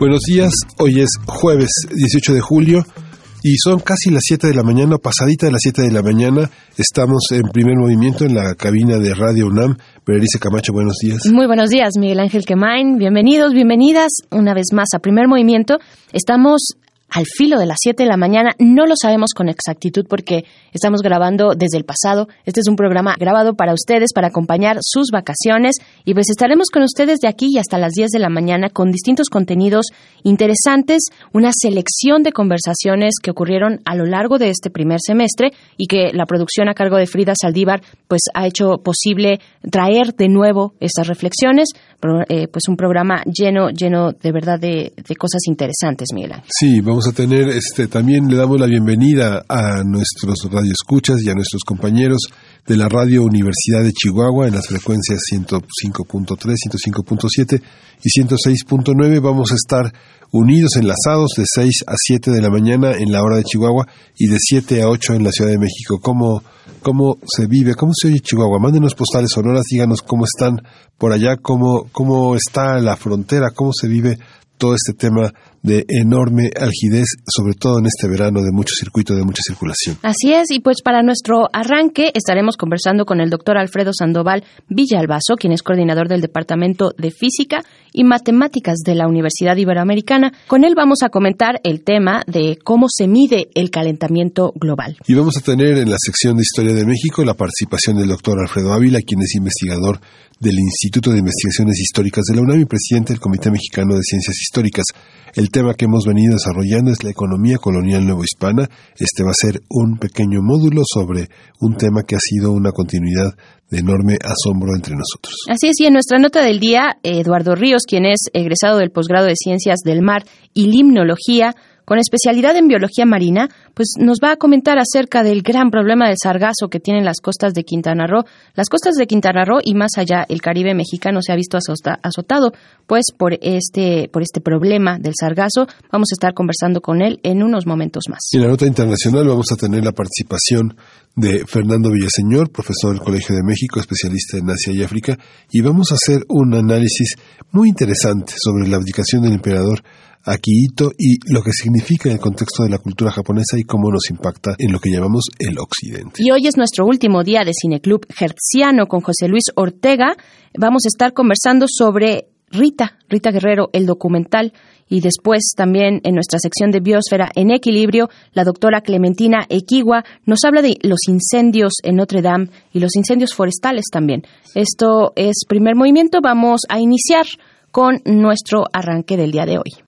Buenos días, hoy es jueves 18 de julio y son casi las 7 de la mañana, pasadita de las 7 de la mañana. Estamos en primer movimiento en la cabina de Radio UNAM. Berenice Camacho, buenos días. Muy buenos días, Miguel Ángel Quemain. Bienvenidos, bienvenidas una vez más a primer movimiento. Estamos al filo de las 7 de la mañana. No lo sabemos con exactitud porque estamos grabando desde el pasado. Este es un programa grabado para ustedes, para acompañar sus vacaciones. Y pues estaremos con ustedes de aquí y hasta las 10 de la mañana con distintos contenidos interesantes, una selección de conversaciones que ocurrieron a lo largo de este primer semestre y que la producción a cargo de Frida Saldívar pues ha hecho posible traer de nuevo estas reflexiones. Eh, pues un programa lleno, lleno de verdad de, cosas interesantes, Miguel. Sí, vamos a tener, este, también le damos la bienvenida a nuestros radioescuchas y a nuestros compañeros de la Radio Universidad de Chihuahua en las frecuencias 105.3, 105.7 y 106.9. Vamos a estar unidos, enlazados de 6 a 7 de la mañana en la hora de Chihuahua y de 7 a 8 en la Ciudad de México. ¿Cómo, cómo se vive? ¿Cómo se oye Chihuahua? Mándenos postales sonoras, díganos cómo están por allá, cómo, cómo está la frontera, cómo se vive todo este tema de enorme algidez, sobre todo en este verano de mucho circuito, de mucha circulación. Así es, y pues para nuestro arranque estaremos conversando con el doctor Alfredo Sandoval Villalbazo, quien es coordinador del Departamento de Física y Matemáticas de la Universidad Iberoamericana. Con él vamos a comentar el tema de cómo se mide el calentamiento global. Y vamos a tener en la sección de Historia de México la participación del doctor Alfredo Ávila, quien es investigador del Instituto de Investigaciones Históricas de la UNAM y presidente del Comité Mexicano de Ciencias Históricas. El tema que hemos venido desarrollando es la economía colonial nuevohispana. Este va a ser un pequeño módulo sobre un tema que ha sido una continuidad de enorme asombro entre nosotros. Así es, y en nuestra nota del día, Eduardo Ríos, quien es egresado del posgrado de Ciencias del Mar y Limnología, con especialidad en biología marina, pues nos va a comentar acerca del gran problema del sargazo que tienen las costas de Quintana Roo. Las costas de Quintana Roo y más allá el Caribe mexicano se ha visto azotado pues por este por este problema del sargazo. Vamos a estar conversando con él en unos momentos más. En la nota internacional vamos a tener la participación de Fernando Villaseñor, profesor del Colegio de México, especialista en Asia y África, y vamos a hacer un análisis muy interesante sobre la abdicación del emperador Akihito y lo que significa en el contexto de la cultura japonesa y cómo nos impacta en lo que llamamos el occidente. Y hoy es nuestro último día de Cineclub Hertziano con José Luis Ortega. Vamos a estar conversando sobre Rita, Rita Guerrero, el documental. Y después también en nuestra sección de Biosfera en Equilibrio, la doctora Clementina Equigua nos habla de los incendios en Notre Dame y los incendios forestales también. Esto es primer movimiento. Vamos a iniciar con nuestro arranque del día de hoy.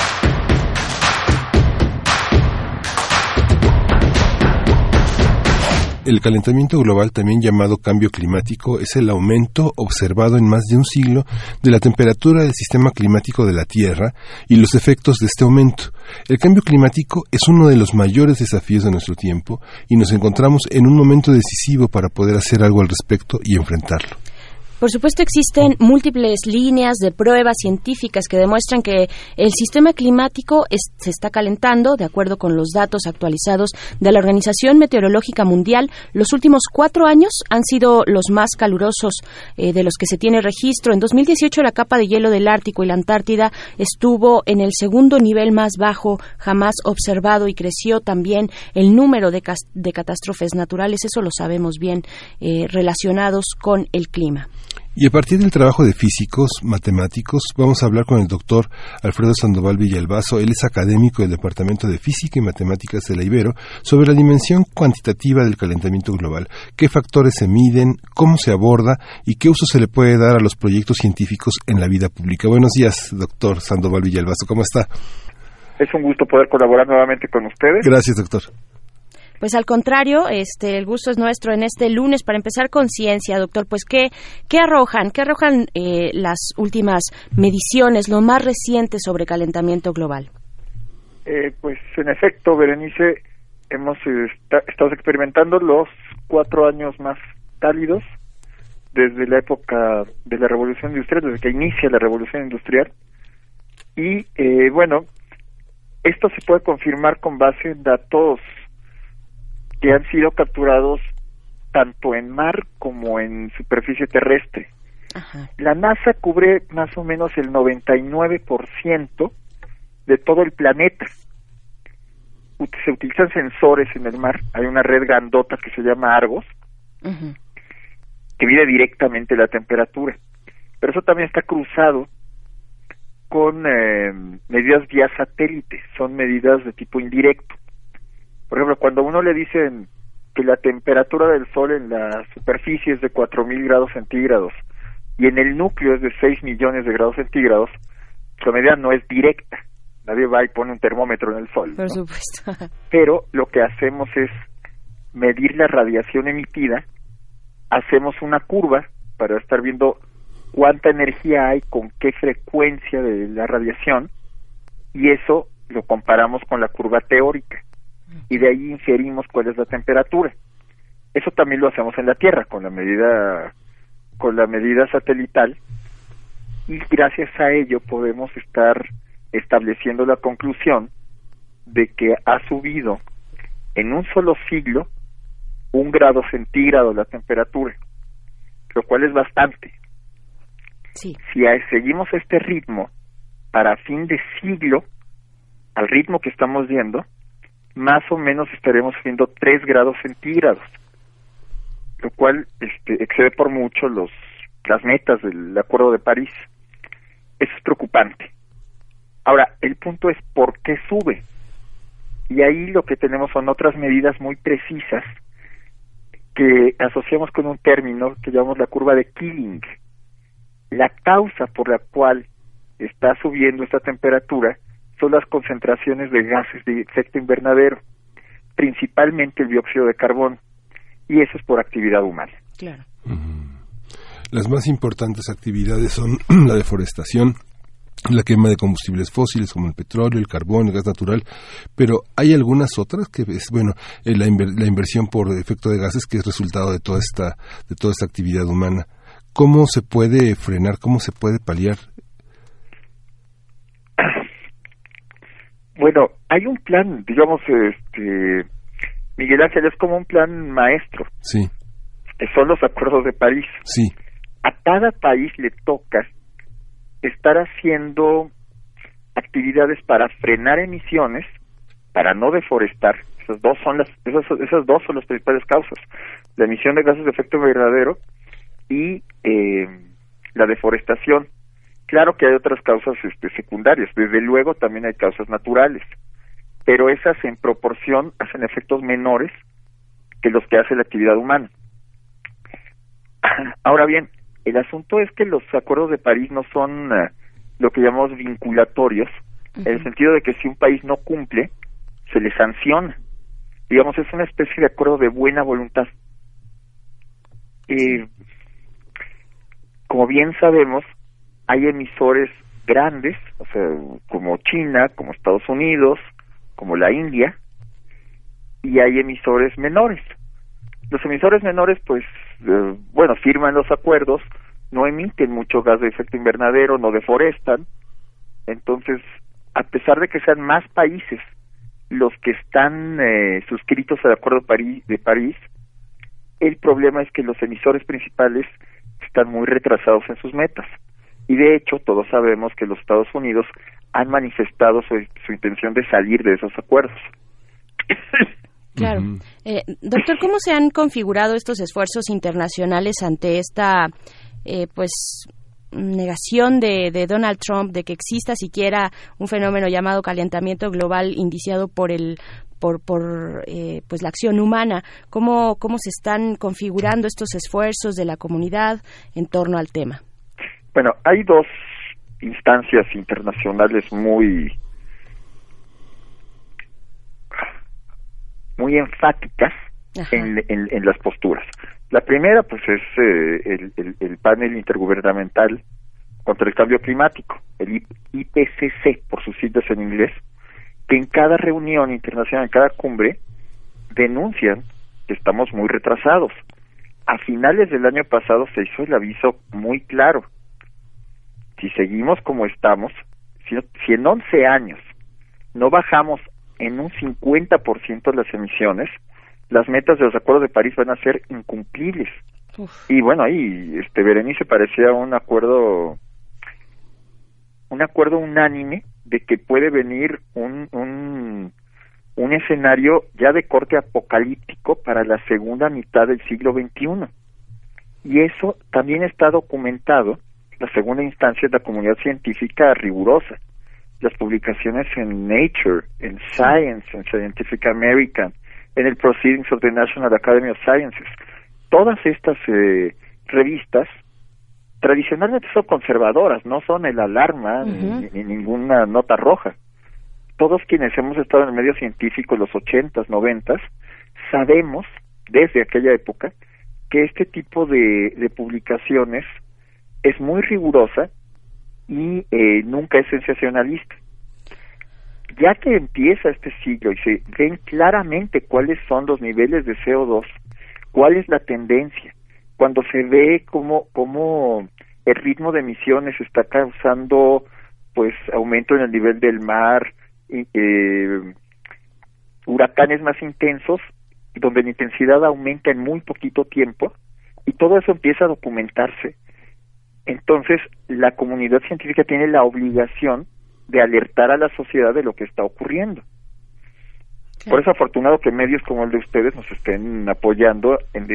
El calentamiento global, también llamado cambio climático, es el aumento observado en más de un siglo de la temperatura del sistema climático de la Tierra y los efectos de este aumento. El cambio climático es uno de los mayores desafíos de nuestro tiempo y nos encontramos en un momento decisivo para poder hacer algo al respecto y enfrentarlo. Por supuesto, existen múltiples líneas de pruebas científicas que demuestran que el sistema climático se está calentando, de acuerdo con los datos actualizados de la Organización Meteorológica Mundial. Los últimos cuatro años han sido los más calurosos eh, de los que se tiene registro. En 2018, la capa de hielo del Ártico y la Antártida estuvo en el segundo nivel más bajo jamás observado y creció también el número de, catástrofes naturales, eso lo sabemos bien, eh, relacionados con el clima. Y a partir del trabajo de físicos, matemáticos, vamos a hablar con el doctor Alfredo Sandoval Villalbazo. Él es académico del Departamento de Física y Matemáticas de la Ibero sobre la dimensión cuantitativa del calentamiento global, qué factores se miden, cómo se aborda y qué uso se le puede dar a los proyectos científicos en la vida pública. Buenos días, doctor Sandoval Villalbazo. ¿Cómo está? Es un gusto poder colaborar nuevamente con ustedes. Gracias, doctor. Pues al contrario, este, el gusto es nuestro en este lunes para empezar con ciencia, doctor. Pues qué, qué arrojan, qué arrojan eh, las últimas mediciones, lo más reciente sobre calentamiento global. Eh, pues en efecto, Berenice, hemos estado experimentando los cuatro años más cálidos desde la época de la revolución industrial, desde que inicia la revolución industrial. Y eh, bueno, esto se puede confirmar con base en datos que han sido capturados tanto en mar como en superficie terrestre. La NASA cubre más o menos el 99% de todo el planeta. Se utilizan sensores en el mar. Hay una red grandota que se llama Argos, que mide directamente la temperatura. Pero eso también está cruzado con eh, medidas vía satélite, son medidas de tipo indirecto. Por ejemplo, cuando uno le dicen que la temperatura del Sol en la superficie es de 4.000 grados centígrados y en el núcleo es de 6 millones de grados centígrados, la medida no es directa. Nadie va y pone un termómetro en el Sol. Por supuesto. Pero lo que hacemos es medir la radiación emitida, hacemos una curva para estar viendo cuánta energía hay con qué frecuencia de la radiación y eso lo comparamos con la curva teórica y de ahí inferimos cuál es la temperatura. Eso también lo hacemos en la Tierra con la medida con la medida satelital y gracias a ello podemos estar estableciendo la conclusión de que ha subido en un solo siglo un grado centígrado la temperatura, lo cual es bastante. Si seguimos este ritmo para fin de siglo, al ritmo que estamos viendo, más o menos estaremos viendo 3 grados centígrados, lo cual este, excede por mucho los las metas del Acuerdo de París. Eso es preocupante. Ahora, el punto es por qué sube. Y ahí lo que tenemos son otras medidas muy precisas que asociamos con un término que llamamos la curva de Killing, la causa por la cual está subiendo esta temperatura son las concentraciones de gases de efecto invernadero, principalmente el dióxido de carbono, y eso es por actividad humana. Claro. Las más importantes actividades son la deforestación, la quema de combustibles fósiles como el petróleo, el carbón, el gas natural, pero hay algunas otras que es bueno eh, la, la, inversión por efecto de gases que es resultado de toda esta de toda esta actividad humana. ¿Cómo se puede frenar? ¿Cómo se puede paliar? Bueno, hay un plan, digamos, este, Miguel Ángel, es como un plan maestro. Sí. Son los acuerdos de París. Sí. A cada país le toca estar haciendo actividades para frenar emisiones, para no deforestar. Esas dos son las, esas, esas dos son las principales causas. La emisión de gases de efecto invernadero y eh, la deforestación. Claro que hay otras causas este, secundarias, desde luego también hay causas naturales, pero esas en proporción hacen efectos menores que los que hace la actividad humana. Ahora bien, el asunto es que los acuerdos de París no son eh, lo que llamamos vinculatorios, en el sentido de que si un país no cumple, se le sanciona. Digamos, es una especie de acuerdo de buena voluntad. Eh, como bien sabemos, hay emisores grandes, o sea, como China, como Estados Unidos, como la India, y hay emisores menores. Los emisores menores, pues, eh, bueno, firman los acuerdos, no emiten mucho gas de efecto invernadero, no deforestan, entonces, a pesar de que sean más países los que están eh, suscritos al Acuerdo de París, de París, el problema es que los emisores principales están muy retrasados en sus metas. Y de hecho, todos sabemos que los Estados Unidos han manifestado su, intención de salir de esos acuerdos. Claro. Eh, doctor, ¿cómo se han configurado estos esfuerzos internacionales ante esta, eh, pues, negación de, de, Donald Trump de que exista siquiera un fenómeno llamado calentamiento global indiciado por el por, por eh, pues la acción humana, cómo, cómo se están configurando estos esfuerzos de la comunidad en torno al tema. Bueno, hay dos instancias internacionales muy muy enfáticas en, en, las posturas. La primera, pues, es eh, el, el, panel intergubernamental contra el cambio climático, el IPCC, por sus siglas en inglés, que en cada reunión internacional, en cada cumbre, denuncian que estamos muy retrasados. A finales del año pasado se hizo el aviso muy claro. Si seguimos como estamos, si, si en 11 años no bajamos en un 50% las emisiones, las metas de los acuerdos de París van a ser incumplibles. Y bueno, ahí este Berenice parecía un acuerdo un acuerdo unánime de que puede venir un, un, un escenario ya de corte apocalíptico para la segunda mitad del siglo XXI. Y eso también está documentado, la segunda instancia de la comunidad científica rigurosa las publicaciones en Nature, en Science, en Scientific American, en el Proceedings of the National Academy of Sciences. Todas estas eh, revistas tradicionalmente son conservadoras, no son el alarma ni, ninguna nota roja. Todos quienes hemos estado en el medio científico en los ochentas, noventas, sabemos desde aquella época que este tipo de, de publicaciones es muy rigurosa y eh, nunca es sensacionalista. Ya que empieza este siglo y se ven claramente cuáles son los niveles de CO2, cuál es la tendencia, cuando se ve cómo, cómo el ritmo de emisiones está causando pues aumento en el nivel del mar, eh, huracanes más intensos, donde la intensidad aumenta en muy poquito tiempo, y todo eso empieza a documentarse entonces, la comunidad científica tiene la obligación de alertar a la sociedad de lo que está ocurriendo. Por eso afortunado que medios como el de ustedes nos estén apoyando en,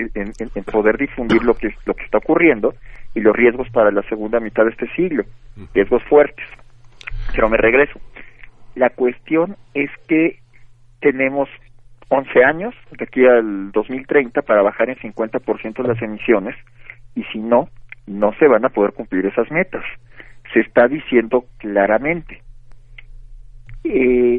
poder difundir lo que, lo que está ocurriendo y los riesgos para la segunda mitad de este siglo, riesgos fuertes. Pero me regreso. La cuestión es que tenemos 11 años, de aquí al 2030, para bajar en 50% las emisiones, y si no, no se van a poder cumplir esas metas. Se está diciendo claramente. Eh,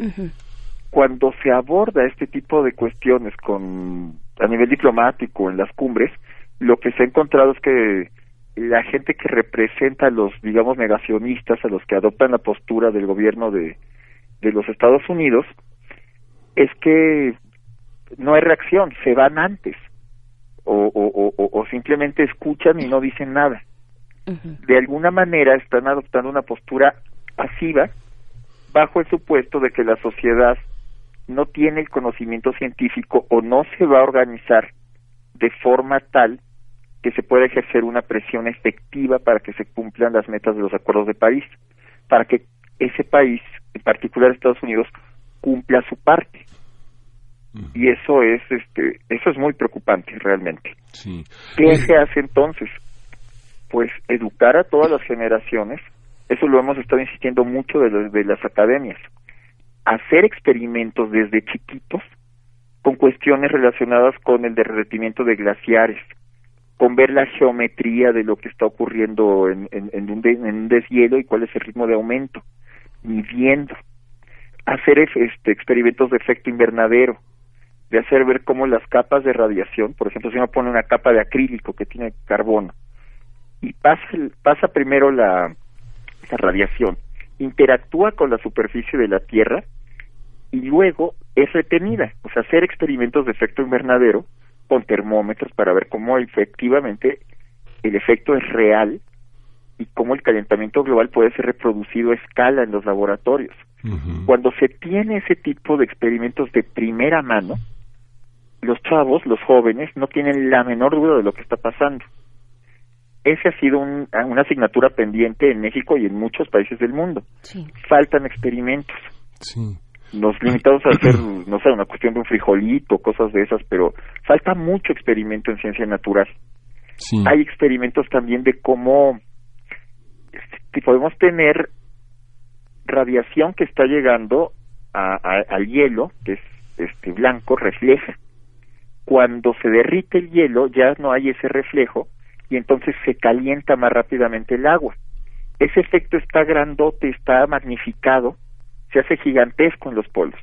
cuando se aborda este tipo de cuestiones con a nivel diplomático en las cumbres, lo que se ha encontrado es que la gente que representa a los, digamos, negacionistas, a los que adoptan la postura del gobierno de, de los Estados Unidos, es que no hay reacción, se van antes o, o, simplemente escuchan y no dicen nada. De alguna manera están adoptando una postura pasiva bajo el supuesto de que la sociedad no tiene el conocimiento científico o no se va a organizar de forma tal que se pueda ejercer una presión efectiva para que se cumplan las metas de los acuerdos de París, para que ese país, en particular Estados Unidos, cumpla su parte y eso es este eso es muy preocupante realmente. Qué se hace entonces pues educar a todas las generaciones eso lo hemos estado insistiendo mucho de, de las academias hacer experimentos desde chiquitos con cuestiones relacionadas con el derretimiento de glaciares con ver la geometría de lo que está ocurriendo en, en, un, en un deshielo y cuál es el ritmo de aumento midiendo hacer este experimentos de efecto invernadero de hacer ver cómo las capas de radiación, por ejemplo, si uno pone una capa de acrílico que tiene carbono y pasa, pasa primero la, la radiación, interactúa con la superficie de la Tierra y luego es retenida, o sea, hacer experimentos de efecto invernadero con termómetros para ver cómo efectivamente el efecto es real y cómo el calentamiento global puede ser reproducido a escala en los laboratorios. Cuando se tiene ese tipo de experimentos de primera mano, los chavos, los jóvenes, no tienen la menor duda de lo que está pasando. Ese ha sido una asignatura pendiente en México y en muchos países del mundo. Faltan experimentos. Nos limitamos a hacer, no sé, una cuestión de un frijolito, cosas de esas, pero falta mucho experimento en ciencia natural. Hay experimentos también de cómo este, podemos tener radiación que está llegando al hielo, que es este blanco, refleja cuando se derrite el hielo ya no hay ese reflejo y entonces se calienta más rápidamente el agua. Ese efecto está grandote, está magnificado, se hace gigantesco en los polos.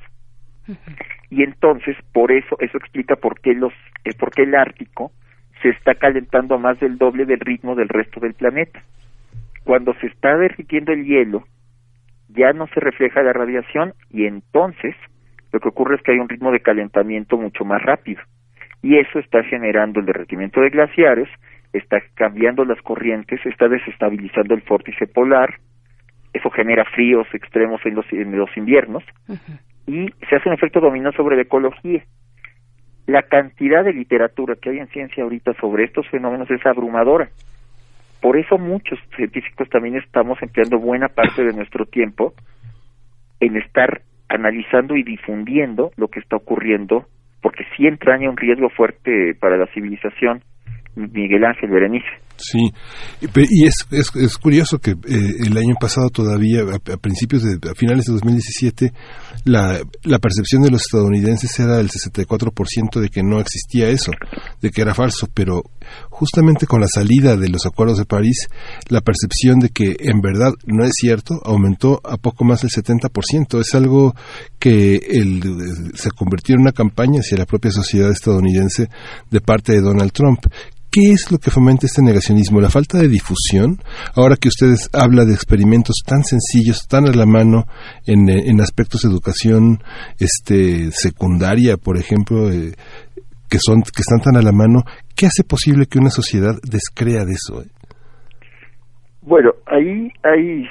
y entonces por eso eso explica por qué los eh, por qué el Ártico se está calentando a más del doble del ritmo del resto del planeta. Cuando se está derritiendo el hielo, ya no se refleja la radiación y entonces lo que ocurre es que hay un ritmo de calentamiento mucho más rápido. Y eso está generando el derretimiento de glaciares, está cambiando las corrientes, está desestabilizando el vórtice polar, eso genera fríos extremos en los, en los inviernos y se hace un efecto dominó sobre la ecología. La cantidad de literatura que hay en ciencia ahorita sobre estos fenómenos es abrumadora. Por eso muchos científicos también estamos empleando buena parte de nuestro tiempo en estar analizando y difundiendo lo que está ocurriendo, porque sí entraña un riesgo fuerte para la civilización. Miguel Ángel Berenice. Sí, y es, es, curioso que eh, el año pasado todavía, a, principios de, a finales de 2017, la, la percepción de los estadounidenses era del 64% de que no existía eso, de que era falso, pero justamente con la salida de los acuerdos de París, la percepción de que en verdad no es cierto aumentó a poco más del 70%. Es algo que el, se convirtió en una campaña hacia la propia sociedad estadounidense de parte de Donald Trump, ¿Qué es lo que fomenta este negacionismo? ¿La falta de difusión? Ahora que ustedes hablan de experimentos tan sencillos, tan a la mano en, aspectos de educación este, secundaria, por ejemplo, eh, que, son, que están tan a la mano, ¿qué hace posible que una sociedad descrea de eso? Bueno, ahí, ahí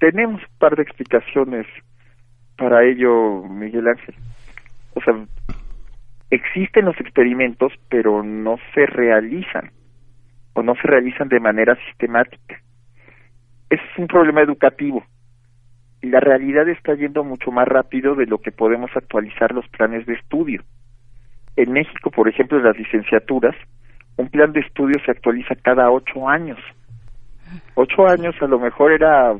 tenemos un par de explicaciones para ello, Miguel Ángel. O sea, existen los experimentos, pero no se realizan o no se realizan de manera sistemática. Es un problema educativo. Y la realidad está yendo mucho más rápido de lo que podemos actualizar los planes de estudio. En México, por ejemplo, en las licenciaturas, un plan de estudio se actualiza cada ocho años. Ocho años a lo mejor era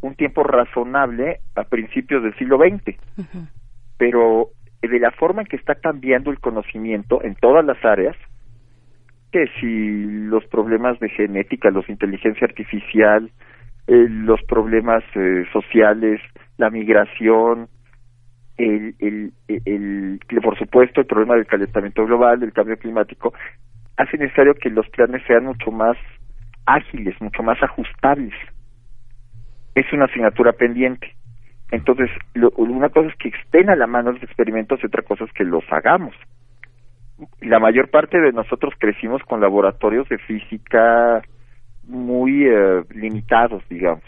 un tiempo razonable a principios del siglo XX, pero de la forma en que está cambiando el conocimiento en todas las áreas, que si los problemas de genética, los de inteligencia artificial, eh, los problemas eh, sociales, la migración, el, el, el, por supuesto, el problema del calentamiento global, del cambio climático, hace necesario que los planes sean mucho más ágiles, mucho más ajustables. Es una asignatura pendiente. Entonces, una cosa es que estén a la mano los experimentos y otra cosa es que los hagamos. La mayor parte de nosotros crecimos con laboratorios de física muy eh, limitados, digamos.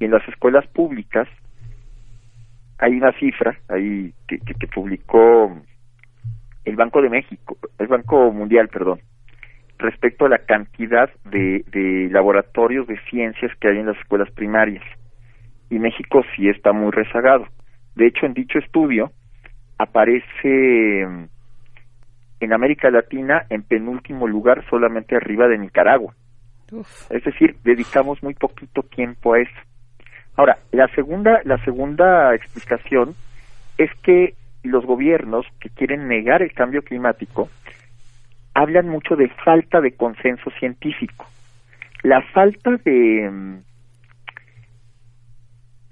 Y en las escuelas públicas hay una cifra ahí que, que, publicó el Banco de México, el Banco Mundial, perdón, respecto a la cantidad de, de laboratorios de ciencias que hay en las escuelas primarias y México sí está muy rezagado. De hecho, en dicho estudio aparece mm, en América Latina en penúltimo lugar solamente arriba de Nicaragua. Es decir, dedicamos muy poquito tiempo a eso. Ahora, la segunda, la segunda explicación es que los gobiernos que quieren negar el cambio climático hablan mucho de falta de consenso científico. La falta de mm,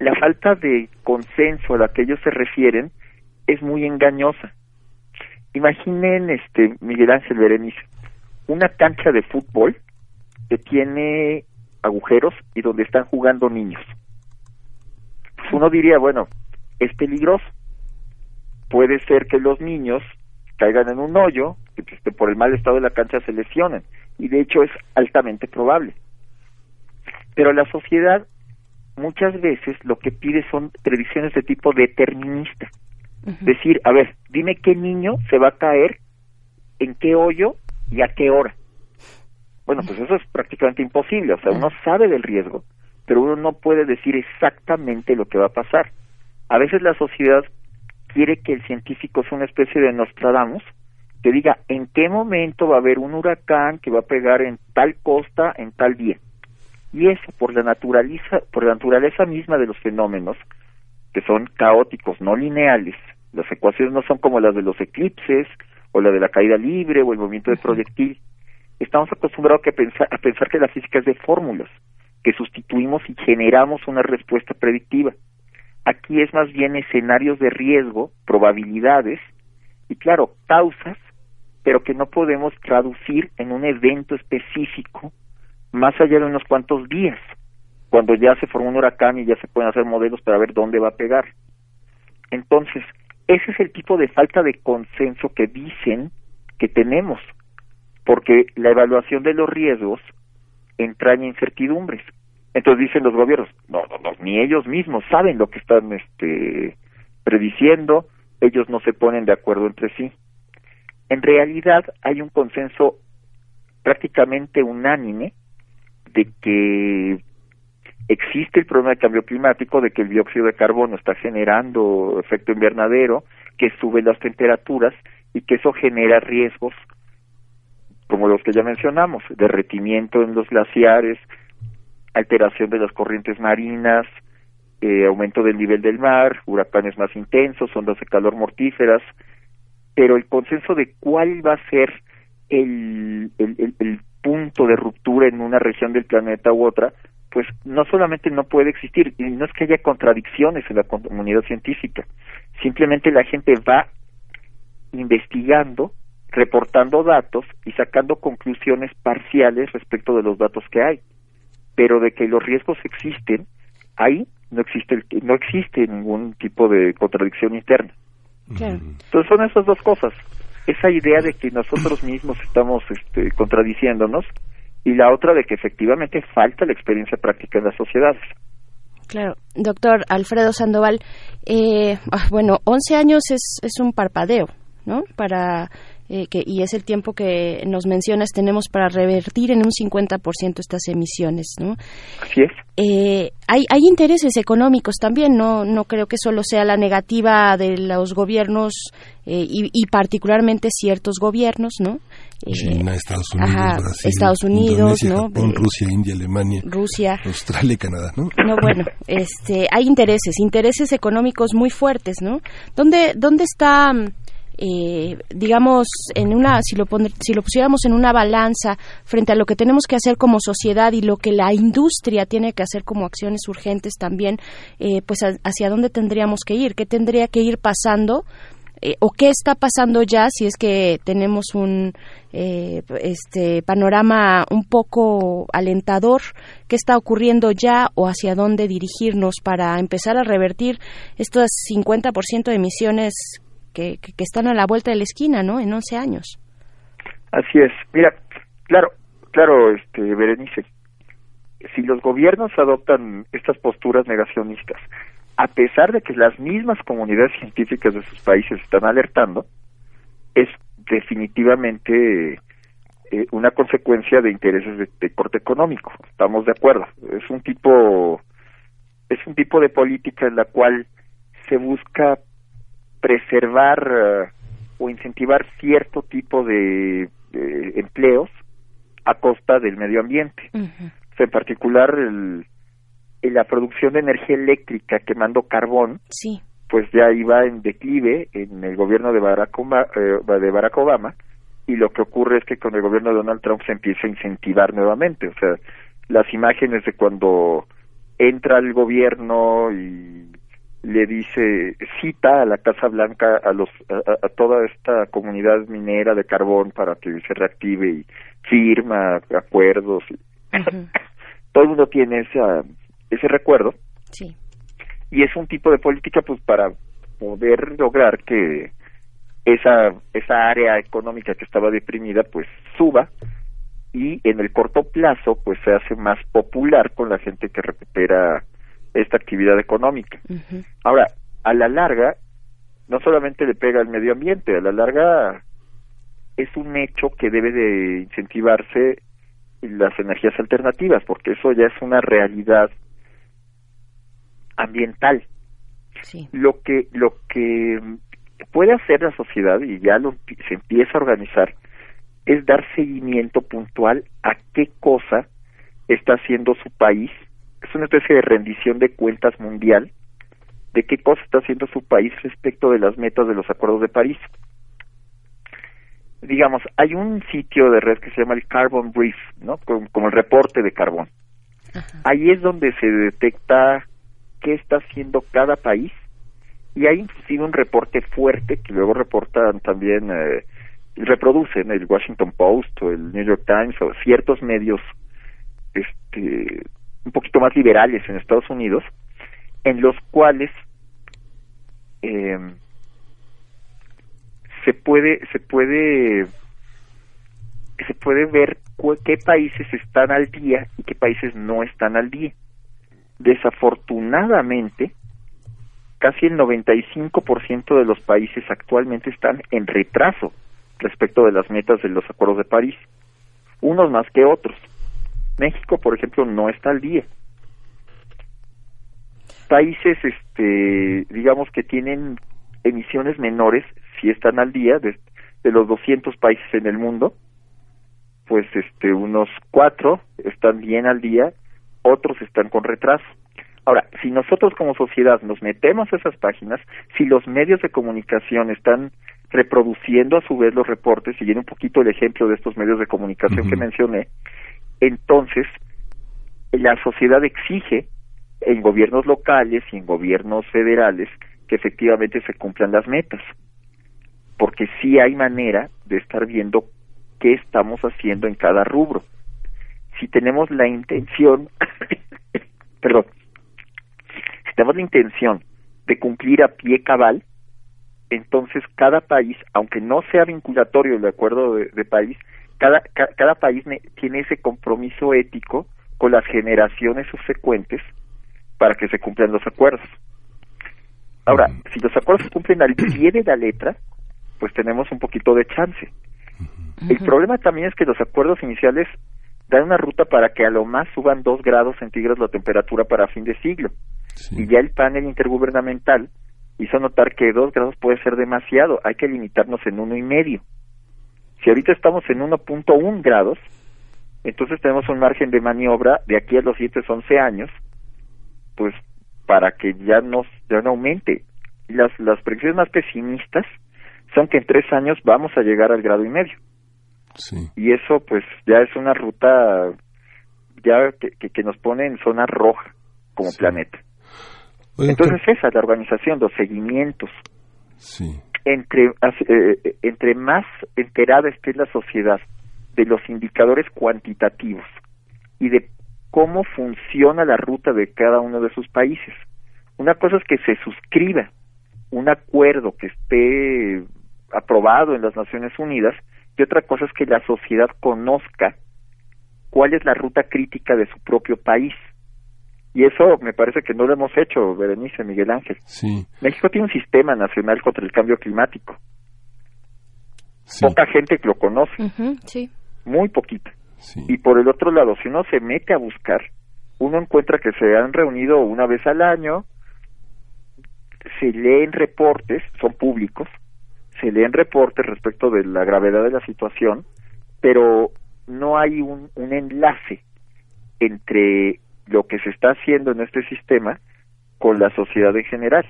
la falta de consenso a la que ellos se refieren es muy engañosa. Imaginen, este Miguel Ángel Berenice, una cancha de fútbol que tiene agujeros y donde están jugando niños. Pues uno diría, bueno, es peligroso. Puede ser que los niños caigan en un hoyo pues, que por el mal estado de la cancha se lesionen. Y de hecho es altamente probable. Pero la sociedad muchas veces lo que pide son predicciones de tipo determinista. Decir, a ver, dime qué niño se va a caer, en qué hoyo y a qué hora. Bueno, pues eso es prácticamente imposible, o sea, uno sabe del riesgo, pero uno no puede decir exactamente lo que va a pasar. A veces la sociedad quiere que el científico sea una especie de Nostradamus, que diga en qué momento va a haber un huracán que va a pegar en tal costa en tal día y eso por la naturaleza por la naturaleza misma de los fenómenos que son caóticos no lineales. Las ecuaciones no son como las de los eclipses o la de la caída libre o el movimiento de proyectil. Estamos acostumbrados a, pensar, a pensar que la física es de fórmulas que sustituimos y generamos una respuesta predictiva. Aquí es más bien escenarios de riesgo, probabilidades y claro, causas, pero que no podemos traducir en un evento específico más allá de unos cuantos días, cuando ya se formó un huracán y ya se pueden hacer modelos para ver dónde va a pegar. Entonces, ese es el tipo de falta de consenso que dicen que tenemos, porque la evaluación de los riesgos entraña incertidumbres. Entonces dicen los gobiernos, no, no, no, ni ellos mismos saben lo que están este, prediciendo, ellos no se ponen de acuerdo entre sí. En realidad hay un consenso prácticamente unánime de que existe el problema de cambio climático, de que el dióxido de carbono está generando efecto invernadero, que sube las temperaturas y que eso genera riesgos como los que ya mencionamos, derretimiento en los glaciares, alteración de las corrientes marinas, eh, aumento del nivel del mar, huracanes más intensos, ondas de calor mortíferas, pero el consenso de cuál va a ser el, el, el punto de ruptura en una región del planeta u otra, pues no solamente no puede existir, y no es que haya contradicciones en la comunidad científica, simplemente la gente va investigando, reportando datos y sacando conclusiones parciales respecto de los datos que hay, pero de que los riesgos existen, ahí no existe no existe ningún tipo de contradicción interna. Entonces son esas dos cosas, esa idea de que nosotros mismos estamos este, contradiciéndonos y la otra de que efectivamente falta la experiencia práctica en las sociedades. Claro, doctor Alfredo Sandoval, eh, ah, bueno, 11 años es, es un parpadeo, ¿no? Para eh, que, y es el tiempo que nos mencionas, tenemos para revertir en un 50% estas emisiones, ¿no? Así es. Eh, hay, hay intereses económicos también, no, no creo que solo sea la negativa de los gobiernos eh, y, particularmente ciertos gobiernos, ¿no? China, Estados Unidos, Brasil, Estados Unidos, ¿no? Japón, Rusia, India, Alemania, Rusia, Australia y Canadá, ¿no? No, bueno, este, hay intereses, intereses económicos muy fuertes, ¿no? ¿Dónde, dónde está eh, digamos, en una, si lo, si lo pusiéramos en una balanza frente a lo que tenemos que hacer como sociedad y lo que la industria tiene que hacer como acciones urgentes también, eh, pues hacia dónde tendríamos que ir, qué tendría que ir pasando eh, o qué está pasando ya si es que tenemos un este panorama un poco alentador qué está ocurriendo ya o hacia dónde dirigirnos para empezar a revertir estos 50% de emisiones que, están a la vuelta de la esquina, ¿no? En 11 años. Así es. Mira, claro, claro, este, Berenice, si los gobiernos adoptan estas posturas negacionistas, a pesar de que las mismas comunidades científicas de sus países están alertando, es definitivamente eh, una consecuencia de intereses de, de, corte económico. Estamos de acuerdo. Es un tipo es un tipo de política en la cual se busca preservar eh, o incentivar cierto tipo de, empleos a costa del medio ambiente. en particular, el, la producción de energía eléctrica quemando carbón, sí. pues ya iba en declive en el gobierno de Barack, Obama, eh, de Barack Obama y lo que ocurre es que con el gobierno de Donald Trump se empieza a incentivar nuevamente. O sea, las imágenes de cuando entra el gobierno y le dice cita a la Casa Blanca a los a, toda esta comunidad minera de carbón para que se reactive y firma acuerdos. Todo el mundo tiene esa ese recuerdo. Sí. y es un tipo de política pues para poder lograr que esa esa área económica que estaba deprimida pues suba. Y en el corto plazo pues se hace más popular con la gente que recupera esta actividad económica. Ahora, a la larga, no solamente le pega al medio ambiente, a la larga es un hecho que debe de incentivarse las energías alternativas, porque eso ya es una realidad ambiental. Lo que lo que puede hacer la sociedad y ya lo, se empieza a organizar es dar seguimiento puntual a qué cosa está haciendo su país es una especie de rendición de cuentas mundial de qué cosa está haciendo su país respecto de las metas de los acuerdos de París. Digamos, hay un sitio de red que se llama el Carbon Brief, ¿no? Como, el reporte de carbón. Ahí es donde se detecta qué está haciendo cada país y hay inclusive un reporte fuerte que luego reportan también eh, reproducen el Washington Post o el New York Times o ciertos medios este un poquito más liberales en Estados Unidos en los cuales eh, se puede se puede se puede ver qué países están al día y qué países no están al día. Desafortunadamente, casi el 95% de los países actualmente están en retraso respecto de las metas de los acuerdos de París, unos más que otros. México, por ejemplo, no está al día. Países, este, digamos que tienen emisiones menores, si están al día, de, de los 200 países en el mundo, pues este unos cuatro están bien al día, otros están con retraso. Ahora, si nosotros como sociedad nos metemos a esas páginas, si los medios de comunicación están reproduciendo a su vez los reportes, siguiendo un poquito el ejemplo de estos medios de comunicación que mencioné, entonces la sociedad exige en gobiernos locales y en gobiernos federales que efectivamente se cumplan las metas, porque sí hay manera de estar viendo qué estamos haciendo en cada rubro. Si tenemos la intención, perdón, si tenemos la intención de cumplir a pie cabal, entonces cada país, aunque no sea vinculatorio el acuerdo de, país, cada, cada país tiene ese compromiso ético con las generaciones subsecuentes para que se cumplan los acuerdos. Ahora, si los acuerdos se cumplen al pie de la letra, pues tenemos un poquito de chance. El problema también es que los acuerdos iniciales dan una ruta para que a lo más suban dos grados centígrados la temperatura para fin de siglo. Y ya el panel intergubernamental hizo notar que dos grados puede ser demasiado, hay que limitarnos en uno y medio. Si ahorita estamos en 1.1 grados, entonces tenemos un margen de maniobra de aquí a los siguientes 11 años, pues para que ya, nos, ya no aumente. Las, las predicciones más pesimistas son que en tres años vamos a llegar al grado y medio. Y eso pues ya es una ruta ya que, que, nos pone en zona roja como planeta. Entonces esa es la organización, los seguimientos. Entre, eh, entre más enterada esté la sociedad de los indicadores cuantitativos y de cómo funciona la ruta de cada uno de sus países. Una cosa es que se suscriba un acuerdo que esté aprobado en las Naciones Unidas y otra cosa es que la sociedad conozca cuál es la ruta crítica de su propio país. Y eso me parece que no lo hemos hecho, Berenice, Miguel Ángel. Sí. México tiene un sistema nacional contra el cambio climático. Poca gente lo conoce. sí. Muy poquita. Y por el otro lado, si uno se mete a buscar, uno encuentra que se han reunido una vez al año, se leen reportes, son públicos, se leen reportes respecto de la gravedad de la situación, pero no hay un, un enlace entre lo que se está haciendo en este sistema con la sociedad en general.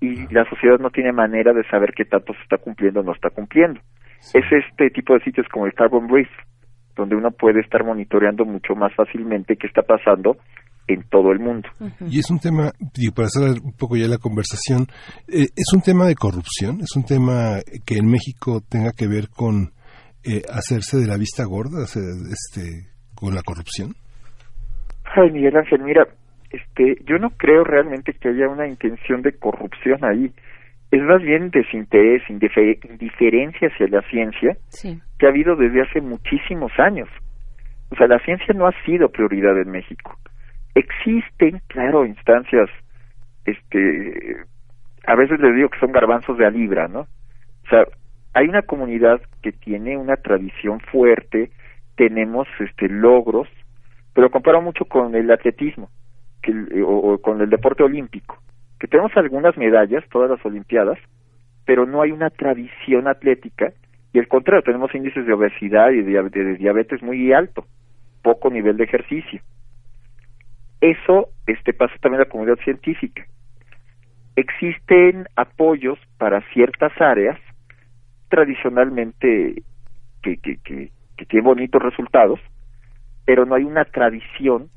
Y la sociedad no tiene manera de saber qué tanto se está cumpliendo o no está cumpliendo. Es este tipo de sitios como el Carbon Brief, donde uno puede estar monitoreando mucho más fácilmente qué está pasando en todo el mundo. Y es un tema, digo, para hacer un poco ya la conversación, eh, es un tema de corrupción, es un tema que en México tenga que ver con eh, hacerse de la vista gorda, este, con la corrupción. Ay, Miguel Ángel, mira, este, yo no creo realmente que haya una intención de corrupción ahí. Es más bien desinterés, indiferencia hacia la ciencia que ha habido desde hace muchísimos años. O sea, la ciencia no ha sido prioridad en México. Existen, claro, instancias, este, a veces les digo que son garbanzos de a libra, ¿no? O sea, hay una comunidad que tiene una tradición fuerte, tenemos este logros, pero comparo mucho con el atletismo que, o, con el deporte olímpico, que tenemos algunas medallas, todas las olimpiadas, pero no hay una tradición atlética y al contrario, tenemos índices de obesidad y de diabetes muy alto, poco nivel de ejercicio. Eso este, pasa también en la comunidad científica. Existen apoyos para ciertas áreas tradicionalmente que, que, que, que tienen bonitos resultados, pero no hay una tradición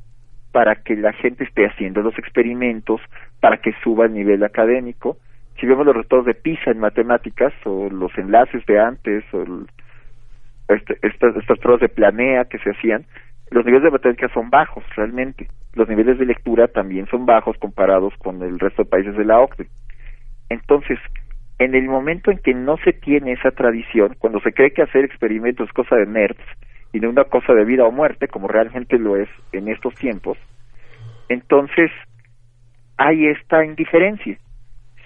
para que la gente esté haciendo los experimentos, para que suba el nivel académico. Si vemos los resultados de PISA en matemáticas o los enlaces de antes o este, estas, estas pruebas de planea que se hacían, los niveles de matemáticas son bajos realmente. Los niveles de lectura también son bajos comparados con el resto de países de la OCDE. Entonces, en el momento en que no se tiene esa tradición, cuando se cree que hacer experimentos es cosa de nerds y no una cosa de vida o muerte, como realmente lo es en estos tiempos, entonces hay esta indiferencia.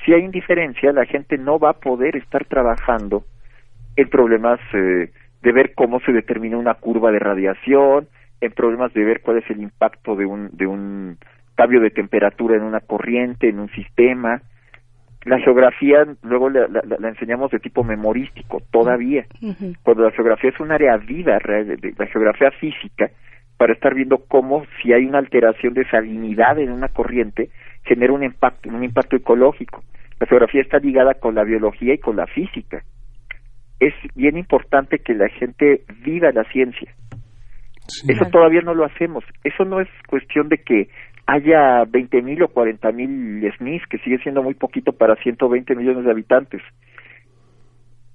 Si hay indiferencia, la gente no va a poder estar trabajando en problemas eh, de ver cómo se determina una curva de radiación, en problemas de ver cuál es el impacto de un, de un cambio de temperatura en una corriente, en un sistema. La geografía luego la, la, enseñamos de tipo memorístico todavía, cuando la geografía es un área viva, la geografía física, para estar viendo cómo si hay una alteración de salinidad en una corriente genera un impacto, un impacto ecológico. La geografía está ligada con la biología y con la física. Es bien importante que la gente viva la ciencia eso todavía no lo hacemos. Eso no es cuestión de que haya 20 mil o 40 mil SNIS, que sigue siendo muy poquito para 120 millones de habitantes.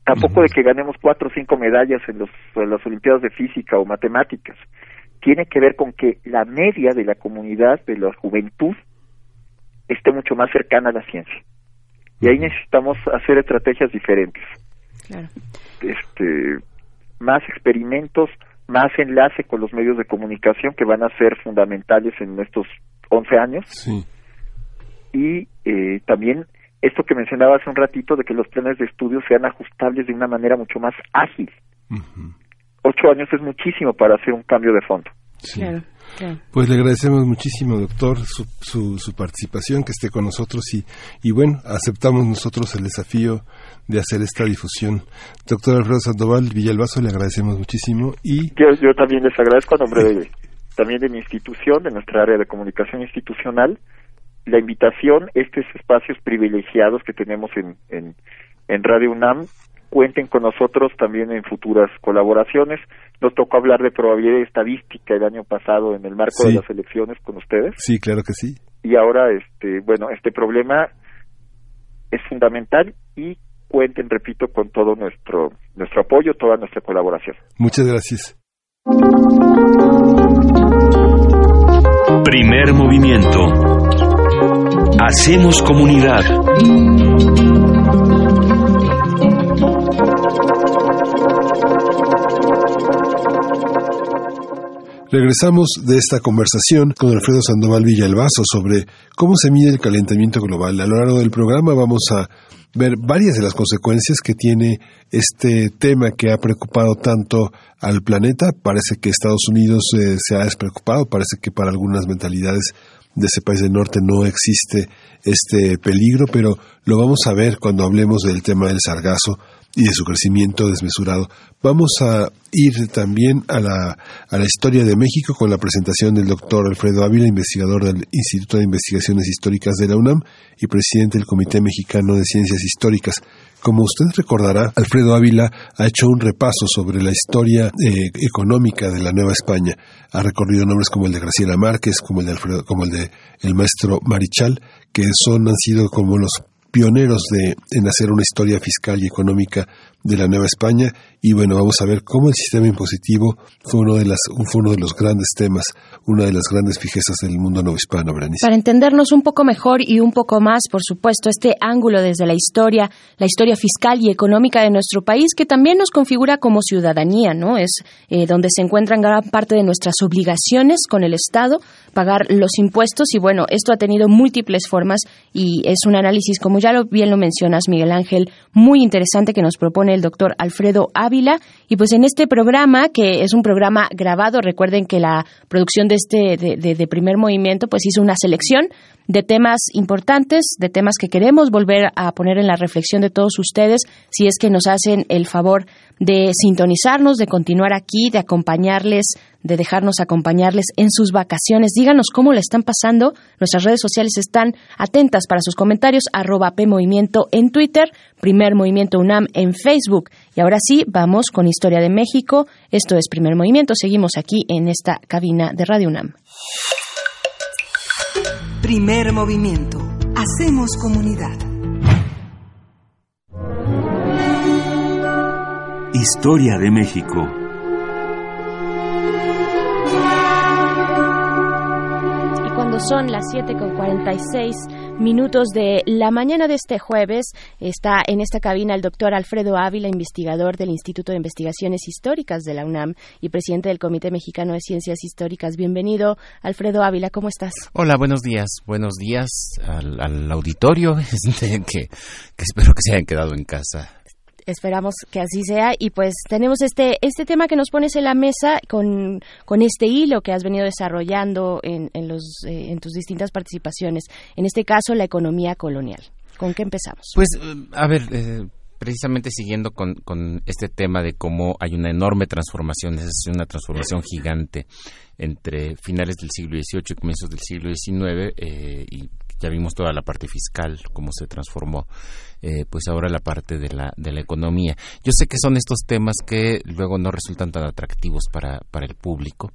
Tampoco de que ganemos cuatro o cinco medallas en, los, en las Olimpiadas de Física o Matemáticas. Tiene que ver con que la media de la comunidad, de la juventud, esté mucho más cercana a la ciencia. Y ahí necesitamos hacer estrategias diferentes. Este, más experimentos, más enlace con los medios de comunicación que van a ser fundamentales en estos 11 años. Y eh, también esto que mencionaba hace un ratito de que los planes de estudio sean ajustables de una manera mucho más ágil. Ocho años es muchísimo para hacer un cambio de fondo. Pues le agradecemos muchísimo, doctor, su, su, participación, que esté con nosotros y, y bueno, aceptamos nosotros el desafío de hacer esta difusión. Doctor Alfredo Sandoval Villalbazo, le agradecemos muchísimo y... Yo, yo también les agradezco a nombre de, también de mi institución, de nuestra área de comunicación institucional, la invitación, estos espacios privilegiados que tenemos en, en, en Radio UNAM, cuenten con nosotros también en futuras colaboraciones. Nos tocó hablar de probabilidad estadística el año pasado en el marco de las elecciones con ustedes. Sí, claro que sí. Y ahora, este, bueno, este problema es fundamental y cuenten, repito, con todo nuestro nuestro apoyo, toda nuestra colaboración. Muchas gracias. Primer movimiento. Hacemos comunidad. Regresamos de esta conversación con Alfredo Sandoval Villalbazo sobre cómo se mide el calentamiento global. A lo largo del programa vamos a ver varias de las consecuencias que tiene este tema que ha preocupado tanto al planeta. Parece que Estados Unidos eh, se ha despreocupado, parece que para algunas mentalidades de ese país del norte no existe este peligro, pero lo vamos a ver cuando hablemos del tema del sargazo y de su crecimiento desmesurado. Vamos a ir también a la, a la historia de México con la presentación del doctor Alfredo Ávila, investigador del Instituto de Investigaciones Históricas de la UNAM y presidente del Comité Mexicano de Ciencias Históricas. Como usted recordará, Alfredo Ávila ha hecho un repaso sobre la historia eh, económica de la Nueva España. Ha recorrido nombres como el de Graciela Márquez, como el de Alfredo, como el de el maestro Marichal, que son han sido como los pioneros de, en hacer una historia fiscal y económica de la Nueva España y bueno, vamos a ver cómo el sistema impositivo fue uno de, las, fue uno de los grandes temas, una de las grandes fijezas del mundo hispano, Berenice. Para entendernos un poco mejor y un poco más, por supuesto, este ángulo desde la historia, la historia fiscal y económica de nuestro país, que también nos configura como ciudadanía, ¿no? Es eh, donde se encuentran gran parte de nuestras obligaciones con el Estado, pagar los impuestos y bueno, esto ha tenido múltiples formas y es un análisis, como ya lo, bien lo mencionas, Miguel Ángel, muy interesante que nos propone el doctor Alfredo. Y pues en este programa, que es un programa grabado, recuerden que la producción de este de, de primer movimiento pues hizo una selección de temas importantes, de temas que queremos volver a poner en la reflexión de todos ustedes, si es que nos hacen el favor de sintonizarnos, de continuar aquí, de acompañarles, de dejarnos acompañarles en sus vacaciones. Díganos cómo le están pasando. Nuestras redes sociales están atentas para sus comentarios, arroba PMovimiento en Twitter, Primer Movimiento UNAM en Facebook. Y ahora sí, vamos con Historia de México. Esto es Primer Movimiento. Seguimos aquí en esta cabina de Radio UNAM. Primer movimiento. Hacemos comunidad. Historia de México. Son las 7.46 minutos de la mañana de este jueves. Está en esta cabina el doctor Alfredo Ávila, investigador del Instituto de Investigaciones Históricas de la UNAM y presidente del Comité Mexicano de Ciencias Históricas. Bienvenido, Alfredo Ávila, ¿cómo estás? Hola, buenos días. Buenos días al, auditorio, este, que espero que se hayan quedado en casa Esperamos que así sea y pues tenemos este este tema que nos pones en la mesa con, con este hilo que has venido desarrollando en, en los eh, en tus distintas participaciones. En este caso la economía colonial. ¿Con qué empezamos? Pues a ver. Eh, precisamente siguiendo con, con, este tema de cómo hay una enorme transformación, es una transformación gigante entre finales del siglo XVIII y comienzos del siglo XIX, eh, y ya vimos toda la parte fiscal, cómo se transformó eh, pues ahora la parte de la, de la economía. Yo sé que son estos temas que luego no resultan tan atractivos para, para el público,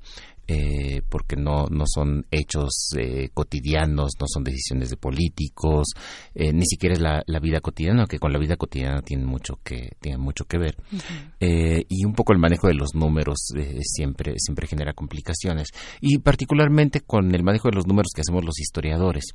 eh, porque no, no son hechos eh, cotidianos, no son decisiones de políticos, eh, ni siquiera es la, la, vida cotidiana, que con la vida cotidiana tiene mucho que, tiene mucho que ver. y un poco el manejo de los números siempre, siempre genera complicaciones. Y particularmente con el manejo de los números que hacemos los historiadores.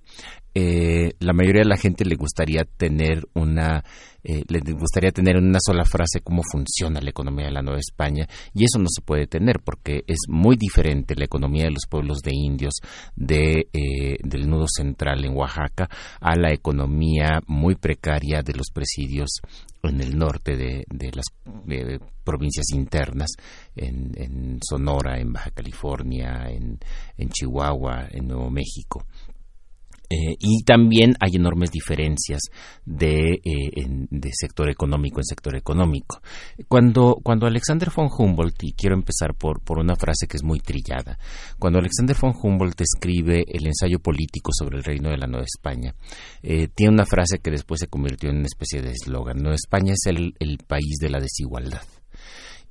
la mayoría de la gente le gustaría tener una eh, les gustaría tener en una sola frase cómo funciona la economía de la Nueva España y eso no se puede tener porque es muy diferente la economía de los pueblos de indios de, eh, del nudo central en Oaxaca a la economía muy precaria de los presidios en el norte de, las provincias internas, en, en, Sonora, en Baja California, en, en Chihuahua, en Nuevo México. Eh, y también hay enormes diferencias de, eh, de, sector económico en sector económico. Cuando, cuando Alexander von Humboldt, y quiero empezar por, por una frase que es muy trillada, cuando Alexander von Humboldt escribe el ensayo político sobre el reino de la Nueva España, eh, tiene una frase que después se convirtió en una especie de eslogan. Nueva España es el país de la desigualdad.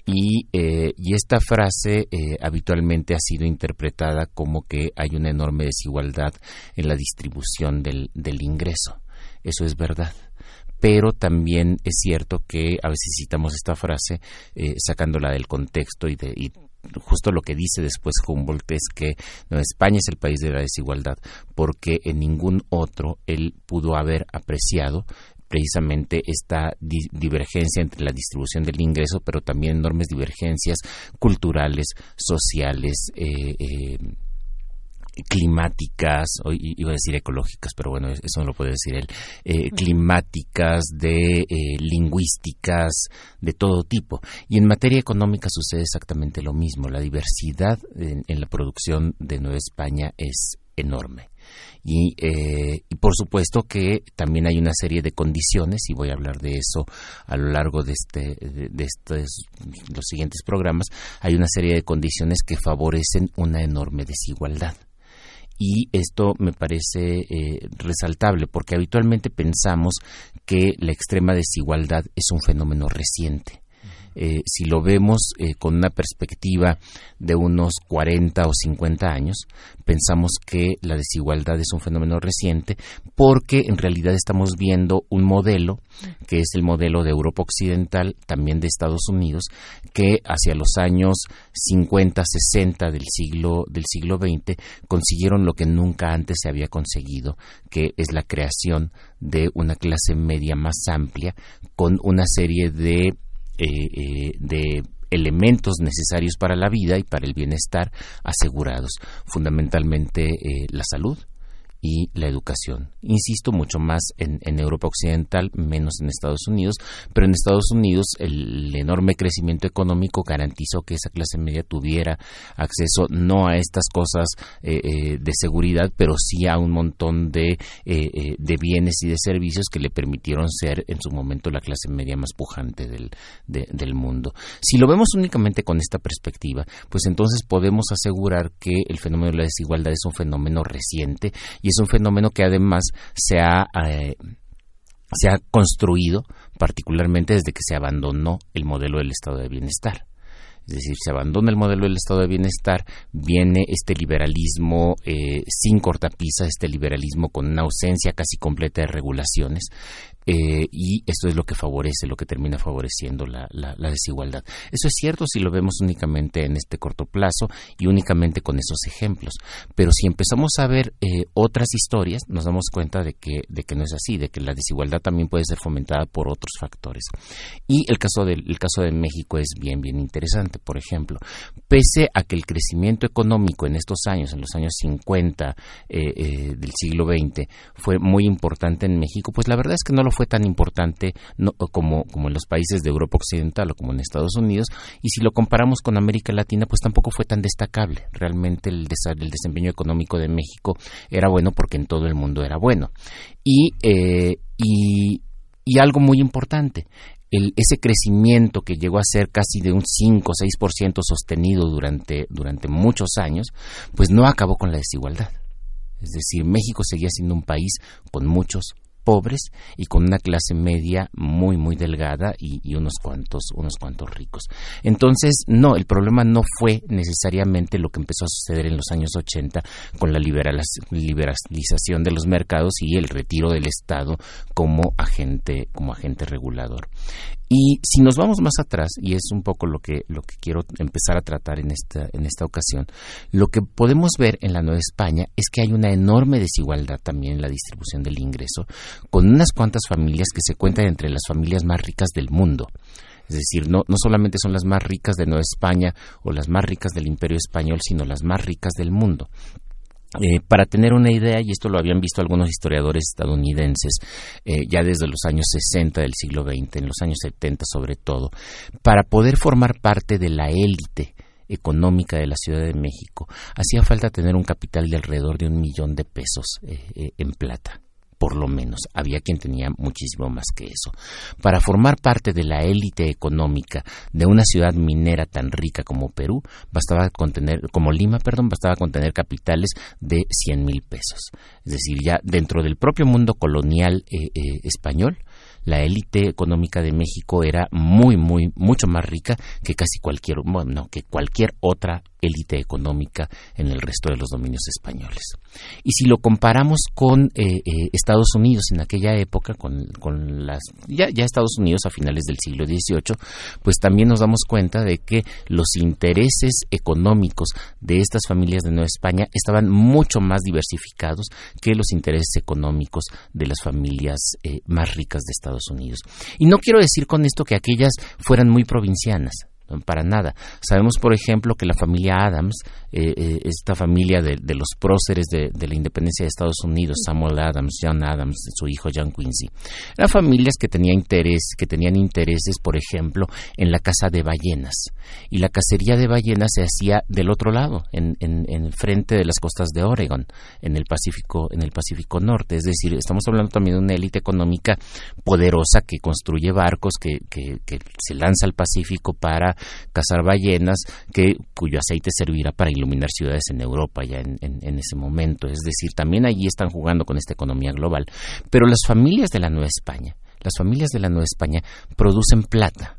Eh, y, esta frase eh, habitualmente ha sido interpretada como que hay una enorme desigualdad en la distribución del, ingreso. Eso es verdad pero también es cierto que a veces citamos esta frase eh, sacándola del contexto y, de, y justo lo que dice después Humboldt es que España es el país de la desigualdad porque en ningún otro él pudo haber apreciado precisamente esta divergencia entre la distribución del ingreso, pero también enormes divergencias culturales, sociales, eh, eh, climáticas, iba a decir ecológicas, pero bueno, eso no lo puede decir él, eh, climáticas, de lingüísticas, de todo tipo. Y en materia económica sucede exactamente lo mismo. La diversidad en la producción de Nueva España es enorme. Eh, y, por supuesto que también hay una serie de condiciones, y voy a hablar de eso a lo largo de, este, de, estos, los siguientes programas, hay una serie de condiciones que favorecen una enorme desigualdad. Y esto me parece eh, resaltable porque habitualmente pensamos que la extrema desigualdad es un fenómeno reciente eh, si lo vemos eh, con una perspectiva de unos 40 o 50 años, pensamos que la desigualdad es un fenómeno reciente porque en realidad estamos viendo un modelo que es el modelo de Europa Occidental, también de Estados Unidos, que hacia los años 50, 60 del siglo, del siglo XX consiguieron lo que nunca antes se había conseguido, que es la creación de una clase media más amplia con una serie de eh, eh, de elementos necesarios para la vida y para el bienestar asegurados, fundamentalmente eh, la salud, y la educación. Insisto, mucho más en, Europa Occidental, menos en Estados Unidos, pero en Estados Unidos el enorme crecimiento económico garantizó que esa clase media tuviera acceso no a estas cosas eh, eh, de seguridad, pero sí a un montón de, eh, de bienes y de servicios que le permitieron ser en su momento la clase media más pujante del, del mundo. Si lo vemos únicamente con esta perspectiva, pues entonces podemos asegurar que el fenómeno de la desigualdad es un fenómeno reciente y es un fenómeno que además se ha, eh, se ha construido particularmente desde que se abandonó el modelo del estado de bienestar. Es decir, se abandona el modelo del estado de bienestar, viene este liberalismo eh, sin cortapisas, este liberalismo con una ausencia casi completa de regulaciones, eh, y esto es lo que favorece, lo que termina favoreciendo la, desigualdad. Eso es cierto si lo vemos únicamente en este corto plazo y únicamente con esos ejemplos, pero si empezamos a ver eh, otras historias, nos damos cuenta de que, de que no es así, de que la desigualdad también puede ser fomentada por otros factores. Y el caso, del, el caso de México es bien, bien interesante, por ejemplo. Pese a que el crecimiento económico en estos años, en los años 50 eh, del siglo XX, fue muy importante en México, pues la verdad es que no lo fue tan importante como, en los países de Europa Occidental o como en Estados Unidos, y si lo comparamos con América Latina, pues tampoco fue tan destacable. Realmente el, desempeño económico de México era bueno porque en todo el mundo era bueno. Y, eh, algo muy importante, ese crecimiento que llegó a ser casi de un 5 o 6% sostenido durante, durante muchos años, pues no acabó con la desigualdad. Es decir, México seguía siendo un país con muchos pobres y con una clase media muy muy delgada y, unos cuantos unos cuantos ricos. Entonces no el problema no fue necesariamente lo que empezó a suceder en los años 80 con la liberalización de los mercados y el retiro del Estado como agente como agente regulador y si nos vamos más atrás, y es un poco lo que, lo que quiero empezar a tratar en esta, en esta ocasión, lo que podemos ver en la Nueva España es que hay una enorme desigualdad también en la distribución del ingreso, con unas cuantas familias que se cuentan entre las familias más ricas del mundo. Es decir, no, no solamente son las más ricas de Nueva España o las más ricas del Imperio Español, sino las más ricas del mundo. Eh, para tener una idea, y esto lo habían visto algunos historiadores estadounidenses eh, ya desde los años 60 del siglo XX, en los años 70 sobre todo, para poder formar parte de la élite económica de la Ciudad de México, hacía falta tener un capital de alrededor de un millón de pesos eh, en plata por lo menos. Había quien tenía muchísimo más que eso. Para formar parte de la élite económica de una ciudad minera tan rica como Perú, bastaba contener, como Lima, perdón, bastaba contener capitales de 100 mil pesos. Es decir, ya dentro del propio mundo colonial eh, eh, español, la élite económica de México era muy, muy, mucho más rica que casi cualquier, bueno, que cualquier otra élite económica en el resto de los dominios españoles. Y si lo comparamos con eh, eh, Estados Unidos en aquella época, con, con las ya, ya, Estados Unidos a finales del siglo XVIII, pues también nos damos cuenta de que los intereses económicos de estas familias de Nueva España estaban mucho más diversificados que los intereses económicos de las familias eh, más ricas de Estados Unidos. Y no quiero decir con esto que aquellas fueran muy provincianas para nada. Sabemos, por ejemplo, que la familia Adams, eh, eh, esta familia de, los próceres de, la independencia de Estados Unidos, Samuel Adams, John Adams, su hijo John Quincy, eran familias que tenían interés, que tenían intereses, por ejemplo, en la caza de ballenas. Y la cacería de ballenas se hacía del otro lado, en, en, frente de las costas de Oregon, en el Pacífico, en el Pacífico Norte. Es decir, estamos hablando también de una élite económica poderosa que construye barcos, que, que se lanza al Pacífico para cazar ballenas, que, cuyo aceite servirá para iluminar ciudades en Europa ya en, en ese momento. Es decir, también allí están jugando con esta economía global. Pero las familias de la Nueva España, las familias de la Nueva España producen plata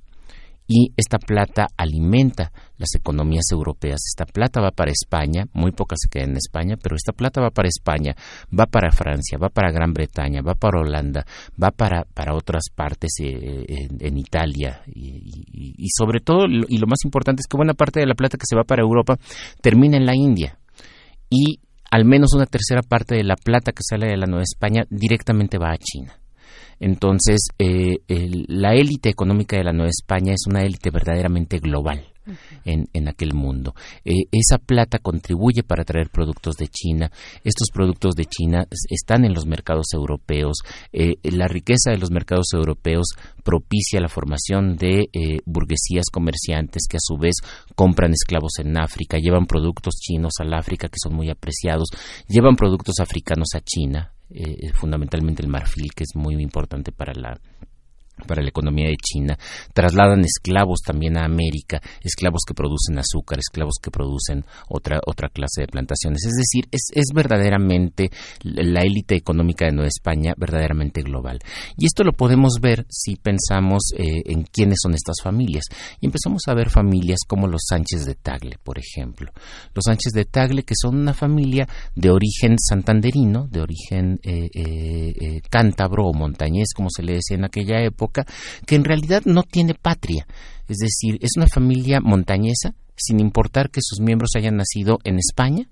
y esta plata alimenta las economías europeas. Esta plata va para España, muy poca se queda en España, pero esta plata va para España, va para Francia, va para Gran Bretaña, va para Holanda, va para, para otras partes eh, en, Italia y, sobre todo, y lo más importante es que buena parte de la plata que se va para Europa termina en la India y al menos una tercera parte de la plata que sale de la Nueva España directamente va a China. Entonces, eh, la élite económica de la Nueva España es una élite verdaderamente global. En, aquel mundo. Eh, esa plata contribuye para traer productos de China. Estos productos de China están en los mercados europeos. Eh, la riqueza de los mercados europeos propicia la formación de burguesías comerciantes que a su vez compran esclavos en África, llevan productos chinos al África que son muy apreciados, llevan productos africanos a China eh, fundamentalmente el marfil, que es muy importante para la para la economía de China, trasladan esclavos también a América, esclavos que producen azúcar, esclavos que producen otra, otra clase de plantaciones. Es decir, es, es verdaderamente la élite económica de Nueva España, verdaderamente global. Y esto lo podemos ver si pensamos eh, en quiénes son estas familias. Y empezamos a ver familias como los Sánchez de Tagle, por ejemplo. Los Sánchez de Tagle, que son una familia de origen santanderino, de origen eh, eh, cántabro o montañés, como se le decía en aquella época, que en realidad no tiene patria. Es decir, es una familia montañesa, sin importar que sus miembros hayan nacido en España,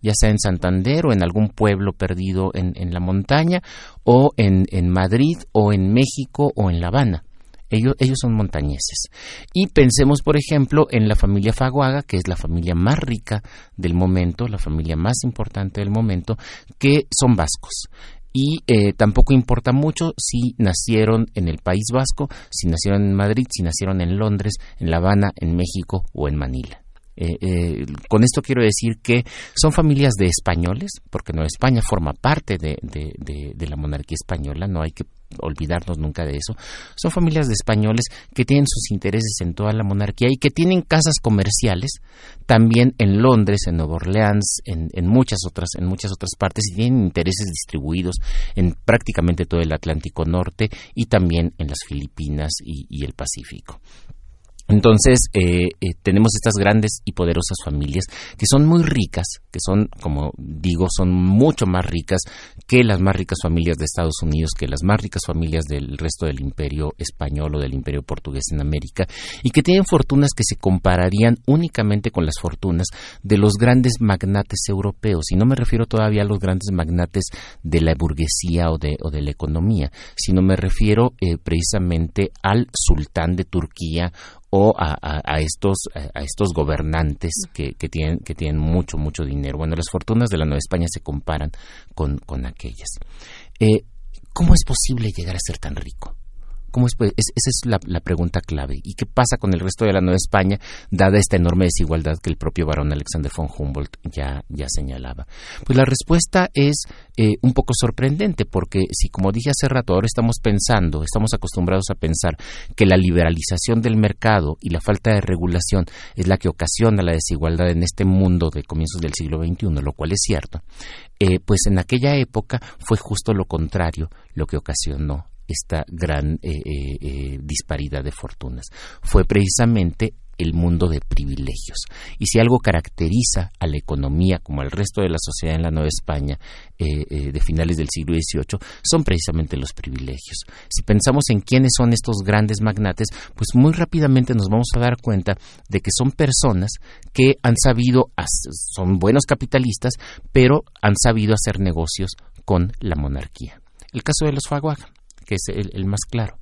ya sea en Santander o en algún pueblo perdido en, la montaña, o en, Madrid, o en México, o en La Habana. Ellos, ellos, son montañeses. Y pensemos, por ejemplo, en la familia Faguaga, que es la familia más rica del momento, la familia más importante del momento, que son vascos y eh, tampoco importa mucho si nacieron en el País Vasco, si nacieron en Madrid, si nacieron en Londres, en La Habana, en México o en Manila. Eh, eh, con esto quiero decir que son familias de españoles, porque Nueva España forma parte de, de la monarquía española, no hay que olvidarnos nunca de eso, son familias de españoles que tienen sus intereses en toda la monarquía y que tienen casas comerciales también en Londres, en Nueva Orleans, en, muchas otras, en muchas otras partes y tienen intereses distribuidos en prácticamente todo el Atlántico Norte y también en las Filipinas y el Pacífico. Entonces, eh, eh, tenemos estas grandes y poderosas familias que son muy ricas, que son, como digo, son mucho más ricas que las más ricas familias de Estados Unidos, que las más ricas familias del resto del imperio español o del imperio portugués en América, y que tienen fortunas que se compararían únicamente con las fortunas de los grandes magnates europeos. Y no me refiero todavía a los grandes magnates de la burguesía o de, o de la economía, sino me refiero eh, precisamente al sultán de Turquía o a, estos a estos gobernantes que, que, tienen que tienen mucho mucho dinero. Bueno las fortunas de la Nueva España se comparan con, con aquellas. Eh, cómo es posible llegar a ser tan rico ¿Cómo es, pues, esa es la, pregunta clave. ¿Y qué pasa con el resto de la Nueva España, dada esta enorme desigualdad que el propio barón Alexander von Humboldt ya, ya señalaba? Pues la respuesta es eh, un poco sorprendente, porque si, como dije hace rato, ahora estamos pensando, estamos acostumbrados a pensar que la liberalización del mercado y la falta de regulación es la que ocasiona la desigualdad en este mundo de comienzos del siglo XXI, lo cual es cierto, eh, pues en aquella época fue justo lo contrario lo que ocasionó esta gran eh, eh, eh, disparidad de fortunas. Fue precisamente el mundo de privilegios. Y si algo caracteriza a la economía como al resto de la sociedad en la Nueva España de finales del siglo XVIII, son precisamente los privilegios. Si pensamos en quiénes son estos grandes magnates, pues muy rápidamente nos vamos a dar cuenta de que son personas que han sabido, son buenos capitalistas, pero han sabido hacer negocios con la monarquía. El caso de los Faguaga que es el, más claro.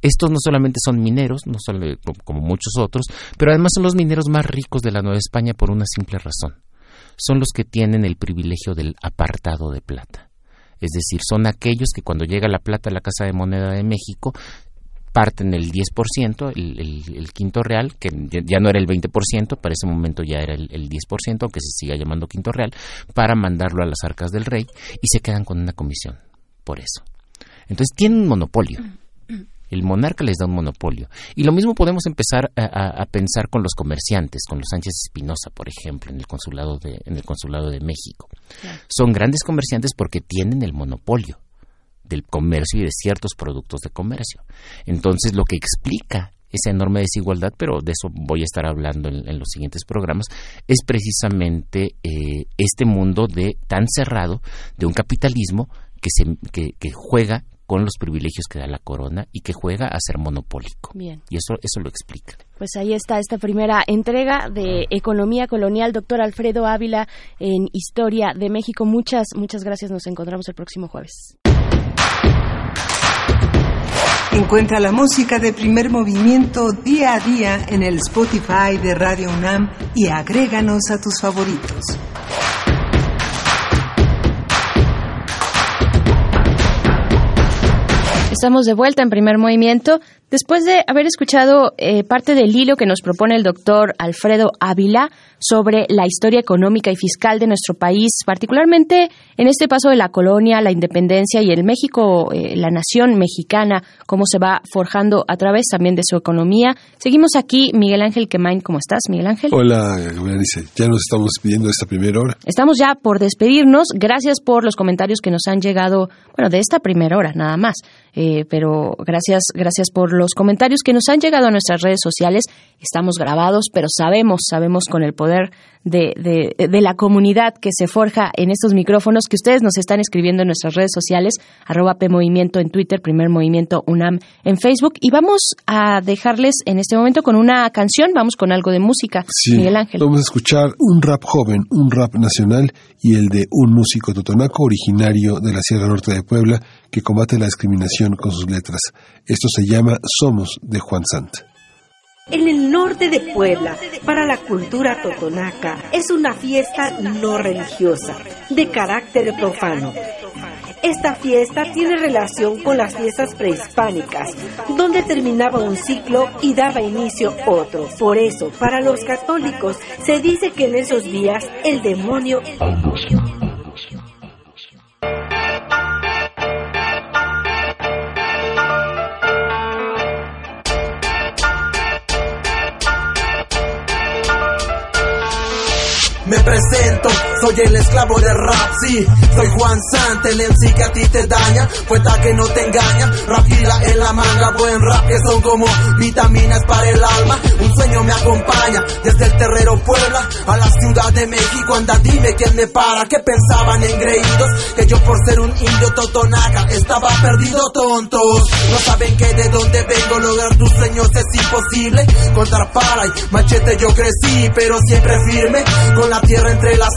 Estos no solamente son mineros, no solo, como muchos otros, pero además son los mineros más ricos de la Nueva España por una simple razón. Son los que tienen el privilegio del apartado de plata. Es decir, son aquellos que cuando llega la plata a la Casa de Moneda de México, parten el 10%, el, el, quinto real, que ya no era el 20%, para ese momento ya era el, el 10%, aunque se siga llamando quinto real, para mandarlo a las arcas del rey y se quedan con una comisión por eso. Entonces tienen un monopolio. El monarca les da un monopolio. Y lo mismo podemos empezar a, pensar con los comerciantes, con los Sánchez Espinosa, por ejemplo, en el consulado de, en el consulado de México. Son grandes comerciantes porque tienen el monopolio del comercio y de ciertos productos de comercio. Entonces, lo que explica esa enorme desigualdad, pero de eso voy a estar hablando en, los siguientes programas, es precisamente eh, este mundo de tan cerrado de un capitalismo que, se, que juega con los privilegios que da la corona y que juega a ser monopólico. Bien. Y eso, eso lo explica. Pues ahí está esta primera entrega de Economía Colonial, doctor Alfredo Ávila, en Historia de México. Muchas, muchas gracias. Nos encontramos el próximo jueves. Encuentra la música de primer movimiento día a día en el Spotify de Radio UNAM y agréganos a tus favoritos. Estamos de vuelta en primer movimiento. Después de haber escuchado eh, parte del hilo que nos propone el doctor Alfredo Ávila sobre la historia económica y fiscal de nuestro país, particularmente en este paso de la colonia, la independencia y el México, eh, la nación mexicana, cómo se va forjando a través también de su economía. Seguimos aquí, Miguel Ángel Quemain, ¿cómo estás, Miguel Ángel? Hola, dice, ya nos estamos pidiendo esta primera hora. Estamos ya por despedirnos. Gracias por los comentarios que nos han llegado, bueno, de esta primera hora, nada más. Eh, pero gracias, gracias por los comentarios que nos han llegado a nuestras redes sociales. Estamos grabados, pero sabemos, sabemos con el poder de, de, la comunidad que se forja en estos micrófonos que ustedes nos están escribiendo en nuestras redes sociales, arroba PMovimiento en Twitter, Primer Movimiento UNAM en Facebook. Y vamos a dejarles en este momento con una canción, vamos con algo de música, Miguel Ángel. Vamos a escuchar un rap joven, un rap nacional y el de un músico totonaco originario de la Sierra Norte de Puebla que combate la discriminación con sus letras. Esto se llama Somos de Juan Sant. En el norte de Puebla, para la cultura totonaca, es una fiesta no religiosa, de carácter profano. Esta fiesta tiene relación con las fiestas prehispánicas, donde terminaba un ciclo y daba inicio otro. Por eso, para los católicos, se dice que en esos días el demonio Me presento, soy el esclavo de rap, sí. Soy Juan Sant, el MC que a ti te daña, poeta que no te engaña. Rapila en la manga, buen rap que son como vitaminas para el alma. Un sueño me acompaña desde el terrero Puebla a la ciudad de México. Anda, dime quién me para, que pensaban engreídos. Que yo por ser un indio totonaca estaba perdido, tontos. No saben que de dónde vengo, lograr tus sueños es imposible. Contar para y machete yo crecí, pero siempre firme. Con la tierra entre las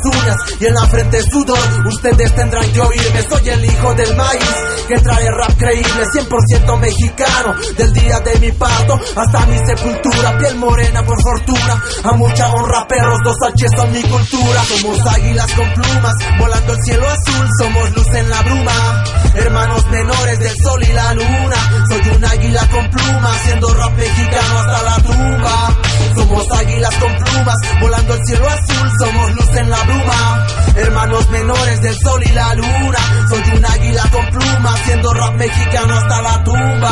y en la frente sudor. Ustedes tendrán que oírme, soy el hijo del maíz que trae rap creíble, 100% mexicano. Del día de mi parto hasta mi sepultura, piel morena por fortuna. A mucha honra, perros, dos H son mi cultura. Somos águilas con plumas, volando el cielo azul, somos luz en la bruma. Hermanos menores del sol y la luna. Soy un águila con plumas, haciendo rap mexicano hasta la tumba. Somos águilas con plumas, volando el cielo azul, somos luz en la bruma. Hermanos menores del sol y la luna. Soy un águila con pluma, haciendo rap mexicano hasta la tumba.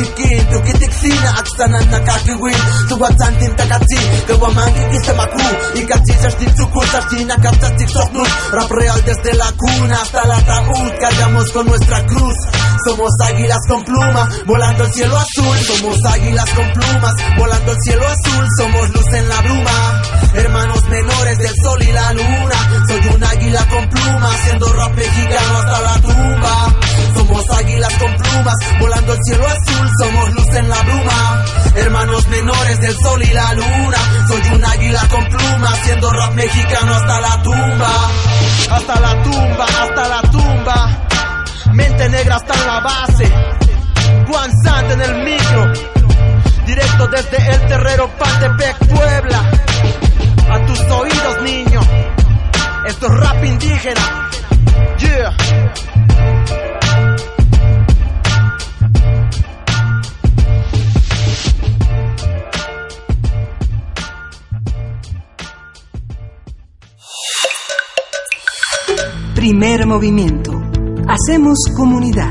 chikin, tu kitik sina ak sanan nakakiwin. Tuwat santin takatsi, Gawamangi y maku Y cachillas ni chucuchas china captas tiktoknut Rap real desde la cuna hasta el ataúd Cargamos con nuestra cruz somos águilas con pluma, volando el cielo azul. Somos águilas con plumas, volando el cielo azul. Somos luz en la bruma, del sol y la luna. Soy un águila con pluma, haciendo rap mexicano hasta la tumba. Hasta la tumba, hasta la tumba. Mente negra hasta en la base. Juan Sant en el micro. Directo desde el terrero Pantepec, Puebla. A tus oídos, niño. Esto es rap indígena. Yeah. Primer movimiento Hacemos comunidad.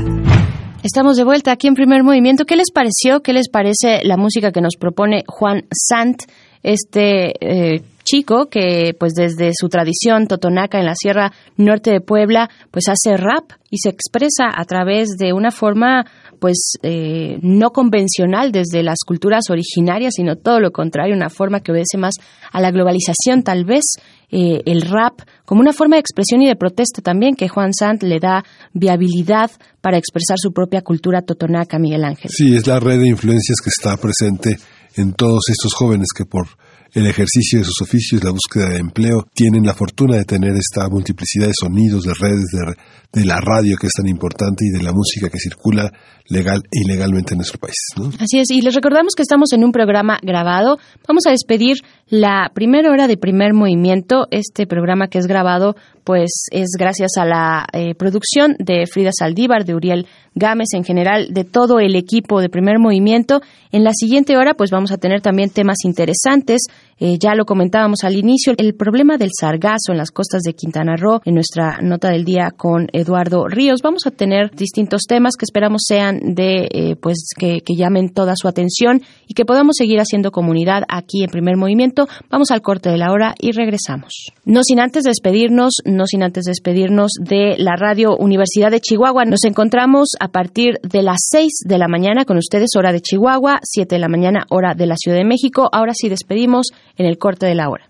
Estamos de vuelta aquí en primer movimiento. ¿Qué les pareció? ¿Qué les parece la música que nos propone Juan Sant? Este eh, chico que pues desde su tradición totonaca en la Sierra Norte de Puebla pues hace rap y se expresa a través de una forma pues eh, no convencional desde las culturas originarias, sino todo lo contrario, una forma que obedece más a la globalización, tal vez eh, el rap como una forma de expresión y de protesta también, que Juan Sant le da viabilidad para expresar su propia cultura totonaca, Miguel Ángel. Sí, es la red de influencias que está presente en todos estos jóvenes que por el ejercicio de sus oficios, la búsqueda de empleo, tienen la fortuna de tener esta multiplicidad de sonidos, de redes, de, la radio que es tan importante y de la música que circula legal e ilegalmente en nuestro país. Así es, y les recordamos que estamos en un programa grabado. Vamos a despedir la primera hora de primer movimiento. Este programa que es grabado, pues es gracias a la eh, producción de Frida Saldívar, de Uriel Gámez, en general, de todo el equipo de primer movimiento. En la siguiente hora, pues vamos a tener también temas interesantes. Eh, ya lo comentábamos al inicio, el problema del sargazo en las costas de Quintana Roo, en nuestra nota del día con Eduardo Ríos. Vamos a tener distintos temas que esperamos sean de, eh, pues, que, que llamen toda su atención y que podamos seguir haciendo comunidad aquí en primer movimiento. Vamos al corte de la hora y regresamos. No sin antes despedirnos, no sin antes despedirnos de la radio Universidad de Chihuahua. Nos encontramos a partir de las 6 de la mañana con ustedes, hora de Chihuahua, 7 de la mañana, hora de la Ciudad de México. Ahora sí despedimos en el corte de la hora.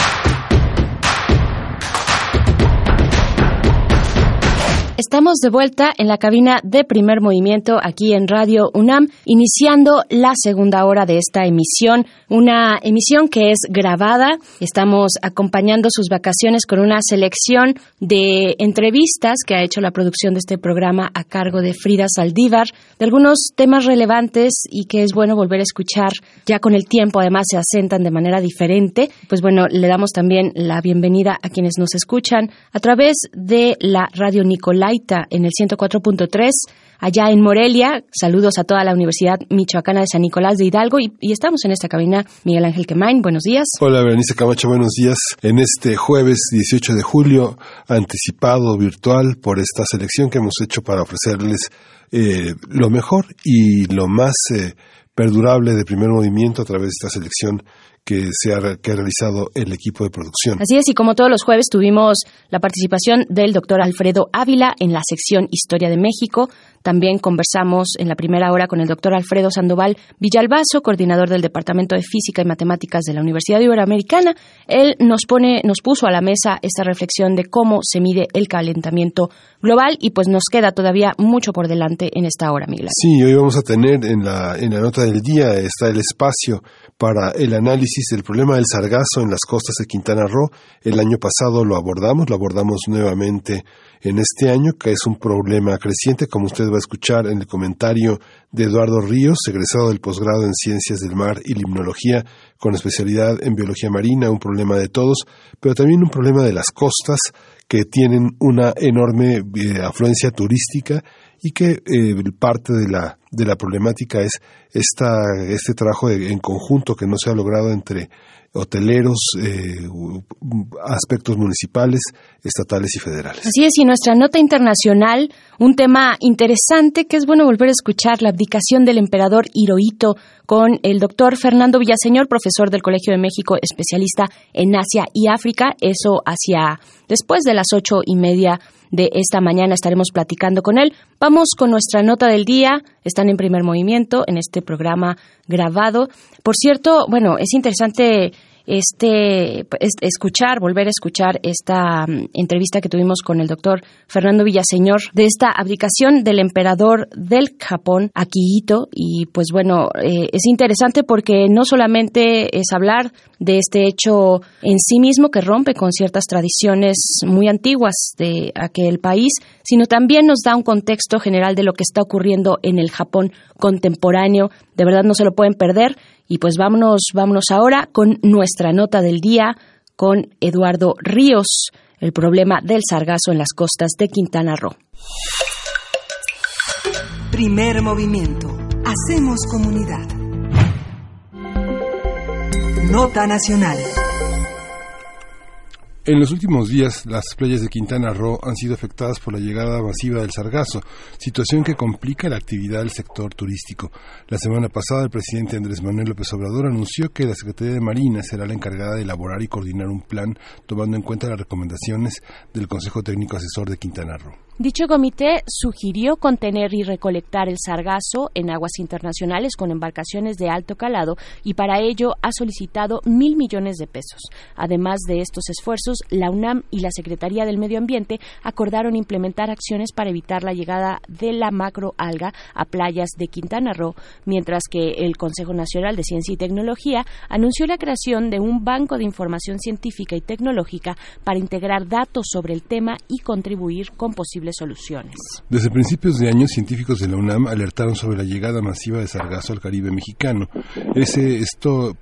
Estamos de vuelta en la cabina de primer movimiento aquí en Radio UNAM, iniciando la segunda hora de esta emisión, una emisión que es grabada. Estamos acompañando sus vacaciones con una selección de entrevistas que ha hecho la producción de este programa a cargo de Frida Saldívar, de algunos temas relevantes y que es bueno volver a escuchar ya con el tiempo, además se asentan de manera diferente. Pues bueno, le damos también la bienvenida a quienes nos escuchan a través de la Radio Nicolás en el 104.3 allá en Morelia. Saludos a toda la Universidad Michoacana de San Nicolás de Hidalgo y, estamos en esta cabina. Miguel Ángel Quemain, buenos días. Hola, Berenice Camacho, buenos días. En este jueves 18 de julio, anticipado virtual por esta selección que hemos hecho para ofrecerles eh, lo mejor y lo más eh, perdurable de primer movimiento a través de esta selección que, se ha, que ha realizado el equipo de producción. Así es, y como todos los jueves tuvimos la participación del doctor Alfredo Ávila en la sección Historia de México. También conversamos en la primera hora con el doctor Alfredo Sandoval Villalbazo, coordinador del Departamento de Física y Matemáticas de la Universidad Iberoamericana. Él nos pone, nos puso a la mesa esta reflexión de cómo se mide el calentamiento global y pues nos queda todavía mucho por delante en esta hora, Miguel. Sí, hoy vamos a tener en la, en la nota del día está el espacio para el análisis del problema del sargazo en las costas de Quintana Roo. El año pasado lo abordamos, lo abordamos nuevamente en este año, que es un problema creciente, como usted va a escuchar en el comentario de Eduardo Ríos, egresado del posgrado en Ciencias del Mar y Limnología, con especialidad en Biología Marina, un problema de todos, pero también un problema de las costas, que tienen una enorme eh, afluencia turística y que eh, parte de la, de la problemática es esta, este trabajo en conjunto que no se ha logrado entre hoteleros, eh, aspectos municipales, estatales y federales. Así es, y nuestra nota internacional, un tema interesante que es bueno volver a escuchar, la abdicación del emperador Hirohito con el doctor Fernando Villaseñor, profesor del Colegio de México, especialista en Asia y África, eso hacia después de las ocho y media de esta mañana estaremos platicando con él. Vamos con nuestra nota del día. Están en primer movimiento en este programa grabado. Por cierto, bueno, es interesante este, escuchar, volver a escuchar esta mm, entrevista que tuvimos con el doctor Fernando Villaseñor de esta abdicación del emperador del Japón, Akihito. Y pues bueno, eh, es interesante porque no solamente es hablar de este hecho en sí mismo que rompe con ciertas tradiciones muy antiguas de aquel país, sino también nos da un contexto general de lo que está ocurriendo en el Japón contemporáneo. De verdad no se lo pueden perder. Y pues vámonos, vámonos ahora con nuestra nota del día con Eduardo Ríos, el problema del sargazo en las costas de Quintana Roo. Primer movimiento. Hacemos comunidad. Nota nacional. En los últimos días, las playas de Quintana Roo han sido afectadas por la llegada masiva del sargazo, situación que complica la actividad del sector turístico. La semana pasada, el presidente Andrés Manuel López Obrador anunció que la Secretaría de Marina será la encargada de elaborar y coordinar un plan tomando en cuenta las recomendaciones del Consejo Técnico Asesor de Quintana Roo. Dicho comité sugirió contener y recolectar el sargazo en aguas internacionales con embarcaciones de alto calado y para ello ha solicitado mil millones de pesos. Además de estos esfuerzos, la UNAM y la Secretaría del Medio Ambiente acordaron implementar acciones para evitar la llegada de la macroalga a playas de Quintana Roo, mientras que el Consejo Nacional de Ciencia y Tecnología anunció la creación de un banco de información científica y tecnológica para integrar datos sobre el tema y contribuir con posibles soluciones. Desde principios de año, científicos de la UNAM alertaron sobre la llegada masiva de sargazo al Caribe mexicano. Ese, esto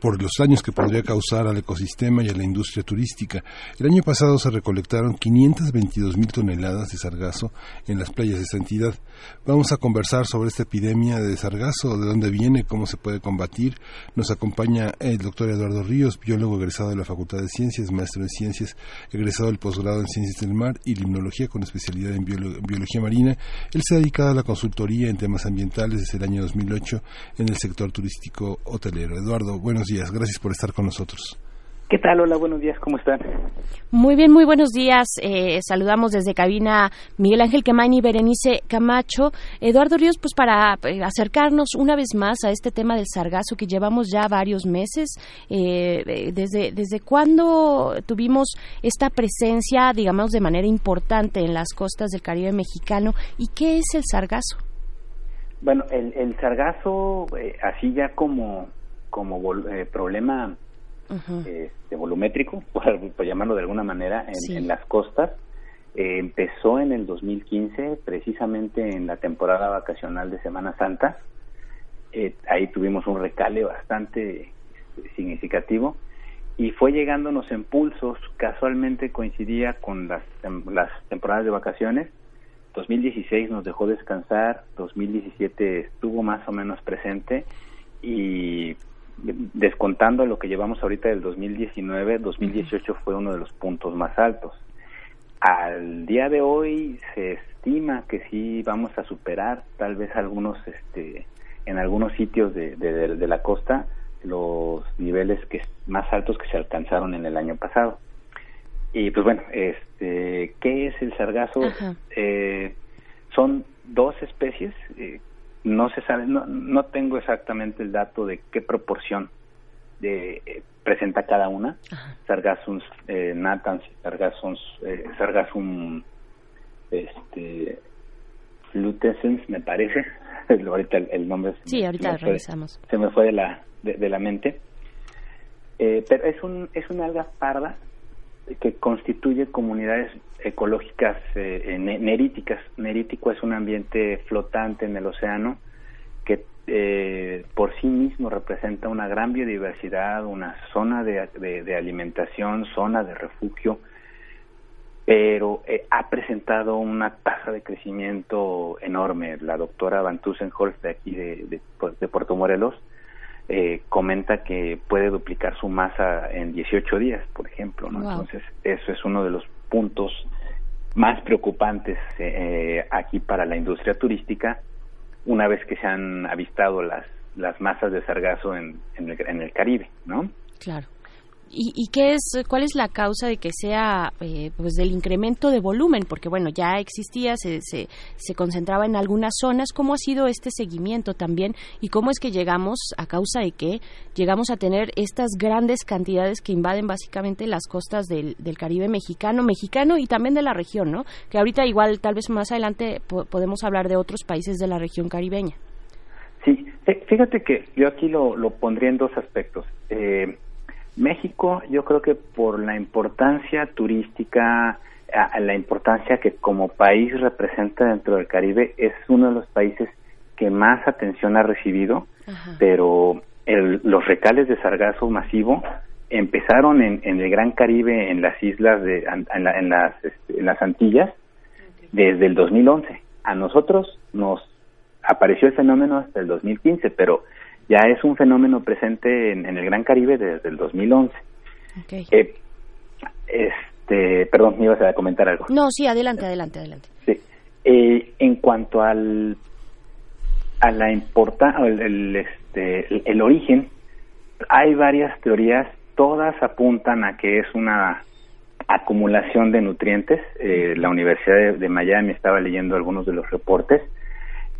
por los daños que podría causar al ecosistema y a la industria turística. El año pasado se recolectaron 522 mil toneladas de sargazo en las playas de esta entidad. Vamos a conversar sobre esta epidemia de sargazo, de dónde viene, cómo se puede combatir. Nos acompaña el doctor Eduardo Ríos, biólogo egresado de la Facultad de Ciencias, maestro de Ciencias, egresado del posgrado en Ciencias del Mar y Limnología con especialidad en biología marina. Él se ha dedicado a la consultoría en temas ambientales desde el año 2008 en el sector turístico hotelero. Eduardo, buenos días. Gracias por estar con nosotros. ¿Qué tal? Hola, buenos días, ¿cómo están? Muy bien, muy buenos días. Eh, saludamos desde cabina Miguel Ángel Quemain y Berenice Camacho. Eduardo Ríos, pues para eh, acercarnos una vez más a este tema del sargazo que llevamos ya varios meses. Eh, desde, ¿Desde cuándo tuvimos esta presencia, digamos, de manera importante en las costas del Caribe mexicano? ¿Y qué es el sargazo? Bueno, el, el sargazo, así ya como, como problema este, volumétrico, por, llamarlo de alguna manera, en, las costas. Eh, empezó en el 2015, precisamente en la temporada vacacional de Semana Santa. Eh, ahí tuvimos un recale bastante este, significativo y fue llegándonos impulsos, casualmente coincidía con las, las temporadas de vacaciones. 2016 nos dejó descansar, 2017 estuvo más o menos presente y descontando lo que llevamos ahorita del 2019, 2018 fue uno de los puntos más altos. Al día de hoy se estima que sí vamos a superar tal vez algunos, este, en algunos sitios de, de, la costa los niveles que más altos que se alcanzaron en el año pasado. Y pues bueno, este, ¿qué es el sargazo? Eh, son dos especies eh, no se sabe, no, no tengo exactamente el dato de qué proporción de, eh, presenta cada una. Sargassum eh, natans, Sargassum, eh, Sargassum este, flutescens, me parece. ahorita el, nombre sí, ahorita revisamos. se me fue de la, de, la mente. Eh, pero es, un, es una alga parda que constituye comunidades ecológicas eh, neríticas. Nerítico es un ambiente flotante en el océano que eh, por sí mismo representa una gran biodiversidad, una zona de, de, alimentación, zona de refugio, pero eh, ha presentado una tasa de crecimiento enorme. La doctora Van Tussenholz de aquí de, de Puerto Morelos eh, comenta que puede duplicar su masa en 18 días, por ejemplo. ¿no? Entonces, eso es uno de los puntos más preocupantes eh, aquí para la industria turística, una vez que se han avistado las, las masas de sargazo en, en, el, en el Caribe, ¿no? Claro. ¿Y, qué es, cuál es la causa de que sea, eh, pues, del incremento de volumen? Porque, bueno, ya existía, se, se, se, concentraba en algunas zonas. ¿Cómo ha sido este seguimiento también? ¿Y cómo es que llegamos, a causa de que llegamos a tener estas grandes cantidades que invaden básicamente las costas del, del Caribe mexicano, mexicano y también de la región, ¿no? Que ahorita igual, tal vez más adelante podemos hablar de otros países de la región caribeña. Sí, eh, fíjate que yo aquí lo, lo pondría en dos aspectos. Eh, México, yo creo que por la importancia turística, la importancia que como país representa dentro del Caribe, es uno de los países que más atención ha recibido, pero los recales de sargazo masivo empezaron en, el Gran Caribe, en las islas, de, en, las, este, en las Antillas, desde el 2011. A nosotros nos apareció el fenómeno hasta el 2015, pero ya es un fenómeno presente en, el Gran Caribe desde el 2011. Eh, Este, perdón, me ibas a comentar algo. No, sí, adelante, adelante, adelante. Sí. Eh, en cuanto al a la importancia, el, este, el, origen, hay varias teorías, todas apuntan a que es una acumulación de nutrientes. Eh, la Universidad de, Miami estaba leyendo algunos de los reportes.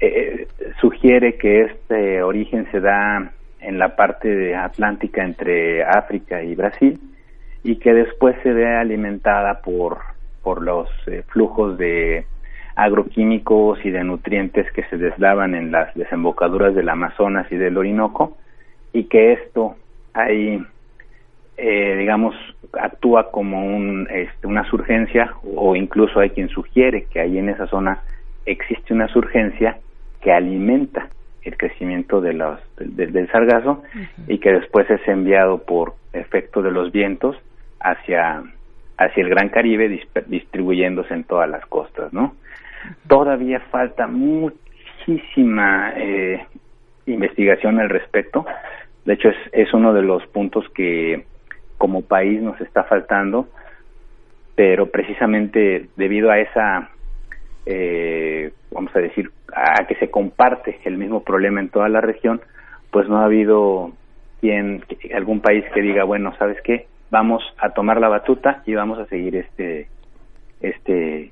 Eh, sugiere que este origen se da en la parte atlántica entre África y Brasil y que después se ve alimentada por, por los eh, flujos de agroquímicos y de nutrientes que se deslavan en las desembocaduras del Amazonas y del Orinoco y que esto ahí eh, digamos actúa como un, este, una surgencia o incluso hay quien sugiere que ahí en esa zona existe una surgencia que alimenta el crecimiento de los, del sargazo y que después es enviado por efecto de los vientos hacia, hacia el Gran Caribe distribuyéndose en todas las costas, ¿no? Todavía falta muchísima eh, investigación al respecto. De hecho, es, es uno de los puntos que como país nos está faltando, pero precisamente debido a esa, eh, vamos a decir, a que se comparte el mismo problema en toda la región, pues no ha habido quien, algún país que diga, bueno, ¿sabes qué? Vamos a tomar la batuta y vamos a seguir este, este,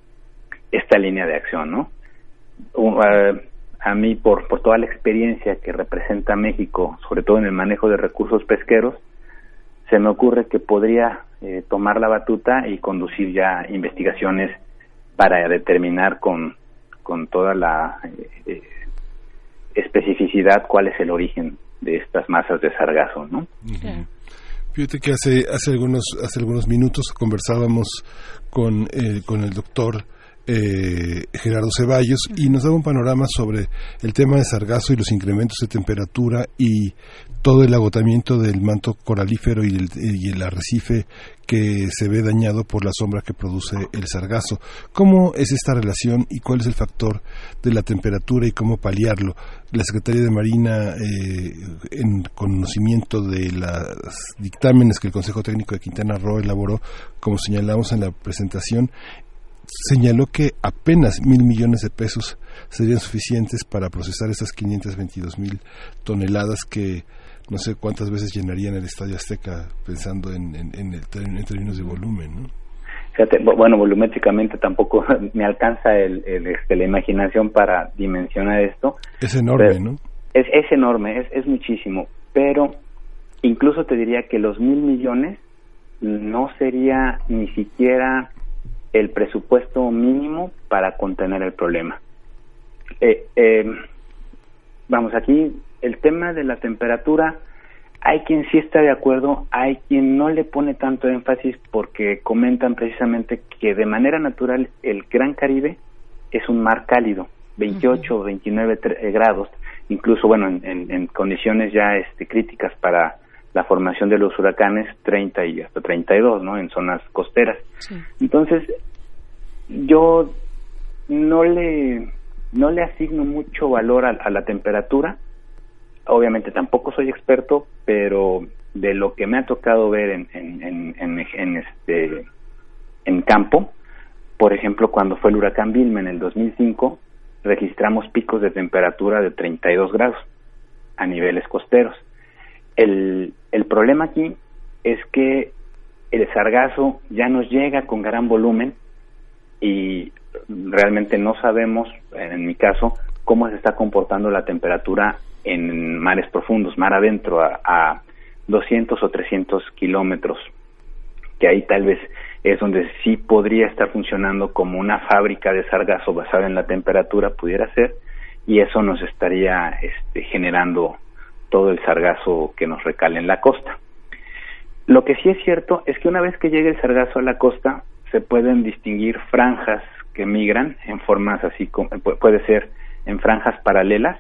esta línea de acción, ¿no? a, mí, por, por toda la experiencia que representa México, sobre todo en el manejo de recursos pesqueros, se me ocurre que podría eh, tomar la batuta y conducir ya investigaciones para determinar con, con toda la eh, eh, especificidad cuál es el origen de estas masas de sargazo, ¿no? Fíjate que hace hace algunos hace algunos minutos conversábamos con con el doctor eh, Gerardo Ceballos y nos daba un panorama sobre el tema de sargazo y los incrementos de temperatura y todo el agotamiento del manto coralífero y el, arrecife que se ve dañado por la sombra que produce el sargazo. ¿Cómo es esta relación y cuál es el factor de la temperatura y cómo paliarlo? La Secretaría de Marina, eh, en conocimiento de los dictámenes que el Consejo Técnico de Quintana Roo elaboró, como señalamos en la presentación, señaló que apenas mil millones de pesos serían suficientes para procesar esas 522 mil toneladas que no sé cuántas veces llenarían el Estadio Azteca pensando en, en, términos de volumen, ¿no? bueno, volumétricamente tampoco me alcanza el, este, la imaginación para dimensionar esto. Es enorme, ¿no? Es, es enorme, es, es muchísimo, pero incluso te diría que los mil millones no sería ni siquiera el presupuesto mínimo para contener el problema. Eh, eh, vamos, aquí el tema de la temperatura, hay quien sí está de acuerdo, hay quien no le pone tanto énfasis porque comentan precisamente que de manera natural el Gran Caribe es un mar cálido, 28 o 29 eh, grados, incluso bueno, en, en, condiciones ya este, críticas para la formación de los huracanes 30 y hasta 32, ¿no? En zonas costeras. Entonces, yo no le no le asigno mucho valor a, la temperatura. Obviamente tampoco soy experto, pero de lo que me ha tocado ver en, en, en, en este en campo, por ejemplo, cuando fue el huracán Vilma en el 2005, registramos picos de temperatura de 32 grados a niveles costeros. El, el problema aquí es que el sargazo ya nos llega con gran volumen y realmente no sabemos, en mi caso, cómo se está comportando la temperatura en mares profundos, mar adentro, a, a 200 o 300 kilómetros, que ahí tal vez es donde sí podría estar funcionando como una fábrica de sargazo basada en la temperatura, pudiera ser, y eso nos estaría este, generando todo el sargazo que nos recale en la costa. Lo que sí es cierto es que una vez que llegue el sargazo a la costa, se pueden distinguir franjas que migran en formas así, puede ser en franjas paralelas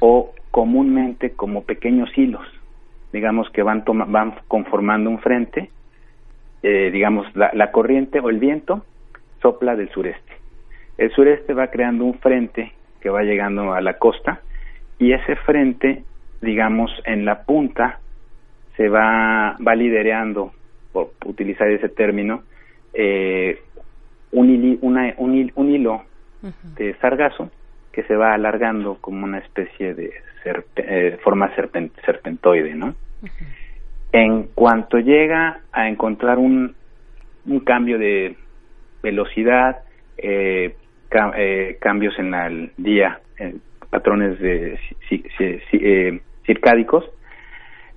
o comúnmente como pequeños hilos, digamos que van, van conformando un frente, eh, digamos la, la corriente o el viento sopla del sureste. El sureste va creando un frente que va llegando a la costa y ese frente digamos, en la punta se va, va lidereando, por utilizar ese término, eh, un, un, hilo de sargazo que se va alargando como una especie de eh, forma serpentoide, ¿no? En cuanto llega a encontrar un, un cambio de velocidad, eh, eh, cambios en el día, patrones de circádicos,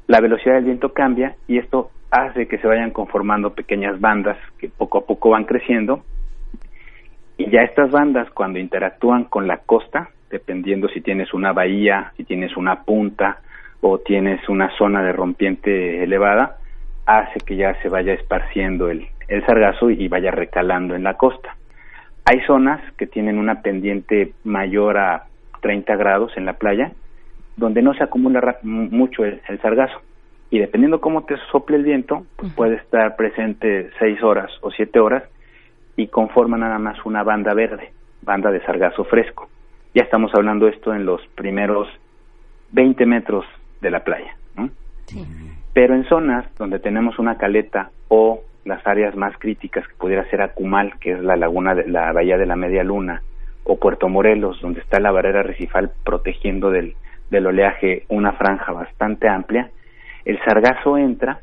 la velocidad del viento cambia y esto hace que se vayan conformando pequeñas bandas que poco a poco van creciendo y ya estas bandas cuando interactúan con la costa, dependiendo si tienes una bahía, si tienes una punta o tienes una zona de rompiente elevada, hace que ya se vaya esparciendo el, el sargazo y vaya recalando en la costa. Hay zonas que tienen una pendiente mayor a 30 grados en la playa, donde no se acumula mucho el, sargazo. Y dependiendo cómo te sople el viento, pues puede estar presente 6 horas o 7 horas y conforma nada más una banda verde, banda de sargazo fresco. Ya estamos hablando esto en los primeros 20 metros de la playa. Pero en zonas donde tenemos una caleta o las áreas más críticas que pudiera ser Acumal, que es la laguna de la bahía de la Media Luna, o Puerto Morelos, donde está la barrera recifal protegiendo del, del oleaje una franja bastante amplia, el sargazo entra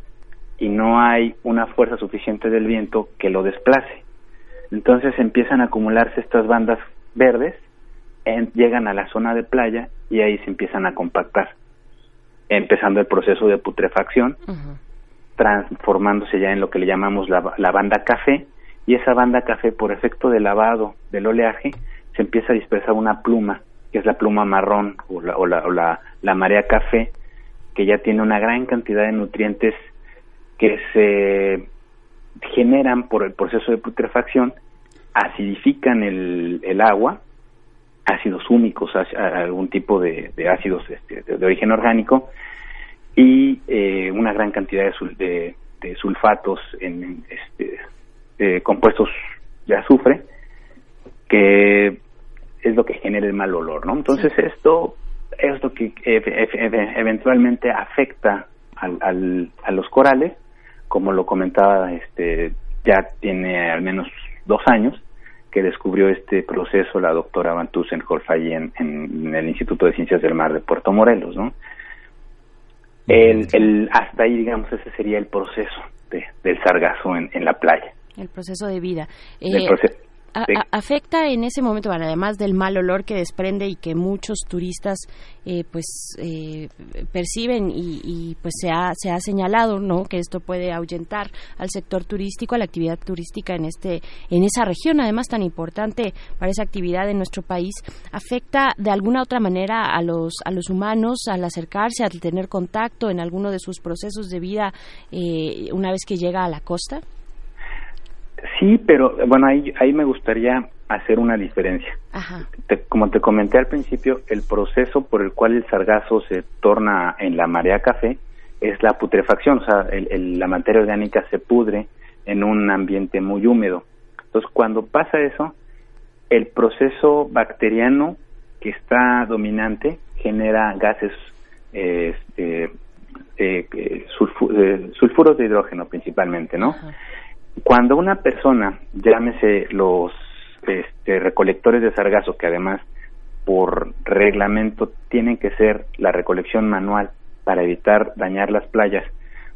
y no hay una fuerza suficiente del viento que lo desplace. Entonces empiezan a acumularse estas bandas verdes, llegan a la zona de playa y ahí se empiezan a compactar, empezando el proceso de putrefacción, transformándose ya en lo que le llamamos la, la banda café, y esa banda café, por efecto de lavado del oleaje, se empieza a dispersar una pluma, que es la pluma marrón o la, o la, o la, marea café, que ya tiene una gran cantidad de nutrientes que se generan por el proceso de putrefacción, acidifican el, el agua, ácidos húmicos, algún tipo de, ácidos este, de, origen orgánico, y eh, una gran cantidad de, de, sulfatos en este, compuestos de azufre, que es lo que genera el mal olor, ¿no? Entonces esto es lo que eventualmente afecta al, a los corales como lo comentaba, este, ya tiene al menos dos años que descubrió este proceso la doctora Van Tussenholf allí en, en, el Instituto de Ciencias del Mar de Puerto Morelos, ¿no? El, el, hasta ahí, digamos, ese sería el proceso de, del sargazo en, en la playa. El proceso de vida. el afecta en ese momento, además del mal olor que desprende y que muchos turistas eh, pues eh, perciben y, pues se ha, se ha señalado no que esto puede ahuyentar al sector turístico, a la actividad turística en este en esa región, además tan importante para esa actividad en nuestro país, afecta de alguna otra manera a los a los humanos al acercarse, al tener contacto en alguno de sus procesos de vida eh, una vez que llega a la costa. Sí, pero bueno, ahí, ahí me gustaría hacer una diferencia. como te comenté al principio, el proceso por el cual el sargazo se torna en la marea café es la putrefacción, o sea, la materia orgánica se pudre en un ambiente muy húmedo. Entonces, cuando pasa eso, el proceso bacteriano que está dominante genera gases este, eh, eh, sulfuros de hidrógeno principalmente, ¿no? Cuando una persona, llámese los este, recolectores de sargazo, que además por reglamento tienen que ser la recolección manual para evitar dañar las playas,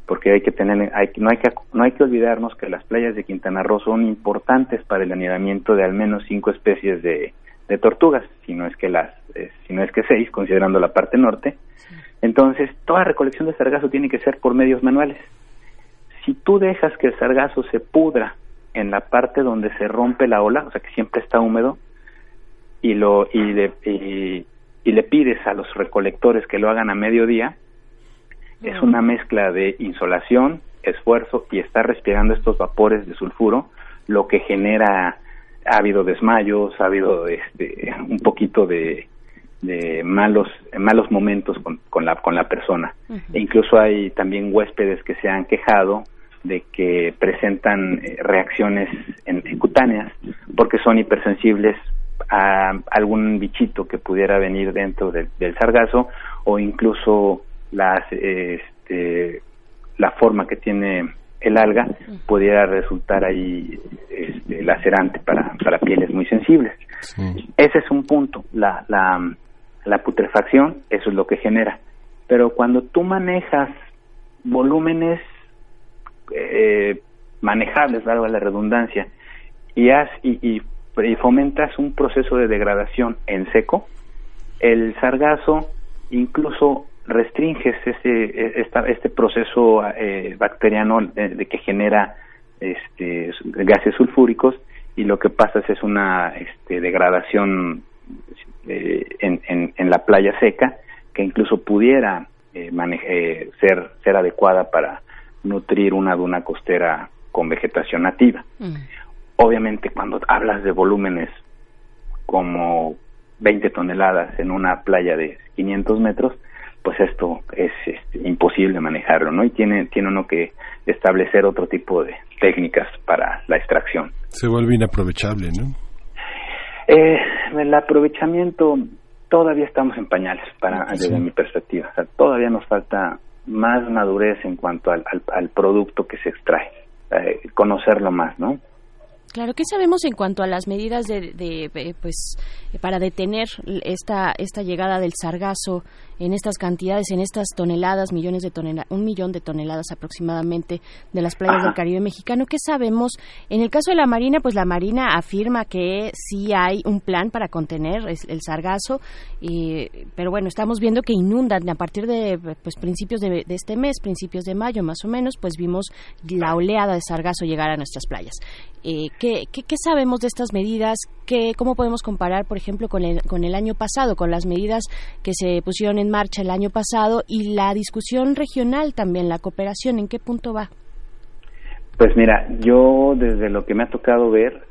porque hay que tener, hay, no hay que no hay que olvidarnos que las playas de Quintana Roo son importantes para el anidamiento de al menos cinco especies de, de tortugas, si no es que las, eh, si no es que seis, considerando la parte norte. Entonces, toda recolección de sargazo tiene que ser por medios manuales si tú dejas que el sargazo se pudra en la parte donde se rompe la ola, o sea que siempre está húmedo, y lo y le, y, le pides a los recolectores que lo hagan a mediodía, es una mezcla de insolación, esfuerzo y estar respirando estos vapores de sulfuro, lo que genera ha habido desmayos, ha habido este un poquito de, de malos malos momentos con, con la con la persona. E incluso hay también huéspedes que se han quejado de que presentan eh, reacciones en, cutáneas porque son hipersensibles a algún bichito que pudiera venir dentro del sargazo o incluso las este, la forma que tiene el alga pudiera resultar ahí este, lacerante para, para pieles muy sensibles. Ese es un punto, la, la, la putrefacción, eso es lo que genera. Pero cuando tú manejas volúmenes eh, manejables, valga la redundancia, y, has, y, y, fomentas un proceso de degradación en seco, el sargazo incluso restringes ese, este proceso eh, bacteriano de, que genera este, gases sulfúricos y lo que pasa es, una este, degradación eh, en, en, en, la playa seca que incluso pudiera eh, eh, ser, ser adecuada para nutrir una duna costera con vegetación nativa. Mm. Obviamente cuando hablas de volúmenes como 20 toneladas en una playa de 500 metros, pues esto es este, imposible manejarlo, ¿no? Y tiene, tiene uno que establecer otro tipo de técnicas para la extracción. Se vuelve inaprovechable, ¿no? Eh, el aprovechamiento todavía estamos en pañales, para desde mi perspectiva. O sea, todavía nos falta más madurez en cuanto al, al, producto que se extrae, eh, conocerlo más, ¿no? Claro, ¿qué sabemos en cuanto a las medidas de, de, pues para detener esta esta llegada del sargazo en estas cantidades, en estas toneladas, millones de toneladas, un millón de toneladas aproximadamente de las playas del Caribe mexicano. ¿Qué sabemos? En el caso de la Marina, pues la Marina afirma que sí hay un plan para contener el sargazo, pero bueno, estamos viendo que inundan a partir de pues, principios de, este mes, principios de mayo más o menos, pues vimos la oleada de sargazo llegar a nuestras playas. Eh, ¿qué, qué, sabemos de estas medidas? ¿Qué, ¿Cómo podemos comparar, por ejemplo, con el, con el año pasado, con las medidas que se pusieron en marcha el año pasado y la discusión regional también, la cooperación, ¿en qué punto va? Pues mira, yo desde lo que me ha tocado ver,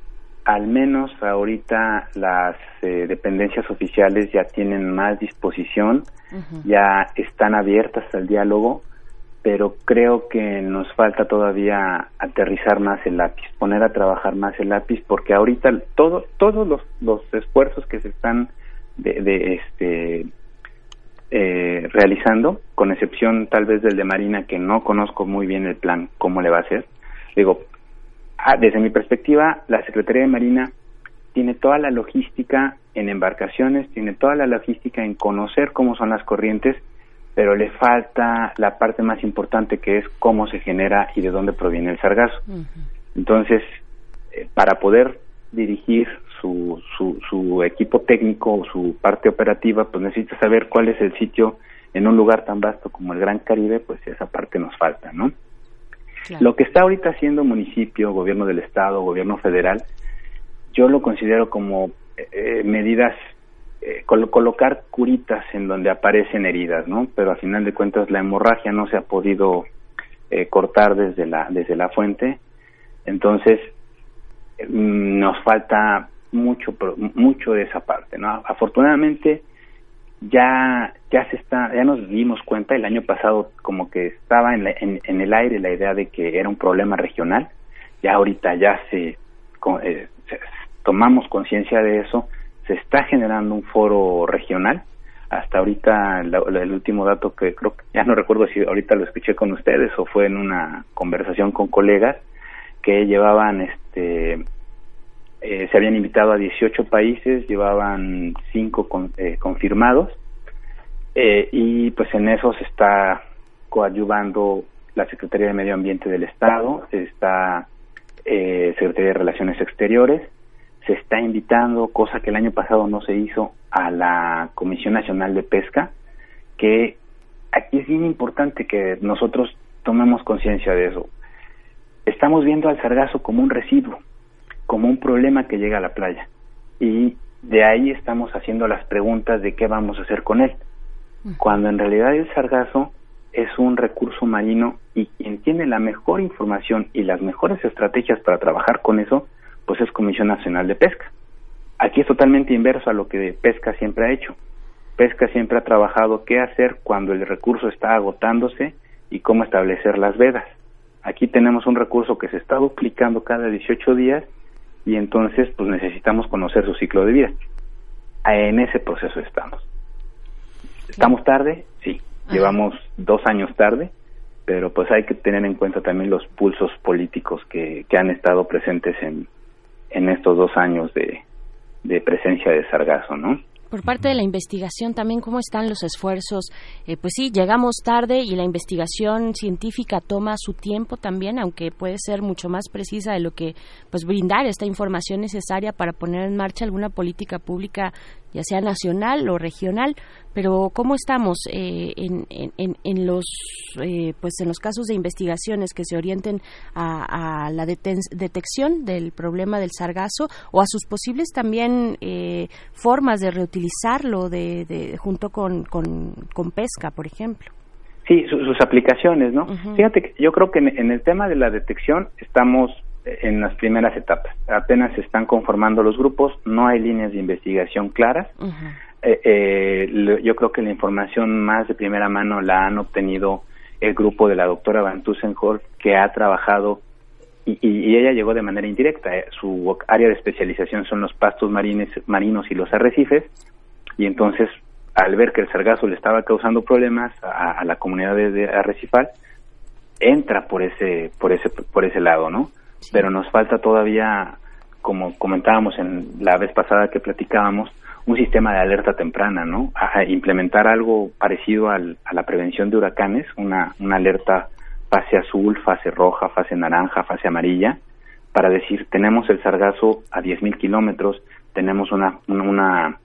al menos ahorita las eh, dependencias oficiales ya tienen más disposición, ya están abiertas al diálogo, pero creo que nos falta todavía aterrizar más el lápiz, poner a trabajar más el lápiz, porque ahorita todo, todos los, los esfuerzos que se están de, de este eh, realizando, con excepción tal vez del de Marina, que no conozco muy bien el plan, cómo le va a hacer. Digo, ah, desde mi perspectiva, la Secretaría de Marina tiene toda la logística en embarcaciones, tiene toda la logística en conocer cómo son las corrientes, pero le falta la parte más importante que es cómo se genera y de dónde proviene el sargazo. Entonces, eh, para poder dirigir su, su, su equipo técnico o su parte operativa, pues necesita saber cuál es el sitio en un lugar tan vasto como el Gran Caribe, pues esa parte nos falta, ¿no? Lo que está ahorita haciendo municipio, gobierno del estado, gobierno federal, yo lo considero como eh, medidas, eh, colocar curitas en donde aparecen heridas, ¿no? Pero a final de cuentas la hemorragia no se ha podido eh, cortar desde la desde la fuente, entonces mm, nos falta mucho mucho de esa parte no afortunadamente ya ya se está ya nos dimos cuenta el año pasado como que estaba en, en, el aire la idea de que era un problema regional. Ya ahorita ya se, eh, tomamos conciencia de eso se está generando un foro regional. Hasta ahorita el último dato que creo ya no recuerdo si ahorita lo escuché con ustedes o fue en una conversación con colegas que llevaban este eh, se habían invitado a 18 países, llevaban 5 eh, confirmados eh, y pues en eso se está coadyuvando la Secretaría de Medio Ambiente del Estado, está Secretaría de Relaciones Exteriores, se está invitando, cosa que el año pasado no se hizo, a la Comisión Nacional de Pesca, que aquí es bien importante que nosotros tomemos conciencia de eso. Estamos viendo al sargazo como un residuo, como un problema que llega a la playa. Y de ahí estamos haciendo las preguntas de qué vamos a hacer con él. Cuando en realidad el sargazo es un recurso marino y quien tiene la mejor información y las mejores estrategias para trabajar con eso, pues es Comisión Nacional de Pesca. Aquí es totalmente inverso a lo que Pesca siempre ha hecho. Pesca siempre ha trabajado qué hacer cuando el recurso está agotándose y cómo establecer las vedas. Aquí tenemos un recurso que se está duplicando cada 18 días y entonces pues necesitamos conocer su ciclo de vida. En ese proceso estamos. ¿Estamos tarde? Sí. Llevamos dos años tarde, pero pues hay que tener en cuenta también los pulsos políticos que, que han estado presentes en, en estos dos años de, de presencia de sargazo, ¿no? Por parte de la investigación también, ¿cómo están los esfuerzos? Eh, pues sí, llegamos tarde y la investigación científica toma su tiempo también, aunque puede ser mucho más precisa de lo que, pues brindar esta información necesaria para poner en marcha alguna política pública ya sea nacional o regional, pero cómo estamos eh, en, en, los eh, pues en los casos de investigaciones que se orienten a, la detección del problema del sargazo o a sus posibles también eh, formas de reutilizarlo de, junto con, con, pesca, por ejemplo. Sí, sus aplicaciones, ¿no? Fíjate que yo creo que en el tema de la detección estamos en las primeras etapas. Apenas se están conformando los grupos, no hay líneas de investigación claras. Eh, eh, yo creo que la información más de primera mano la han obtenido el grupo de la doctora Van Tussenholt, que ha trabajado y, y, ella llegó de manera indirecta. Eh, su área de especialización son los pastos marines, marinos y los arrecifes, y entonces al ver que el sargazo le estaba causando problemas a, la comunidad de, de, arrecifal, entra por ese, por ese, por ese lado, ¿no? Pero nos falta todavía, como comentábamos en la vez pasada que platicábamos, un sistema de alerta temprana, ¿no? Implementar algo parecido al, a la prevención de huracanes, una, una alerta fase azul, fase roja, fase naranja, fase amarilla, para decir, tenemos el sargazo a 10.000 kilómetros, tenemos una, una,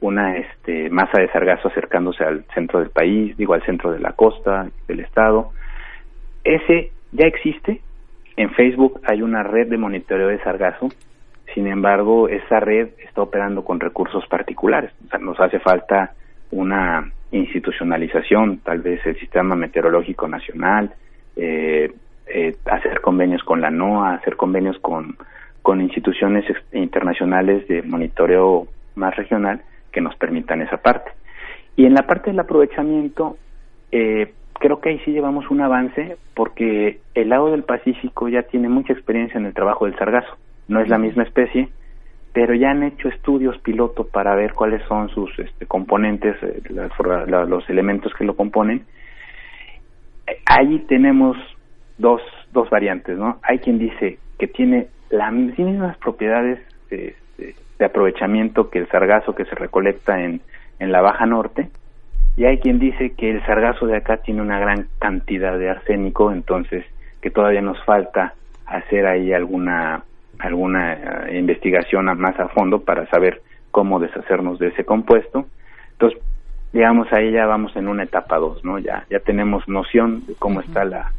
una este, masa de sargazo acercándose al centro del país, digo, al centro de la costa, del estado. Ese ya existe, en Facebook hay una red de monitoreo de sargazo, sin embargo, esa red está operando con recursos particulares. nos hace falta una institucionalización, tal vez el Sistema Meteorológico Nacional, eh, eh, hacer convenios con la NOAA, hacer convenios con, con instituciones internacionales de monitoreo más regional que nos permitan esa parte. Y en la parte del aprovechamiento, eh, creo que ahí sí llevamos un avance porque el lago del Pacífico ya tiene mucha experiencia en el trabajo del sargazo. No es la misma especie, pero ya han hecho estudios piloto para ver cuáles son sus este, componentes, eh, los elementos que lo componen. Ahí tenemos dos, dos variantes, ¿no? Hay quien dice que tiene las mismas propiedades de, de aprovechamiento que el sargazo que se recolecta en, en la Baja Norte, y hay quien dice que el sargazo de acá tiene una gran cantidad de arsénico, entonces que todavía nos falta hacer ahí alguna alguna eh, investigación más a fondo para saber cómo deshacernos de ese compuesto. Entonces, digamos ahí ya vamos en una etapa 2, ¿no? Ya ya tenemos noción de cómo está la,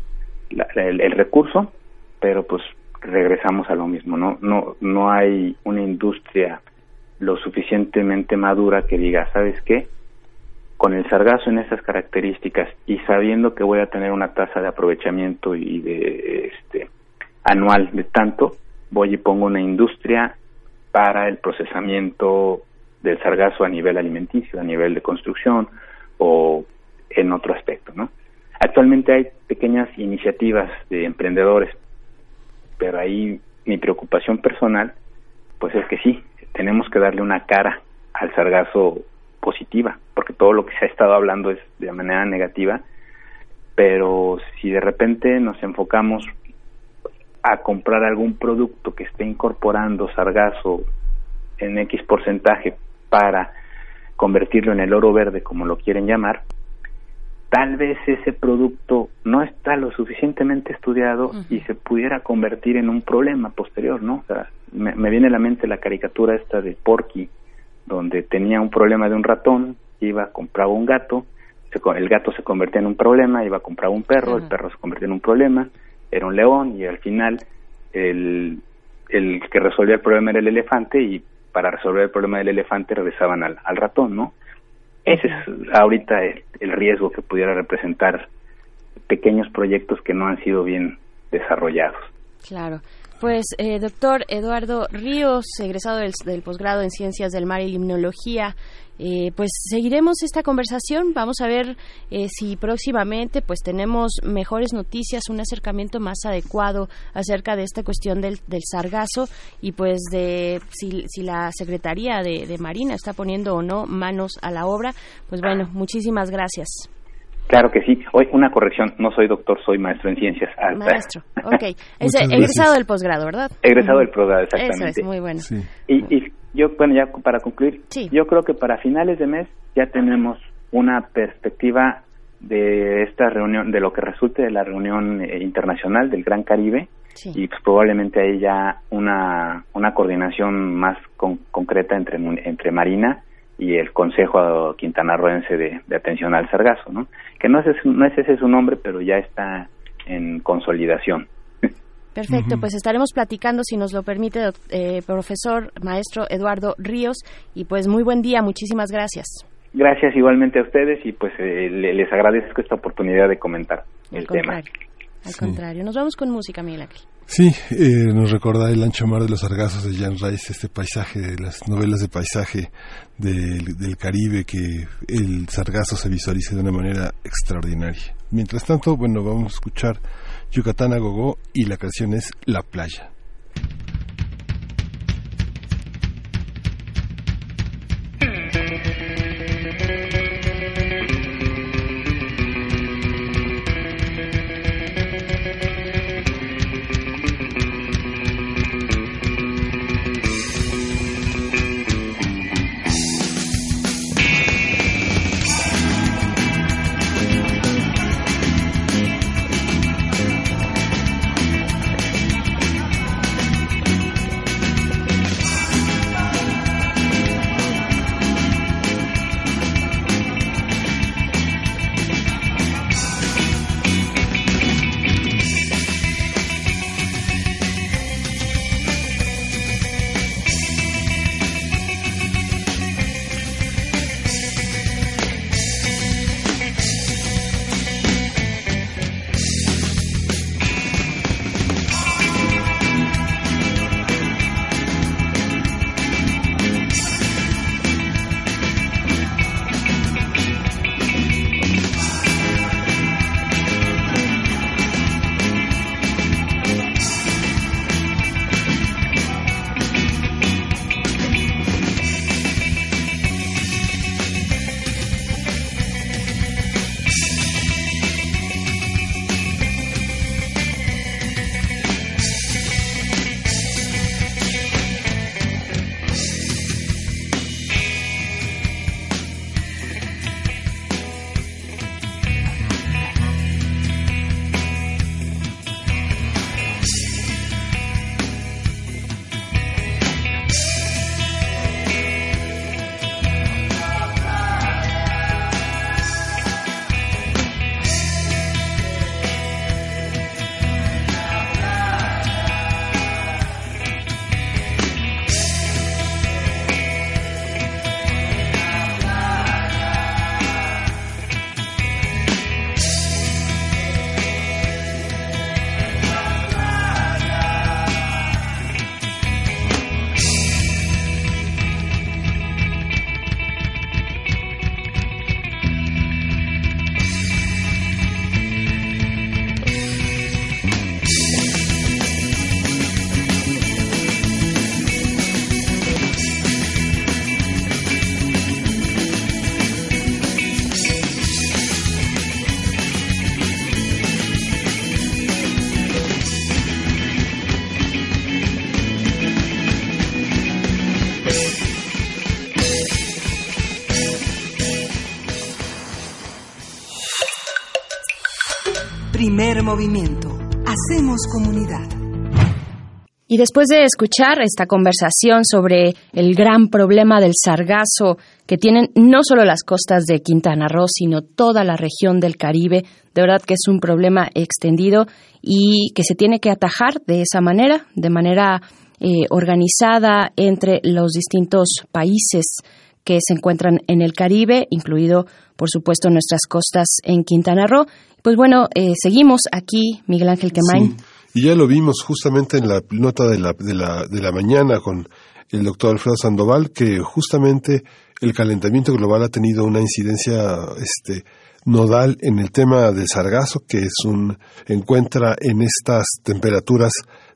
el, el, recurso, pero pues regresamos a lo mismo, ¿no? No no hay una industria lo suficientemente madura que diga, ¿sabes qué? Con el sargazo en esas características y sabiendo que voy a tener una tasa de aprovechamiento y de este anual de tanto, voy y pongo una industria para el procesamiento del sargazo a nivel alimenticio, a nivel de construcción o en otro aspecto, ¿no? Actualmente hay pequeñas iniciativas de emprendedores, pero ahí mi preocupación personal, pues es que sí, tenemos que darle una cara al sargazo positiva, porque todo lo que se ha estado hablando es de manera negativa, pero si de repente nos enfocamos a comprar algún producto que esté incorporando sargazo en X porcentaje para convertirlo en el oro verde, como lo quieren llamar, tal vez ese producto no está lo suficientemente estudiado y se pudiera convertir en un problema posterior, ¿no? O sea, me, me, viene a la mente la caricatura esta de Porky, donde tenía un problema de un ratón, iba, compraba un gato, el gato se convertía en un problema, iba a comprar un perro, el perro se convertía en un problema, era un león y al final el, el que resolvía el problema era el elefante y para resolver el problema del elefante regresaban al, al ratón, ¿no? Ese es ahorita el, el riesgo que pudiera representar pequeños proyectos que no han sido bien desarrollados. Claro. Pues, eh, doctor Eduardo Ríos, egresado del, posgrado en Ciencias del Mar y Limnología, eh, pues seguiremos esta conversación. Vamos a ver eh, si próximamente pues tenemos mejores noticias, un acercamiento más adecuado acerca de esta cuestión del, sargazo y pues de si, si la Secretaría de Marina está poniendo o no manos a la obra. Pues bueno, muchísimas gracias. Claro que sí. Hoy una corrección, no soy doctor, soy maestro en ciencias. Maestro, ok. Es egresado del posgrado, ¿verdad? Egresado del posgrado, exactamente. Eso es, muy bueno. Y, y, yo, bueno, ya para concluir, yo creo que para finales de mes ya tenemos una perspectiva de esta reunión, de lo que resulte de la reunión eh, internacional del Gran Caribe y pues, probablemente hay ya una, una coordinación más concreta entre, entre Marina y el Consejo Quintanarroense de, de Atención al Sargazo, ¿no? Que no es, no es ese su nombre, pero ya está en consolidación. Perfecto, pues estaremos platicando, si nos lo permite, eh, profesor, maestro Eduardo Ríos, y pues muy buen día, muchísimas gracias. Gracias igualmente a ustedes y pues eh, les agradezco esta oportunidad de comentar el tema. Al contrario, nos vamos con música, Miguel Ángel. Sí, eh, nos recorda el ancho mar de los sargazos de Jan Rice, este paisaje, de las novelas de paisaje del, del Caribe, que el sargazo se visualiza de una manera extraordinaria. Mientras tanto, bueno, vamos a escuchar Yucatán a Gogó y la canción es La Playa. Movimiento. Hacemos comunidad. Y después de escuchar esta conversación sobre el gran problema del sargazo que tienen no solo las costas de Quintana Roo, sino toda la región del Caribe, de verdad que es un problema extendido y que se tiene que atajar de esa manera, de manera eh, organizada entre los distintos países que se encuentran en el Caribe, incluido, por supuesto, nuestras costas en Quintana Roo. Pues bueno, eh, seguimos aquí, Miguel Ángel Quemain. y ya lo vimos justamente en la nota de la, de la, de la mañana con el doctor Alfredo Sandoval, que justamente el calentamiento global ha tenido una incidencia este, nodal en el tema del sargazo, que es un, encuentra en estas temperaturas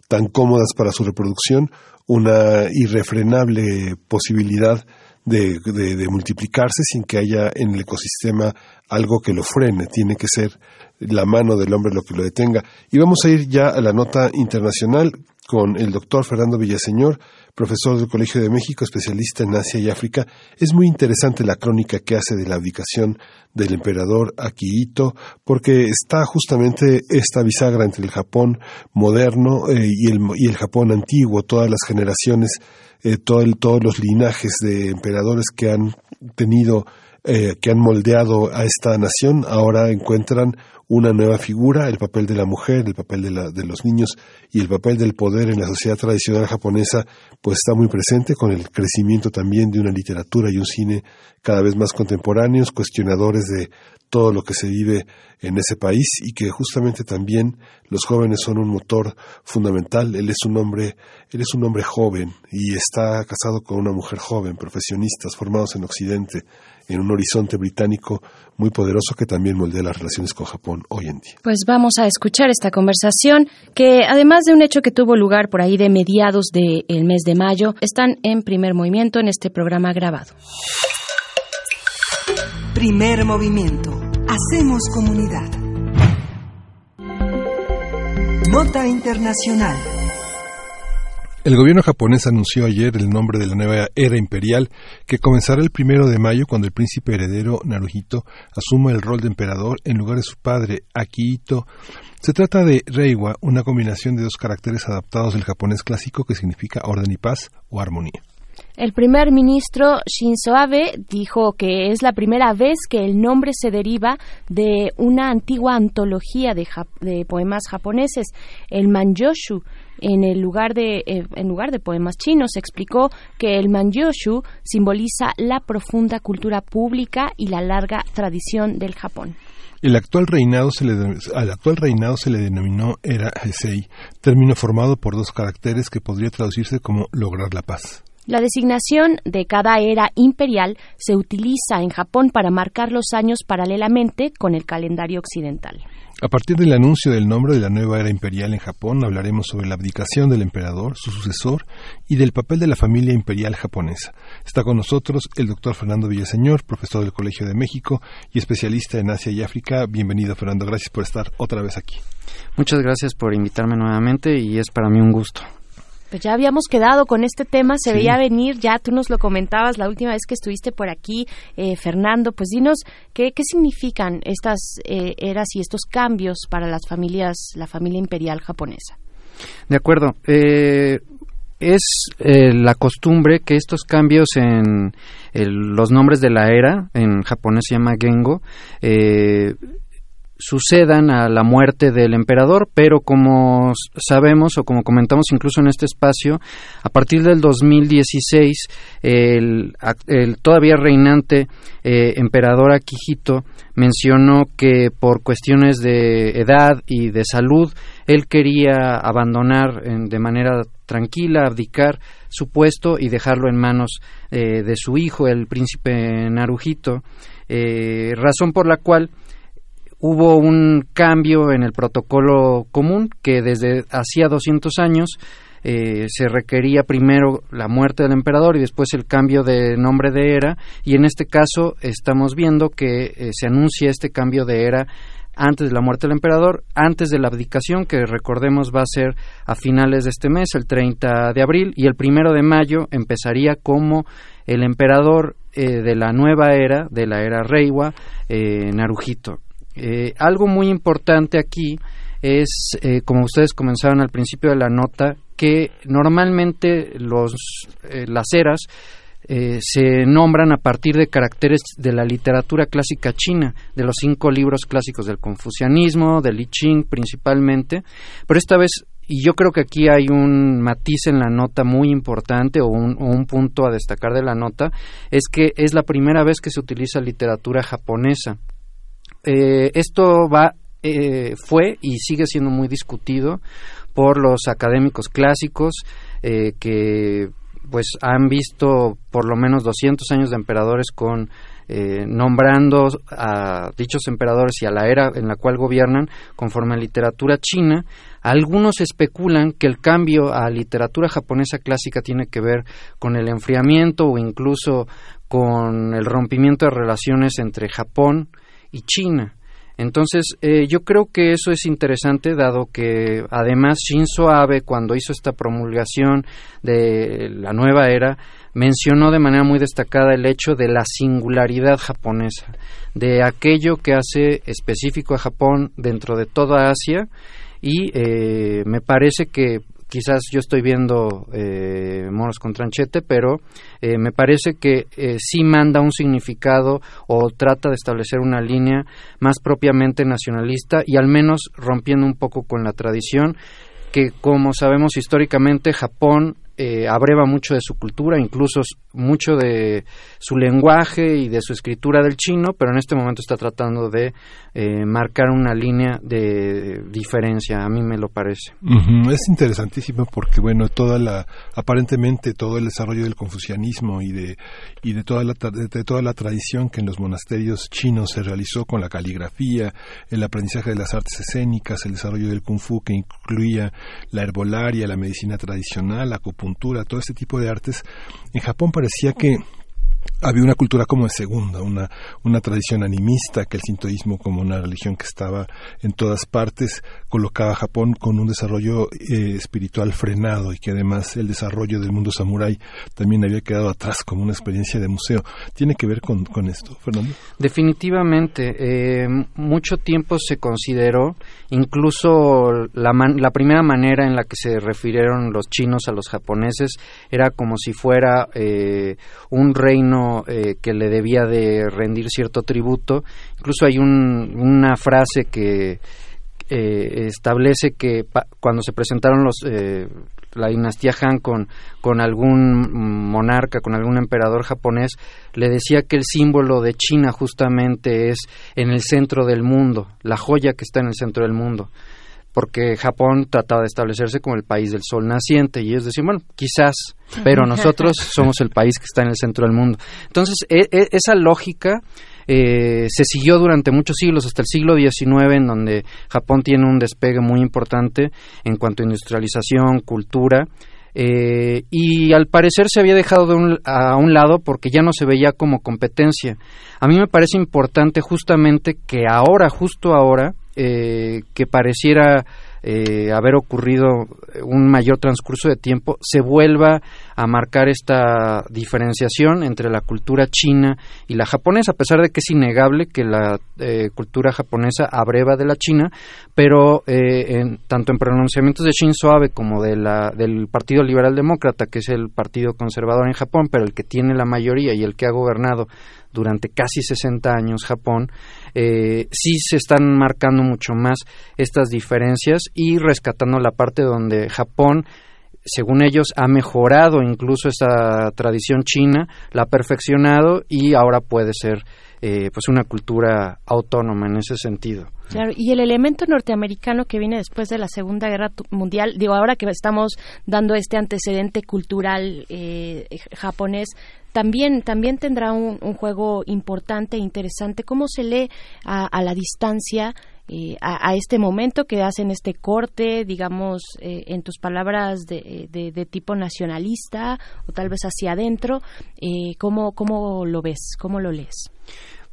tan cómodas para su reproducción una irrefrenable posibilidad de, multiplicarse sin que haya en el ecosistema algo que lo frene. Tiene que ser la mano del hombre lo que lo detenga. Y vamos a ir ya a la nota internacional con el doctor Fernando Villaseñor, profesor del Colegio de México, especialista en Asia y África. Es muy interesante la crónica que hace de la abdicación del emperador Akihito, porque está justamente esta bisagra entre el Japón moderno eh, y, el, y el Japón antiguo, todas las generaciones, eh, todo todos los linajes de emperadores que han tenido eh, que han moldeado a esta nación ahora encuentran una nueva figura, el papel de la mujer, el papel de, la, de los niños y el papel del poder en la sociedad tradicional japonesa, pues está muy presente con el crecimiento también de una literatura y un cine cada vez más contemporáneos, cuestionadores de todo lo que se vive en ese país y que justamente también los jóvenes son un motor fundamental. Él es un hombre, él es un hombre joven y está casado con una mujer joven, profesionistas formados en Occidente, en un horizonte británico muy poderoso que también moldea las relaciones con Japón hoy en día. Pues vamos a escuchar esta conversación que además de un hecho que tuvo lugar por ahí de mediados del mes de mayo, están en primer movimiento en este programa grabado. Primer movimiento. Hacemos comunidad. Nota Internacional. El gobierno japonés anunció ayer el nombre de la nueva era imperial que comenzará el primero de mayo cuando el príncipe heredero Naruhito asuma el rol de emperador en lugar de su padre Akihito. Se trata de Reiwa, una combinación de dos caracteres adaptados del japonés clásico que significa orden y paz o armonía. El primer ministro Shinzo Abe dijo que es la primera vez que el nombre se deriva de una antigua antología de, de poemas japoneses, el Manjoshu, en el lugar de eh, en lugar de poemas chinos explicó que el Manjoshu simboliza la profunda cultura pública y la larga tradición del Japón. El actual reinado se le, al actual reinado se le denominó era Heisei, término formado por dos caracteres que podría traducirse como lograr la paz. La designación de cada era imperial se utiliza en Japón para marcar los años paralelamente con el calendario occidental. A partir del anuncio del nombre de la nueva era imperial en Japón, hablaremos sobre la abdicación del emperador, su sucesor y del papel de la familia imperial japonesa. Está con nosotros el doctor Fernando Villaseñor, profesor del Colegio de México y especialista en Asia y África. Bienvenido, Fernando. Gracias por estar otra vez aquí. Muchas gracias por invitarme nuevamente y es para mí un gusto. Pues ya habíamos quedado con este tema, se veía venir, ya tú nos lo comentabas la última vez que estuviste por aquí, eh, Fernando, pues dinos qué, qué significan estas eh, eras y estos cambios para las familias, la familia imperial japonesa. De acuerdo. Eh, es la costumbre que estos cambios en los nombres de la era, en japonés se llama Gengo, sucedan a la muerte del emperador, pero como sabemos o como comentamos incluso en este espacio, a partir del 2016 el, el todavía reinante eh, emperador Akihito mencionó que por cuestiones de edad y de salud él quería abandonar de manera tranquila, abdicar su puesto y dejarlo en manos eh, de su hijo, el príncipe Naruhito, eh, razón por la cual hubo un cambio en el protocolo común que desde hacía 200 años eh, se requería primero la muerte del emperador y después el cambio de nombre de era y en este caso estamos viendo que eh, se anuncia este cambio de era antes de la muerte del emperador, antes de la abdicación, que recordemos va a ser a finales de este mes, el 30 de abril, y el primero de mayo empezaría como el emperador eh, de la nueva era, de la era Reiwa, Naruhito. Eh, algo muy importante aquí es, eh, como ustedes comenzaron al principio de la nota, que normalmente los, eh, las eras se nombran a partir de caracteres de la literatura clásica china, de los cinco libros clásicos del confucianismo, del I Ching principalmente, pero esta vez, y yo creo que aquí hay un matiz en la nota muy importante o un, o un punto a destacar de la nota, es que es la primera vez que se utiliza literatura japonesa eh, esto va, eh, fue y sigue siendo muy discutido por los académicos clásicos eh, que pues han visto por lo menos 200 años de emperadores con eh, nombrando a dichos emperadores y a la era en la cual gobiernan conforme a literatura china. Algunos especulan que el cambio a literatura japonesa clásica tiene que ver con el enfriamiento o incluso con el rompimiento de relaciones entre Japón y China. Entonces, eh, yo creo que eso es interesante, dado que además Shinzo Abe, cuando hizo esta promulgación de la nueva era, mencionó de manera muy destacada el hecho de la singularidad japonesa, de aquello que hace específico a Japón dentro de toda Asia, y eh, me parece que quizás yo estoy viendo eh, monos con tranchete, pero eh, me parece que eh, sí manda un significado o trata de establecer una línea más propiamente nacionalista y al menos rompiendo un poco con la tradición que como sabemos históricamente Japón eh, abreva mucho de su cultura, incluso mucho de su lenguaje y de su escritura del chino, pero en este momento está tratando de eh, marcar una línea de diferencia, a mí me lo parece. Es interesantísimo porque, bueno, toda la, aparentemente todo el desarrollo del confucianismo y de, y de toda la, de toda la tradición que en los monasterios chinos se realizó con la caligrafía, el aprendizaje de las artes escénicas, el desarrollo del kung fu que incluía la herbolaria, la medicina tradicional, la todo este tipo de artes, en Japón parecía que había una cultura como de segunda, una, una tradición animista, que el sintoísmo como una religión que estaba en todas partes, colocaba a Japón con un desarrollo eh, espiritual frenado y que además el desarrollo del mundo samurái también había quedado atrás como una experiencia de museo. ¿Tiene que ver con, esto, Fernando? Definitivamente. Eh, mucho tiempo se consideró, incluso la, la primera manera en la que se refirieron los chinos a los japoneses era como si fuera eh, un reino eh, que le debía de rendir cierto tributo. Incluso hay una frase que eh, establece que cuando se presentaron los eh, la dinastía Han con, con algún monarca, con algún emperador japonés, le decía que el símbolo de China justamente es en el centro del mundo, la joya que está en el centro del mundo porque Japón trataba de establecerse como el país del sol naciente y ellos decían, bueno, quizás, pero nosotros somos el país que está en el centro del mundo. Entonces, e, e, esa lógica eh, se siguió durante muchos siglos, hasta el siglo XIX, en donde Japón tiene un despegue muy importante en cuanto a industrialización, cultura, eh, y al parecer se había dejado de a un lado porque ya no se veía como competencia. A mí me parece importante justamente que ahora, justo ahora, eh, que pareciera eh, haber ocurrido un mayor transcurso de tiempo, se vuelva a marcar esta diferenciación entre la cultura china y la japonesa, a pesar de que es innegable que la eh, cultura japonesa abreva de la china, pero en, tanto en pronunciamientos de Shinzo Abe como de la, del Partido Liberal Demócrata, que es el partido conservador en Japón, pero el que tiene la mayoría y el que ha gobernado durante casi 60 años Japón, eh, sí se están marcando mucho más estas diferencias y rescatando la parte donde Japón según ellos, ha mejorado incluso esa tradición china, la ha perfeccionado y ahora puede ser eh, pues una cultura autónoma en ese sentido. Claro, y el elemento norteamericano que viene después de la Segunda Guerra Mundial, digo, ahora que estamos dando este antecedente cultural eh, japonés, también, también tendrá un, juego importante e interesante. ¿Cómo se lee a, la distancia eh, a, este momento que hacen este corte, digamos, eh, en tus palabras de, de, tipo nacionalista o tal vez hacia adentro? Eh, ¿cómo, ¿Cómo lo ves? ¿Cómo lo lees?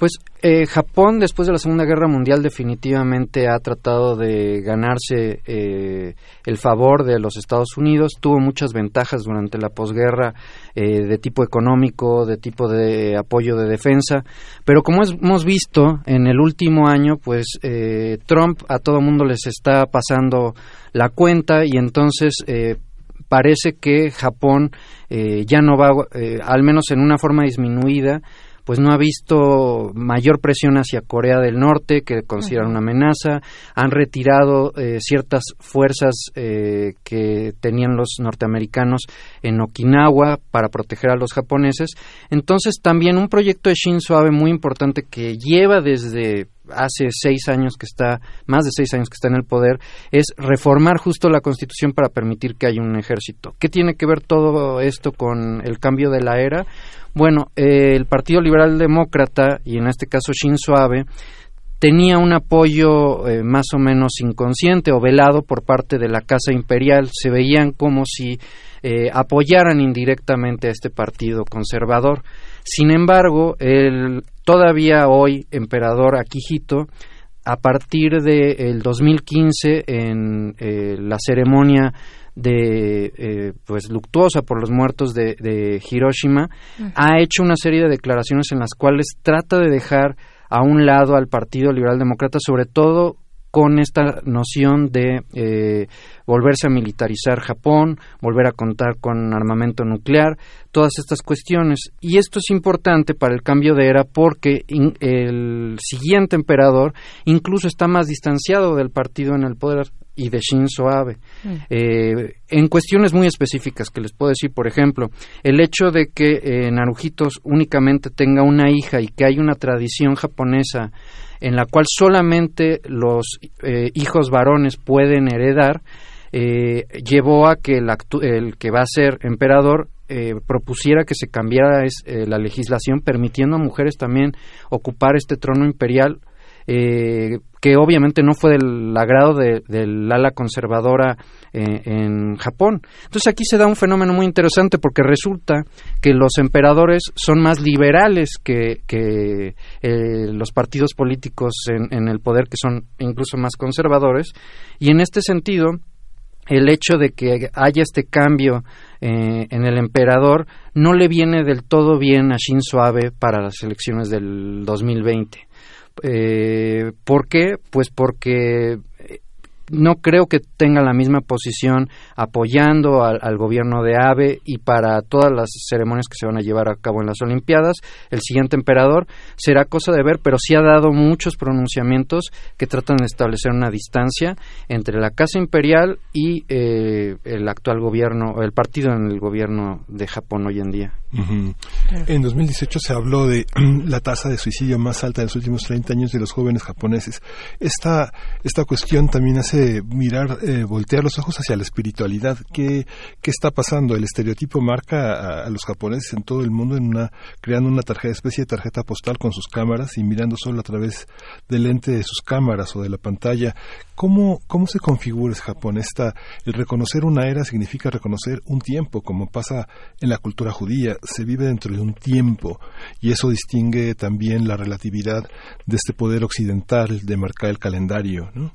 Pues eh, Japón, después de la Segunda Guerra Mundial, definitivamente ha tratado de ganarse eh, el favor de los Estados Unidos. Tuvo muchas ventajas durante la posguerra eh, de tipo económico, de tipo de apoyo de defensa. Pero como hemos visto en el último año, pues Trump a todo mundo les está pasando la cuenta y entonces parece que Japón ya no va, al menos en una forma disminuida, pues no ha visto mayor presión hacia Corea del Norte, que consideran una amenaza, han retirado eh, ciertas fuerzas eh, que tenían los norteamericanos en Okinawa para proteger a los japoneses. Entonces también un proyecto de Shinzo Abe muy importante que lleva desde hace seis años que está, más de seis años que está en el poder, es reformar justo la Constitución para permitir que haya un ejército. ¿Qué tiene que ver todo esto con el cambio de la era? Bueno, eh, el Partido Liberal Demócrata, y en este caso Shinzo Abe, tenía un apoyo eh, más o menos inconsciente o velado por parte de la Casa Imperial. Se veían como si eh, apoyaran indirectamente a este partido conservador. Sin embargo, el todavía hoy emperador Akihito, a partir del de 2015, en eh, la ceremonia de pues luctuosa por los muertos de, Hiroshima, ha hecho una serie de declaraciones en las cuales trata de dejar a un lado al Partido Liberal Demócrata, sobre todo con esta noción de eh, volverse a militarizar Japón, volver a contar con armamento nuclear, todas estas cuestiones. Y esto es importante para el cambio de era porque el siguiente emperador incluso está más distanciado del partido en el poder y de Shinzo Abe. Mm. Eh, en cuestiones muy específicas que les puedo decir, por ejemplo, el hecho de que eh, Narujitos únicamente tenga una hija y que hay una tradición japonesa en la cual solamente los eh, hijos varones pueden heredar, eh, llevó a que el, el, que va a ser emperador eh, propusiera que se cambiara es, la legislación permitiendo a mujeres también ocupar este trono imperial que obviamente no fue del agrado del ala conservadora en Japón. Entonces aquí se da un fenómeno muy interesante porque resulta que los emperadores son más liberales que, que los partidos políticos en, en el poder que son incluso más conservadores y en este sentido el hecho de que haya este cambio eh, en el emperador no le viene del todo bien a Shinzo Abe para las elecciones del 2020. Eh, ¿Por qué? Pues porque no creo que tenga la misma posición apoyando al, gobierno de Abe y para todas las ceremonias que se van a llevar a cabo en las Olimpiadas. El siguiente emperador será cosa de ver, pero sí ha dado muchos pronunciamientos que tratan de establecer una distancia entre la Casa Imperial y eh, el actual gobierno, el partido en el gobierno de Japón hoy en día. En 2018 se habló de la tasa de suicidio más alta de los últimos 30 años de los jóvenes japoneses. Esta, esta cuestión también hace mirar, eh, voltear los ojos hacia la espiritualidad. ¿Qué, ¿Qué está pasando? El estereotipo marca a, los japoneses en todo el mundo en una, creando una tarjeta, especie de tarjeta postal con sus cámaras y mirando solo a través del lente de sus cámaras o de la pantalla. ¿Cómo, cómo se configura ese Japón? Esta, el reconocer una era significa reconocer un tiempo, como pasa en la cultura judía se vive dentro de un tiempo y eso distingue también la relatividad de este poder occidental de marcar el calendario, ¿no?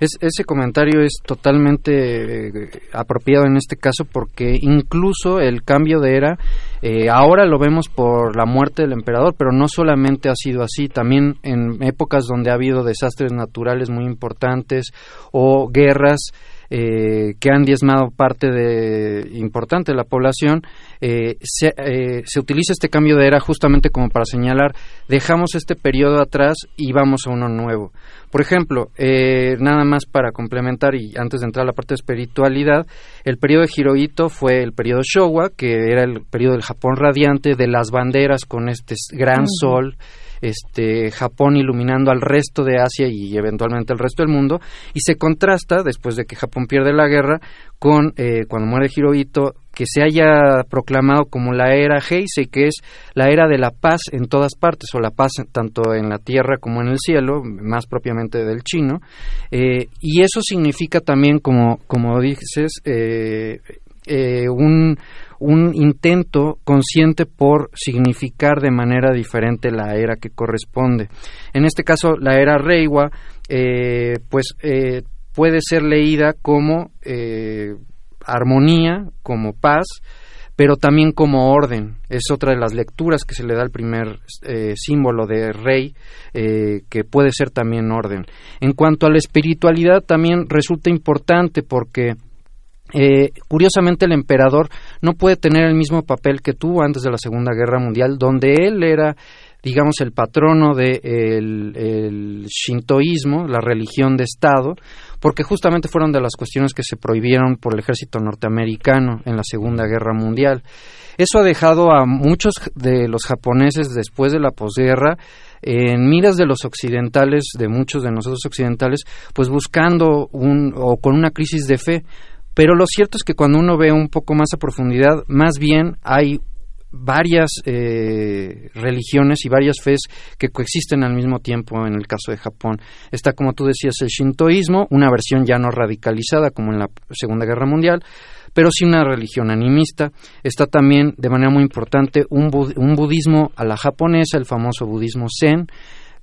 ese comentario es totalmente eh, apropiado en este caso porque incluso el cambio de era eh, ahora lo vemos por la muerte del emperador, pero no solamente ha sido así, también en épocas donde ha habido desastres naturales muy importantes o guerras eh, que han diezmado parte de, importante de la población, eh, se, eh, se, utiliza este cambio de era justamente como para señalar, dejamos este periodo atrás y vamos a uno nuevo. Por ejemplo, nada más para complementar y antes de entrar a la parte de espiritualidad, el periodo de Hirohito fue el periodo Showa, que era el periodo del Japón radiante, de las banderas con este gran sol este, Japón iluminando al resto de Asia y eventualmente al resto del mundo, y se contrasta, después de que Japón pierde la guerra, con eh, cuando muere Hirohito, que se haya proclamado como la era Heisei, que es la era de la paz en todas partes, o la paz tanto en la tierra como en el cielo, más propiamente del chino, eh, y eso significa también, como, como dices, eh, un, un intento consciente por significar de manera diferente la era que corresponde. En este caso, la era Reiwa, eh, pues eh, puede ser leída como eh, armonía, como paz, pero también como orden. Es otra de las lecturas que se le da al primer símbolo de rey, que puede ser también orden. En cuanto a la espiritualidad, también resulta importante porque eh, curiosamente el emperador no puede tener el mismo papel que tuvo antes de la Segunda Guerra Mundial, donde él era digamos, el patrono del de el shintoísmo, la religión de Estado, porque justamente fueron de las cuestiones que se prohibieron por el ejército norteamericano en la Segunda Guerra Mundial. Eso ha dejado a muchos de los japoneses después de la posguerra en miras de los occidentales, de muchos de nosotros occidentales, pues buscando un o con una crisis de fe. Pero lo cierto es que cuando uno ve un poco más a profundidad, más bien hay varias eh, religiones y varias fes que coexisten al mismo tiempo en el caso de Japón. Está, como tú decías, el shintoísmo, una versión ya no radicalizada como en la Segunda Guerra Mundial, pero sí una religión animista. Está también, de manera muy importante, un, un budismo a la japonesa, el famoso budismo zen,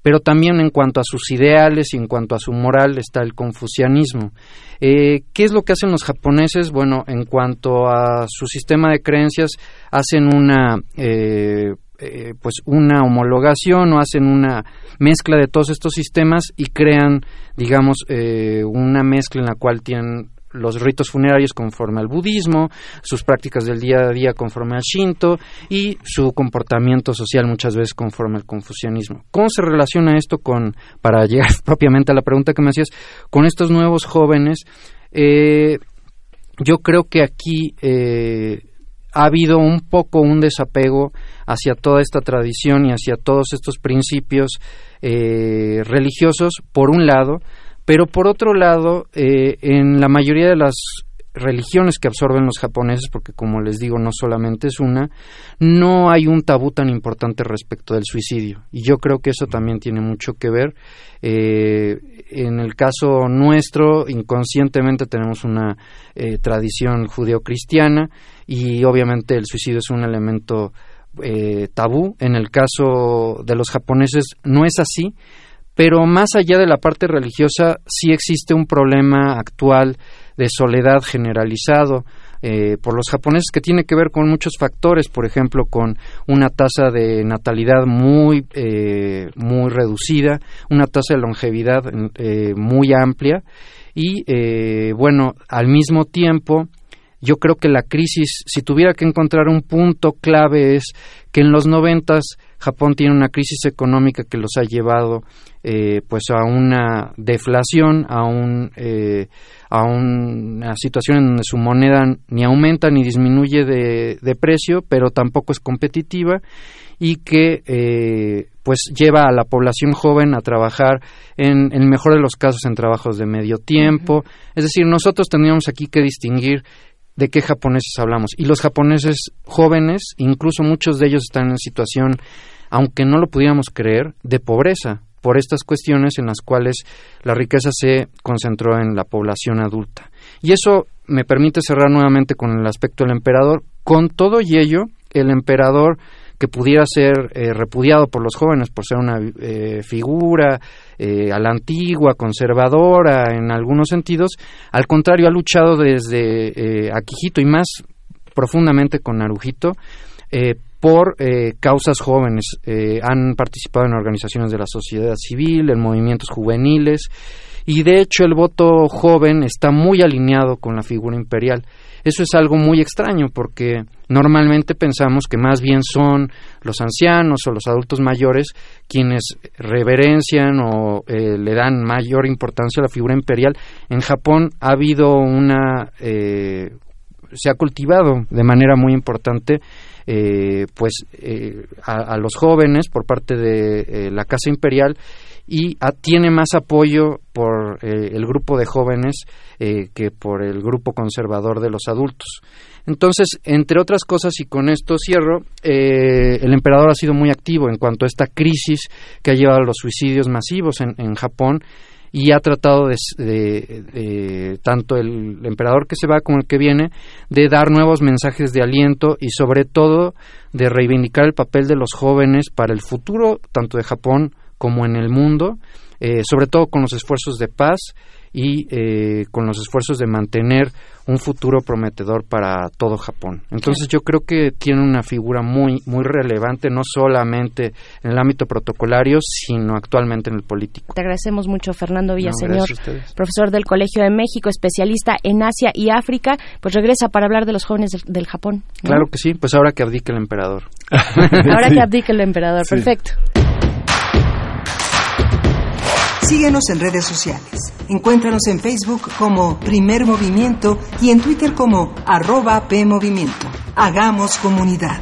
pero también en cuanto a sus ideales y en cuanto a su moral está el confucianismo. Eh, ¿Qué es lo que hacen los japoneses? Bueno, en cuanto a su sistema de creencias, hacen una eh, eh, pues una homologación o hacen una mezcla de todos estos sistemas y crean, digamos, una mezcla en la cual tienen los ritos funerarios conforme al budismo, sus prácticas del día a día conforme al shinto y su comportamiento social muchas veces conforme al confucianismo. ¿Cómo se relaciona esto con, para llegar propiamente a la pregunta que me hacías, con estos nuevos jóvenes? Eh, yo creo que aquí eh, ha habido un poco un desapego hacia toda esta tradición y hacia todos estos principios eh, religiosos, por un lado, pero por otro lado, eh, en la mayoría de las religiones que absorben los japoneses, porque como les digo, no solamente es una, no hay un tabú tan importante respecto del suicidio. Y yo creo que eso también tiene mucho que ver. Eh, en el caso nuestro, inconscientemente tenemos una eh, tradición judeocristiana y obviamente el suicidio es un elemento tabú. En el caso de los japoneses no es así pero más allá de la parte religiosa, sí existe un problema actual de soledad generalizado eh, por los japoneses que tiene que ver con muchos factores, por ejemplo, con una tasa de natalidad muy, eh, muy reducida, una tasa de longevidad eh, muy amplia. Y, bueno, al mismo tiempo, yo creo que la crisis, si tuviera que encontrar un punto clave, es que en los noventas Japón tiene una crisis económica que los ha llevado eh, pues a una deflación, a, un, eh, a una situación en donde su moneda ni aumenta ni disminuye de, precio, pero tampoco es competitiva y que eh, pues lleva a la población joven a trabajar en, en, el mejor de los casos en trabajos de medio tiempo. Es decir, nosotros tendríamos aquí que distinguir de qué japoneses hablamos. Y los japoneses jóvenes, incluso muchos de ellos están en situación aunque no lo pudiéramos creer, de pobreza por estas cuestiones en las cuales la riqueza se concentró en la población adulta. Y eso me permite cerrar nuevamente con el aspecto del emperador. Con todo y ello, el emperador que pudiera ser eh, repudiado por los jóvenes por ser una eh, figura eh, a la antigua, conservadora en algunos sentidos, al contrario ha luchado desde Akihito y más profundamente con Narujito por eh, causas jóvenes. Eh, han participado en organizaciones de la sociedad civil, en movimientos juveniles, y de hecho el voto joven está muy alineado con la figura imperial. Eso es algo muy extraño porque normalmente pensamos que más bien son los ancianos o los adultos mayores quienes reverencian o eh, le dan mayor importancia a la figura imperial. En Japón ha habido una... se ha cultivado de manera muy importante eh, pues eh, a, los jóvenes por parte de eh, la Casa Imperial y tiene más apoyo por el grupo de jóvenes que por el grupo conservador de los adultos. Entonces, entre otras cosas, y con esto cierro, el emperador ha sido muy activo en cuanto a esta crisis que ha llevado a los suicidios masivos en Japón y ha tratado de, tanto el emperador que se va como el que viene de dar nuevos mensajes de aliento y sobre todo de reivindicar el papel de los jóvenes para el futuro tanto de Japón como en el mundo eh, sobre todo con los esfuerzos de paz y eh, con los esfuerzos de mantener un futuro prometedor para todo Japón. Entonces yo creo que tiene una figura muy muy relevante no solamente en el ámbito protocolario, sino actualmente en el político. Te agradecemos mucho Fernando Villaseñor, profesor del Colegio de México, especialista en Asia y África, pues regresa para hablar de los jóvenes del, Japón. Claro que sí, pues ahora que abdique el emperador. ahora que abdique el emperador, perfecto. Síguenos en redes sociales. Encuéntranos en Facebook como Primer Movimiento y en Twitter como arroba PMovimiento. Hagamos comunidad.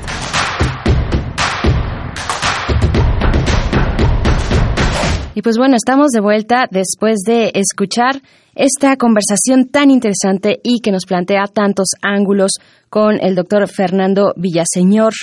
Y pues bueno, estamos de vuelta después de escuchar esta conversación tan interesante y que nos plantea tantos ángulos con el doctor Fernando Villaseñor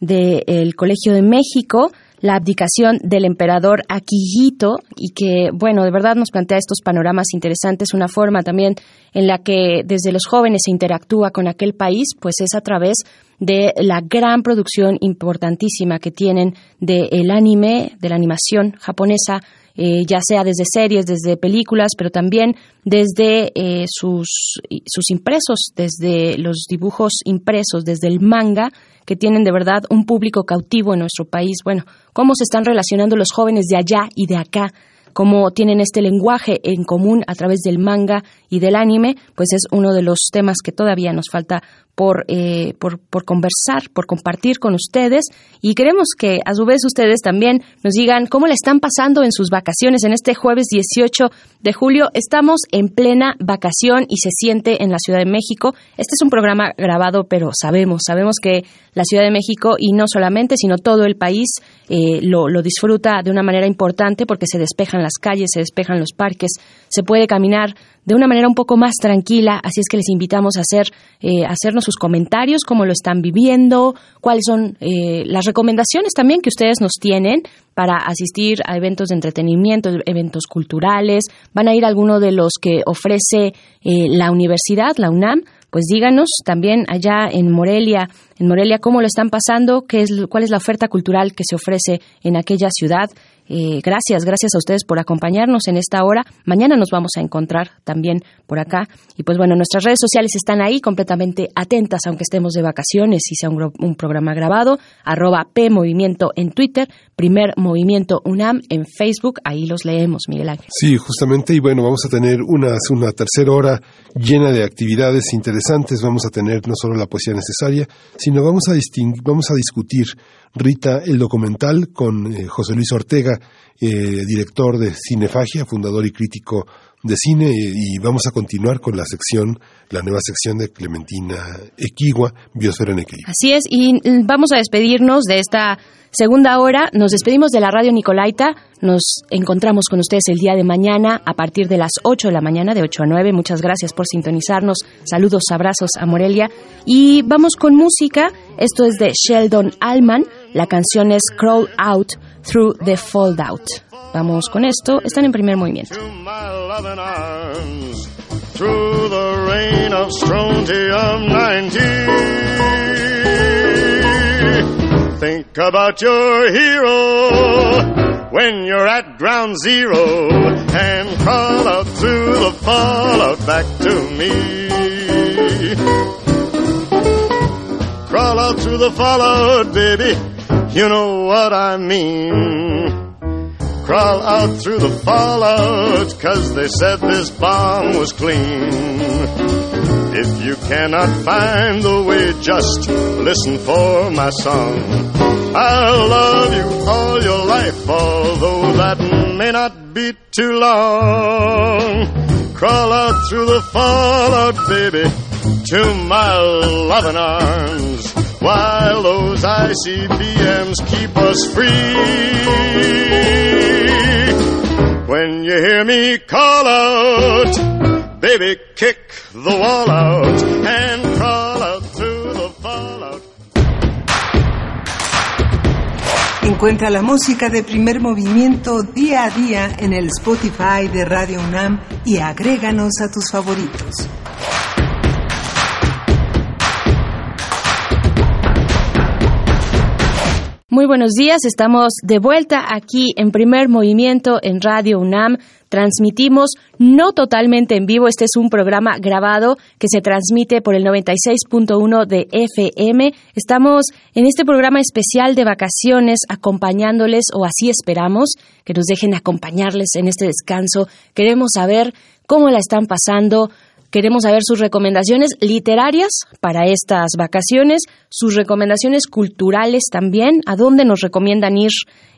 del Colegio de México la abdicación del emperador Akihito y que, bueno, de verdad nos plantea estos panoramas interesantes, una forma también en la que desde los jóvenes se interactúa con aquel país, pues es a través de la gran producción importantísima que tienen del anime, de la animación japonesa, eh, ya sea desde series, desde películas, pero también desde eh, sus, sus impresos, desde los dibujos impresos, desde el manga, que tienen de verdad un público cautivo en nuestro país. Bueno, cómo se están relacionando los jóvenes de allá y de acá cómo tienen este lenguaje en común a través del manga y del anime, pues es uno de los temas que todavía nos falta por, eh, por, por, conversar, por compartir con ustedes y queremos que a su vez ustedes también nos digan cómo le están pasando en sus vacaciones en este jueves 18 de julio. Estamos en plena vacación y se siente en la Ciudad de México. Este es un programa grabado, pero sabemos, sabemos que la Ciudad de México y no solamente, sino todo el país eh, lo, lo disfruta de una manera importante porque se las calles, se despejan los parques, se puede caminar de una manera un poco más tranquila, así es que les invitamos a hacer eh, hacernos sus comentarios, cómo lo están viviendo, cuáles son eh, las recomendaciones también que ustedes nos tienen para asistir a eventos de entretenimiento, eventos culturales, van a ir a alguno de los que ofrece eh, la universidad, la UNAM, pues díganos también allá en Morelia, en Morelia cómo lo están pasando, qué es, cuál es la oferta cultural que se ofrece en aquella ciudad. Eh, gracias, gracias a ustedes por acompañarnos en esta hora. Mañana nos vamos a encontrar también por acá. Y pues bueno, nuestras redes sociales están ahí completamente atentas, aunque estemos de vacaciones y sea un, un programa grabado. Arroba P Movimiento en Twitter, Primer Movimiento UNAM en Facebook. Ahí los leemos, Miguel Ángel. Sí, justamente. Y bueno, vamos a tener una, una tercera hora llena de actividades interesantes. Vamos a tener no solo la poesía necesaria, sino vamos a, vamos a discutir Rita el documental con eh, José Luis Ortega, eh, director de Cinefagia, fundador y crítico de cine, y vamos a continuar con la sección, la nueva sección de Clementina Equigua, Biosfera Nequei. Así es, y mm, vamos a despedirnos de esta segunda hora. Nos despedimos de la radio Nicolaita. Nos encontramos con ustedes el día de mañana a partir de las 8 de la mañana, de 8 a 9. Muchas gracias por sintonizarnos. Saludos, abrazos a Morelia. Y vamos con música. Esto es de Sheldon Allman. La canción es Crawl Out Through the Foldout. Vamos con esto. Están en primer movimiento. Through the rain of strontium 90. Think about your hero when you're at ground zero and crawl out through the fallout back to me. Crawl out through the fallout, baby. You know what I mean. Crawl out through the fallout, cause they said this bomb was clean. If you cannot find the way, just listen for my song. I'll love you all your life, although that may not be too long. Crawl out through the fallout, baby, to my loving arms while those ICBMs keep us free. When you hear me call out, baby, kick the wall out and crawl out through the fallout. Encuentra la música de primer movimiento día a día en el Spotify de Radio UNAM y agréganos a tus favoritos. Muy buenos días, estamos de vuelta aquí en primer movimiento en Radio UNAM. Transmitimos no totalmente en vivo, este es un programa grabado que se transmite por el 96.1 de FM. Estamos en este programa especial de vacaciones acompañándoles o así esperamos que nos dejen acompañarles en este descanso. Queremos saber cómo la están pasando, Queremos saber sus recomendaciones literarias para estas vacaciones, sus recomendaciones culturales también, a dónde nos recomiendan ir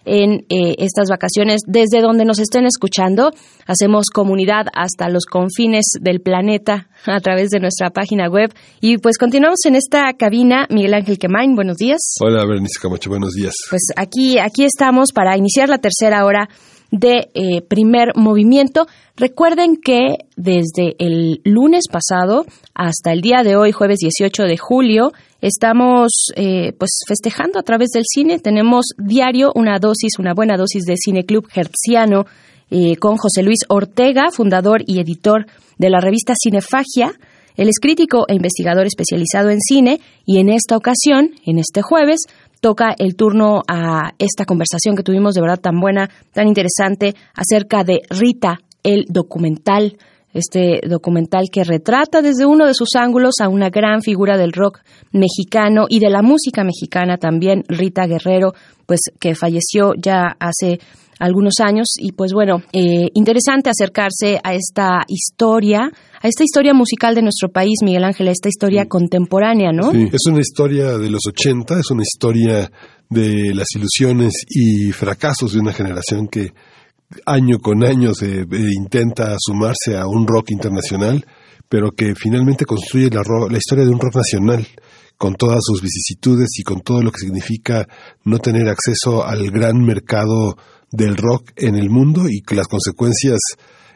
en eh, estas vacaciones, desde donde nos estén escuchando. Hacemos comunidad hasta los confines del planeta a través de nuestra página web. Y pues continuamos en esta cabina. Miguel Ángel Quemain, buenos días. Hola, Bernice Camacho, buenos días. Pues aquí, aquí estamos para iniciar la tercera hora de eh, primer movimiento. Recuerden que desde el lunes pasado hasta el día de hoy, jueves 18 de julio, estamos eh, pues festejando a través del cine. Tenemos diario una dosis, una buena dosis de Cine Club Hertziano eh, con José Luis Ortega, fundador y editor de la revista Cinefagia. Él es crítico e investigador especializado en cine y en esta ocasión, en este jueves, toca el turno a esta conversación que tuvimos de verdad tan buena, tan interesante, acerca de Rita, el documental, este documental que retrata desde uno de sus ángulos a una gran figura del rock mexicano y de la música mexicana también, Rita Guerrero, pues que falleció ya hace algunos años y pues bueno, eh, interesante acercarse a esta historia, a esta historia musical de nuestro país, Miguel Ángel, a esta historia contemporánea, ¿no? Sí, es una historia de los 80, es una historia de las ilusiones y fracasos de una generación que año con año se eh, intenta sumarse a un rock internacional, pero que finalmente construye la, la historia de un rock nacional con todas sus vicisitudes y con todo lo que significa no tener acceso al gran mercado del rock en el mundo y las consecuencias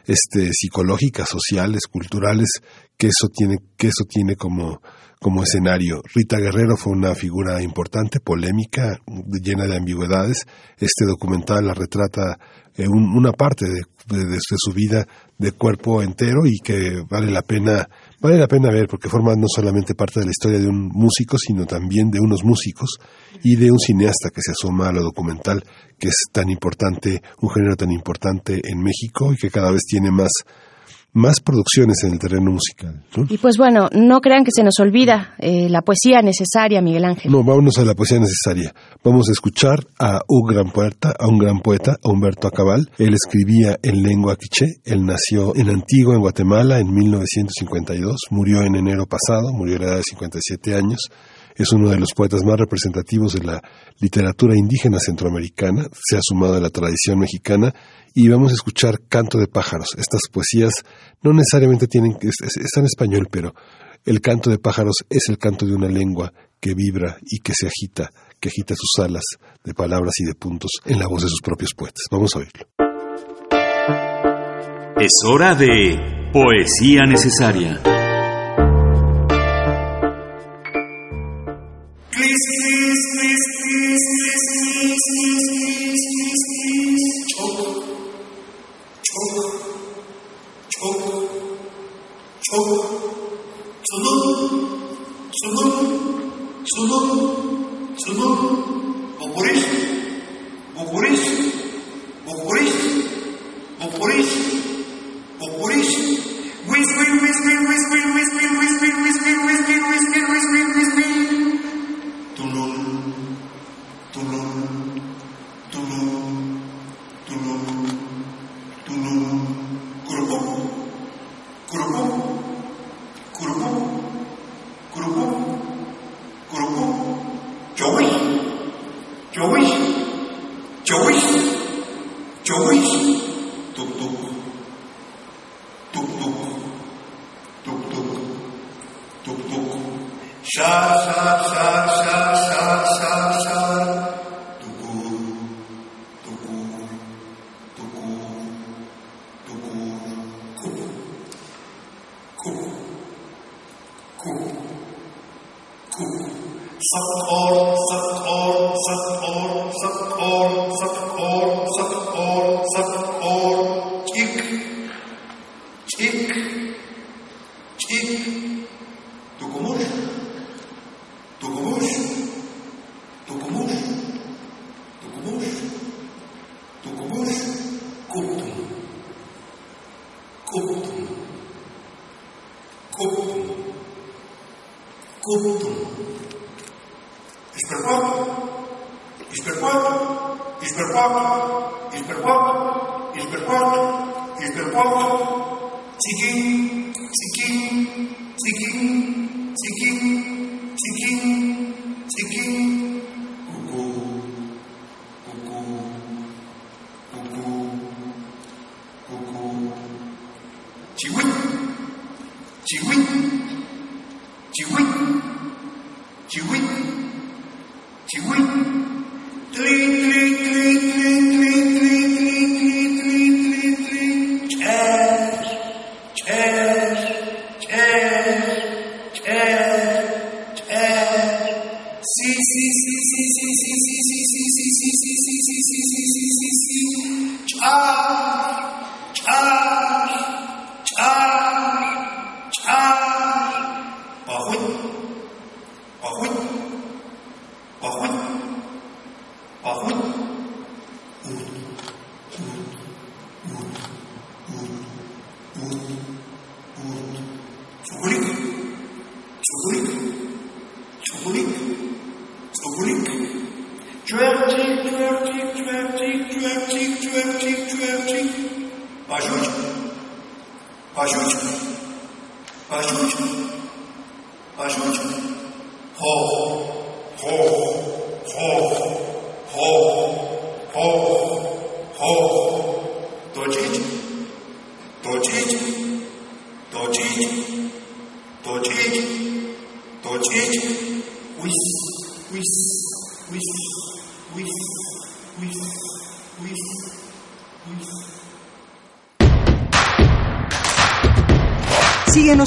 este, psicológicas, sociales, culturales que eso tiene, que eso tiene como, como escenario. Rita Guerrero fue una figura importante, polémica, llena de ambigüedades. Este documental la retrata eh, una parte de, de, su vida de cuerpo entero y que vale la pena vale la pena ver porque forma no solamente parte de la historia de un músico, sino también de unos músicos y de un cineasta que se asoma a lo documental, que es tan importante, un género tan importante en México y que cada vez tiene más más producciones en el terreno musical. Y pues bueno, no crean que se nos olvida eh, la poesía necesaria, Miguel Ángel. No, vámonos a la poesía necesaria. Vamos a escuchar a un gran poeta, a un gran poeta, a Humberto Acabal. Él escribía en lengua quiché. Él nació en Antigua, en Guatemala, en 1952. Murió en enero pasado, murió a la edad de 57 años es uno de los poetas más representativos de la literatura indígena centroamericana, se ha sumado a la tradición mexicana y vamos a escuchar Canto de pájaros. Estas poesías no necesariamente tienen, están en español, pero el canto de pájaros es el canto de una lengua que vibra y que se agita, que agita sus alas de palabras y de puntos en la voz de sus propios poetas. Vamos a oírlo. Es hora de poesía necesaria. București, București, București, București,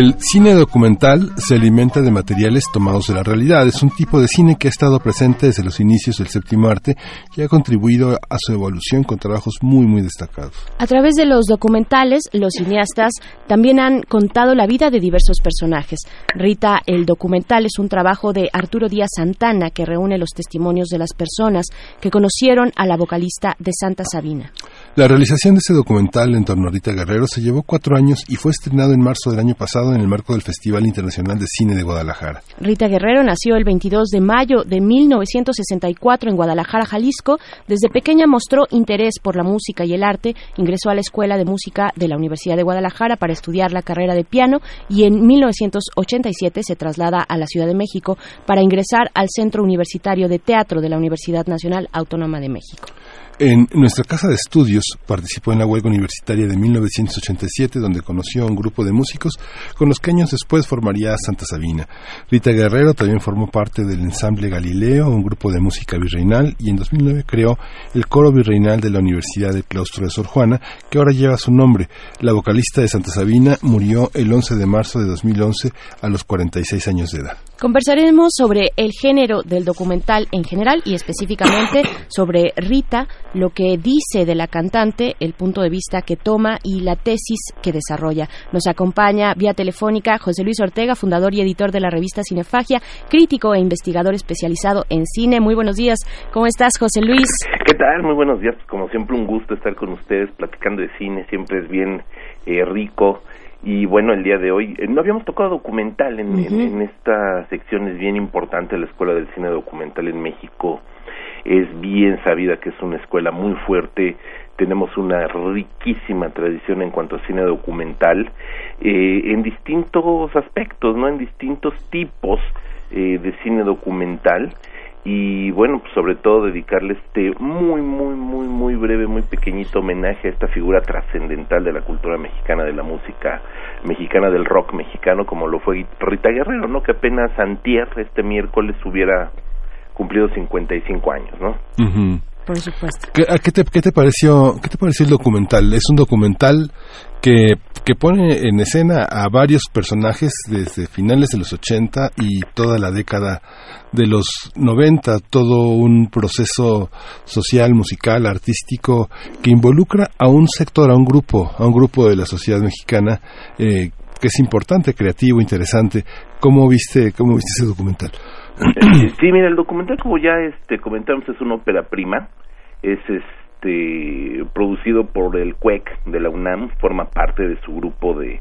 El cine documental se alimenta de materiales tomados de la realidad. Es un tipo de cine que ha estado presente desde los inicios del séptimo arte y ha contribuido a su evolución con trabajos muy, muy destacados. A través de los documentales, los cineastas también han contado la vida de diversos personajes. Rita, el documental es un trabajo de Arturo Díaz Santana que reúne los testimonios de las personas que conocieron a la vocalista de Santa Sabina. La realización de este documental en torno a Rita Guerrero se llevó cuatro años y fue estrenado en marzo del año pasado en el marco del Festival Internacional de Cine de Guadalajara. Rita Guerrero nació el 22 de mayo de 1964 en Guadalajara, Jalisco. Desde pequeña mostró interés por la música y el arte. Ingresó a la Escuela de Música de la Universidad de Guadalajara para estudiar la carrera de piano y en 1987 se traslada a la Ciudad de México para ingresar al Centro Universitario de Teatro de la Universidad Nacional Autónoma de México. En nuestra casa de estudios participó en la huelga universitaria de 1987, donde conoció a un grupo de músicos con los que años después formaría Santa Sabina. Rita Guerrero también formó parte del ensamble Galileo, un grupo de música virreinal, y en 2009 creó el coro virreinal de la Universidad del Claustro de Sor Juana, que ahora lleva su nombre. La vocalista de Santa Sabina murió el 11 de marzo de 2011 a los 46 años de edad. Conversaremos sobre el género del documental en general y específicamente sobre Rita, lo que dice de la cantante, el punto de vista que toma y la tesis que desarrolla. Nos acompaña vía telefónica José Luis Ortega, fundador y editor de la revista Cinefagia, crítico e investigador especializado en cine. Muy buenos días. ¿Cómo estás, José Luis? ¿Qué tal? Muy buenos días. Como siempre, un gusto estar con ustedes platicando de cine. Siempre es bien eh, rico y bueno, el día de hoy eh, no habíamos tocado documental en, en, esta sección, es bien importante la Escuela del Cine Documental en México, es bien sabida que es una escuela muy fuerte, tenemos una riquísima tradición en cuanto a cine documental, eh, en distintos aspectos, ¿no? En distintos tipos eh, de cine documental y bueno, pues sobre todo dedicarle este muy, muy, muy, muy breve, muy pequeñito homenaje a esta figura trascendental de la cultura mexicana, de la música mexicana, del rock mexicano, como lo fue Rita Guerrero, ¿no? Que apenas antier, este miércoles, hubiera cumplido 55 años, ¿no? Por supuesto. ¿Qué, qué, te, ¿Qué te pareció qué te pareció el documental? ¿Es un documental que, que pone en escena a varios personajes desde finales de los 80 y toda la década de los 90, todo un proceso social, musical, artístico que involucra a un sector, a un grupo, a un grupo de la sociedad mexicana eh, que es importante, creativo, interesante. ¿Cómo viste, cómo viste ese documental? Sí, mira, el documental como ya este comentamos es una ópera prima, es este producido por el CUEC de la UNAM, forma parte de su grupo de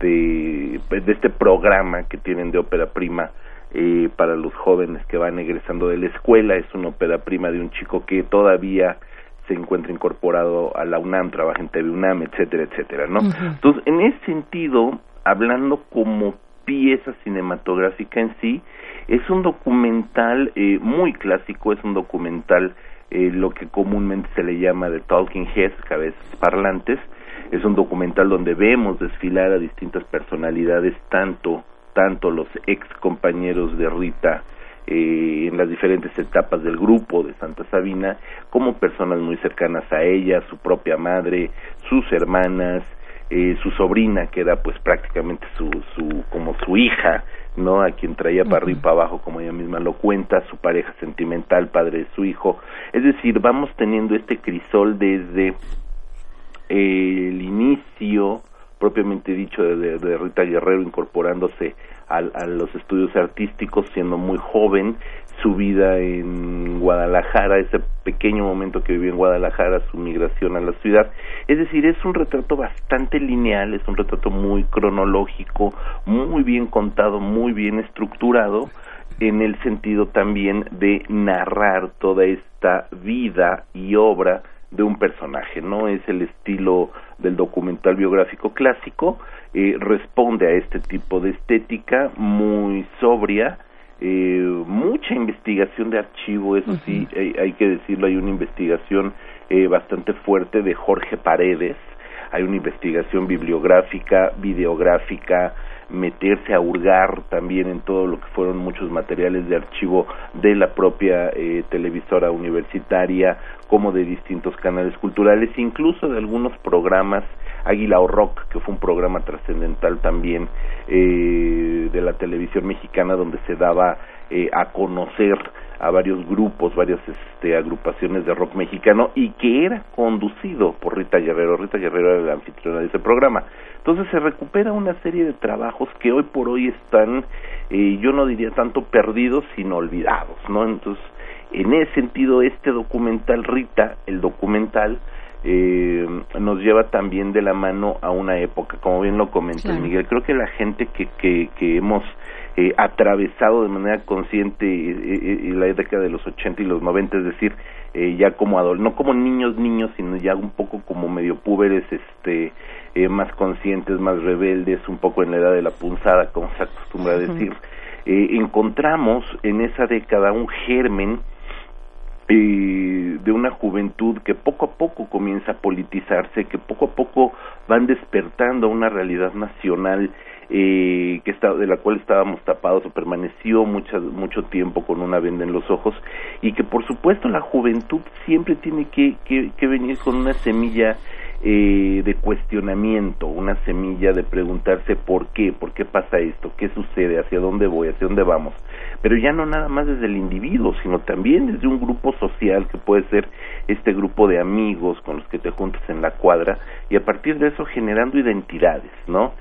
de, de este programa que tienen de ópera prima eh, para los jóvenes que van egresando de la escuela, es una ópera prima de un chico que todavía se encuentra incorporado a la UNAM, trabaja en TV UNAM, etcétera, etcétera, ¿no? Entonces, en ese sentido, hablando como pieza cinematográfica en sí, es un documental eh, muy clásico, es un documental eh, lo que comúnmente se le llama de talking heads, cabezas parlantes, es un documental donde vemos desfilar a distintas personalidades, tanto, tanto los ex compañeros de Rita eh, en las diferentes etapas del grupo de Santa Sabina, como personas muy cercanas a ella, su propia madre, sus hermanas, eh, su sobrina que era pues prácticamente su, su como su hija no a quien traía para arriba y para abajo como ella misma lo cuenta su pareja sentimental padre de su hijo. Es decir vamos teniendo este crisol desde el inicio propiamente dicho de, de Rita Guerrero incorporándose a, a, los estudios artísticos siendo muy joven su vida en Guadalajara, ese pequeño momento que vivió en Guadalajara, su migración a la ciudad. Es decir, es un retrato bastante lineal, es un retrato muy cronológico, muy bien contado, muy bien estructurado, en el sentido también de narrar toda esta vida y obra de un personaje, no es el estilo del documental biográfico clásico, eh, responde a este tipo de estética muy sobria, eh, mucha investigación de archivo, eso sí, hay, que decirlo, hay una investigación eh, bastante fuerte de Jorge Paredes, hay una investigación bibliográfica, videográfica, meterse a hurgar también en todo lo que fueron muchos materiales de archivo de la propia eh, televisora universitaria, como de distintos canales culturales, incluso de algunos programas Águila o Rock, que fue un programa trascendental también eh, de la televisión mexicana donde se daba eh, a conocer a varios grupos, varias este, agrupaciones de rock mexicano y que era conducido por Rita Guerrero. Rita Guerrero era la anfitriona de ese programa. Entonces se recupera una serie de trabajos que hoy por hoy están, eh, yo no diría tanto perdidos, sino olvidados, ¿no? Entonces, en ese sentido, este documental, Rita, el documental, eh, nos lleva también de la mano a una época, como bien lo comentó Miguel, creo que la gente que, que, que hemos eh, atravesado de manera consciente eh, eh, la década de los 80 y los 90, es decir, eh, ya como adultos, no como niños, niños, sino ya un poco como medio púberes, este, más conscientes, más rebeldes, un poco en la edad de la punzada, como se acostumbra a decir, encontramos en esa década un germen eh, de una juventud que poco a poco comienza a politizarse, que poco a poco van despertando a una realidad nacional eh, que está, de la cual estábamos tapados o permaneció mucho, mucho tiempo con una venda en los ojos y que por supuesto la juventud siempre tiene que, que, que venir con una semilla eh, de cuestionamiento, una semilla de preguntarse por qué, por qué pasa esto, qué sucede, hacia dónde voy, hacia dónde vamos, pero ya no nada más desde el individuo, sino también desde un grupo social que puede ser este grupo de amigos con los que te juntas en la cuadra y a partir de eso generando identidades, ¿no?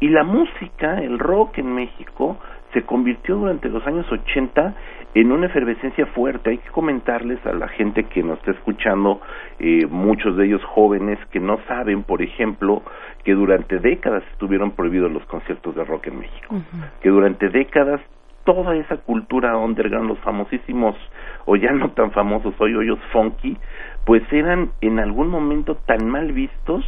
Y la música, el rock en México, se convirtió durante los años 80 en una efervescencia fuerte. Hay que comentarles a la gente que nos está escuchando, eh, muchos de ellos jóvenes que no saben, por ejemplo, que durante décadas estuvieron prohibidos los conciertos de rock en México, que durante décadas toda esa cultura underground, los famosísimos o ya no tan famosos hoy hoyos funky, pues eran en algún momento tan mal vistos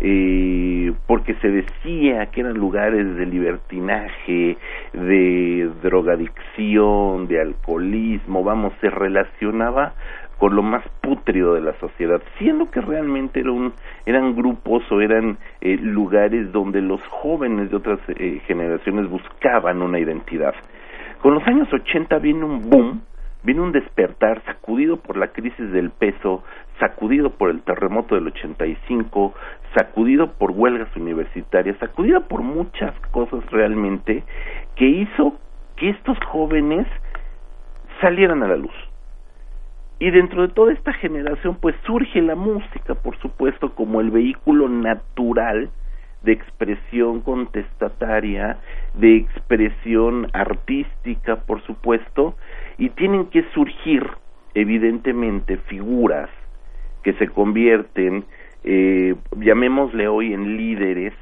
eh, porque se decía que eran lugares de libertinaje, de drogadicción, de alcoholismo, vamos, se relacionaba con lo más pútrido de la sociedad, siendo que realmente era un, eran grupos o eran eh, lugares donde los jóvenes de otras eh, generaciones buscaban una identidad. Con los años 80 viene un boom, viene un despertar sacudido por la crisis del peso, sacudido por el terremoto del 85, sacudido por huelgas universitarias, sacudido por muchas cosas realmente que hizo que estos jóvenes salieran a la luz. Y dentro de toda esta generación pues surge la música, por supuesto, como el vehículo natural de expresión contestataria, de expresión artística, por supuesto, y tienen que surgir, evidentemente, figuras que se convierten, eh, llamémosle hoy, en líderes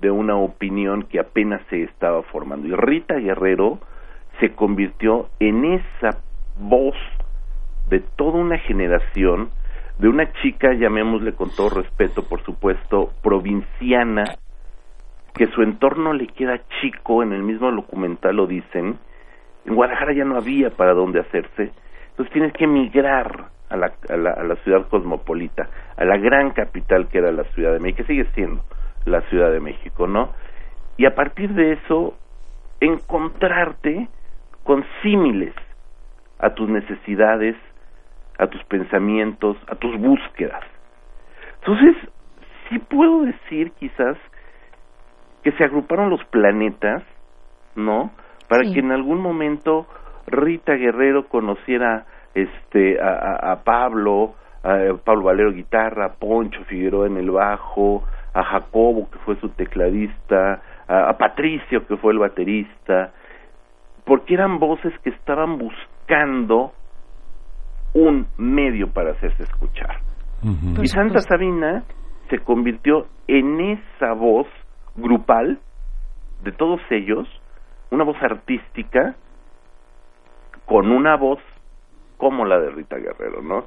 de una opinión que apenas se estaba formando. Y Rita Guerrero se convirtió en esa voz de toda una generación, de una chica, llamémosle con todo respeto, por supuesto, provinciana, que su entorno le queda chico, en el mismo documental lo dicen, en Guadalajara ya no había para dónde hacerse, entonces tienes que emigrar a la, a la, a la ciudad cosmopolita, a la gran capital que era la Ciudad de México, que sigue siendo la Ciudad de México, ¿no? Y a partir de eso, encontrarte con símiles a tus necesidades, a tus pensamientos, a tus búsquedas. Entonces, sí puedo decir quizás que se agruparon los planetas, ¿no? Para que en algún momento Rita Guerrero conociera este a, a, Pablo, a Pablo Valero guitarra, a Poncho Figueroa en el bajo, a Jacobo que fue su tecladista, a, a Patricio que fue el baterista, porque eran voces que estaban buscando un medio para hacerse escuchar. Y Santa Sabina se convirtió en esa voz grupal de todos ellos, una voz artística con una voz como la de Rita Guerrero, ¿no?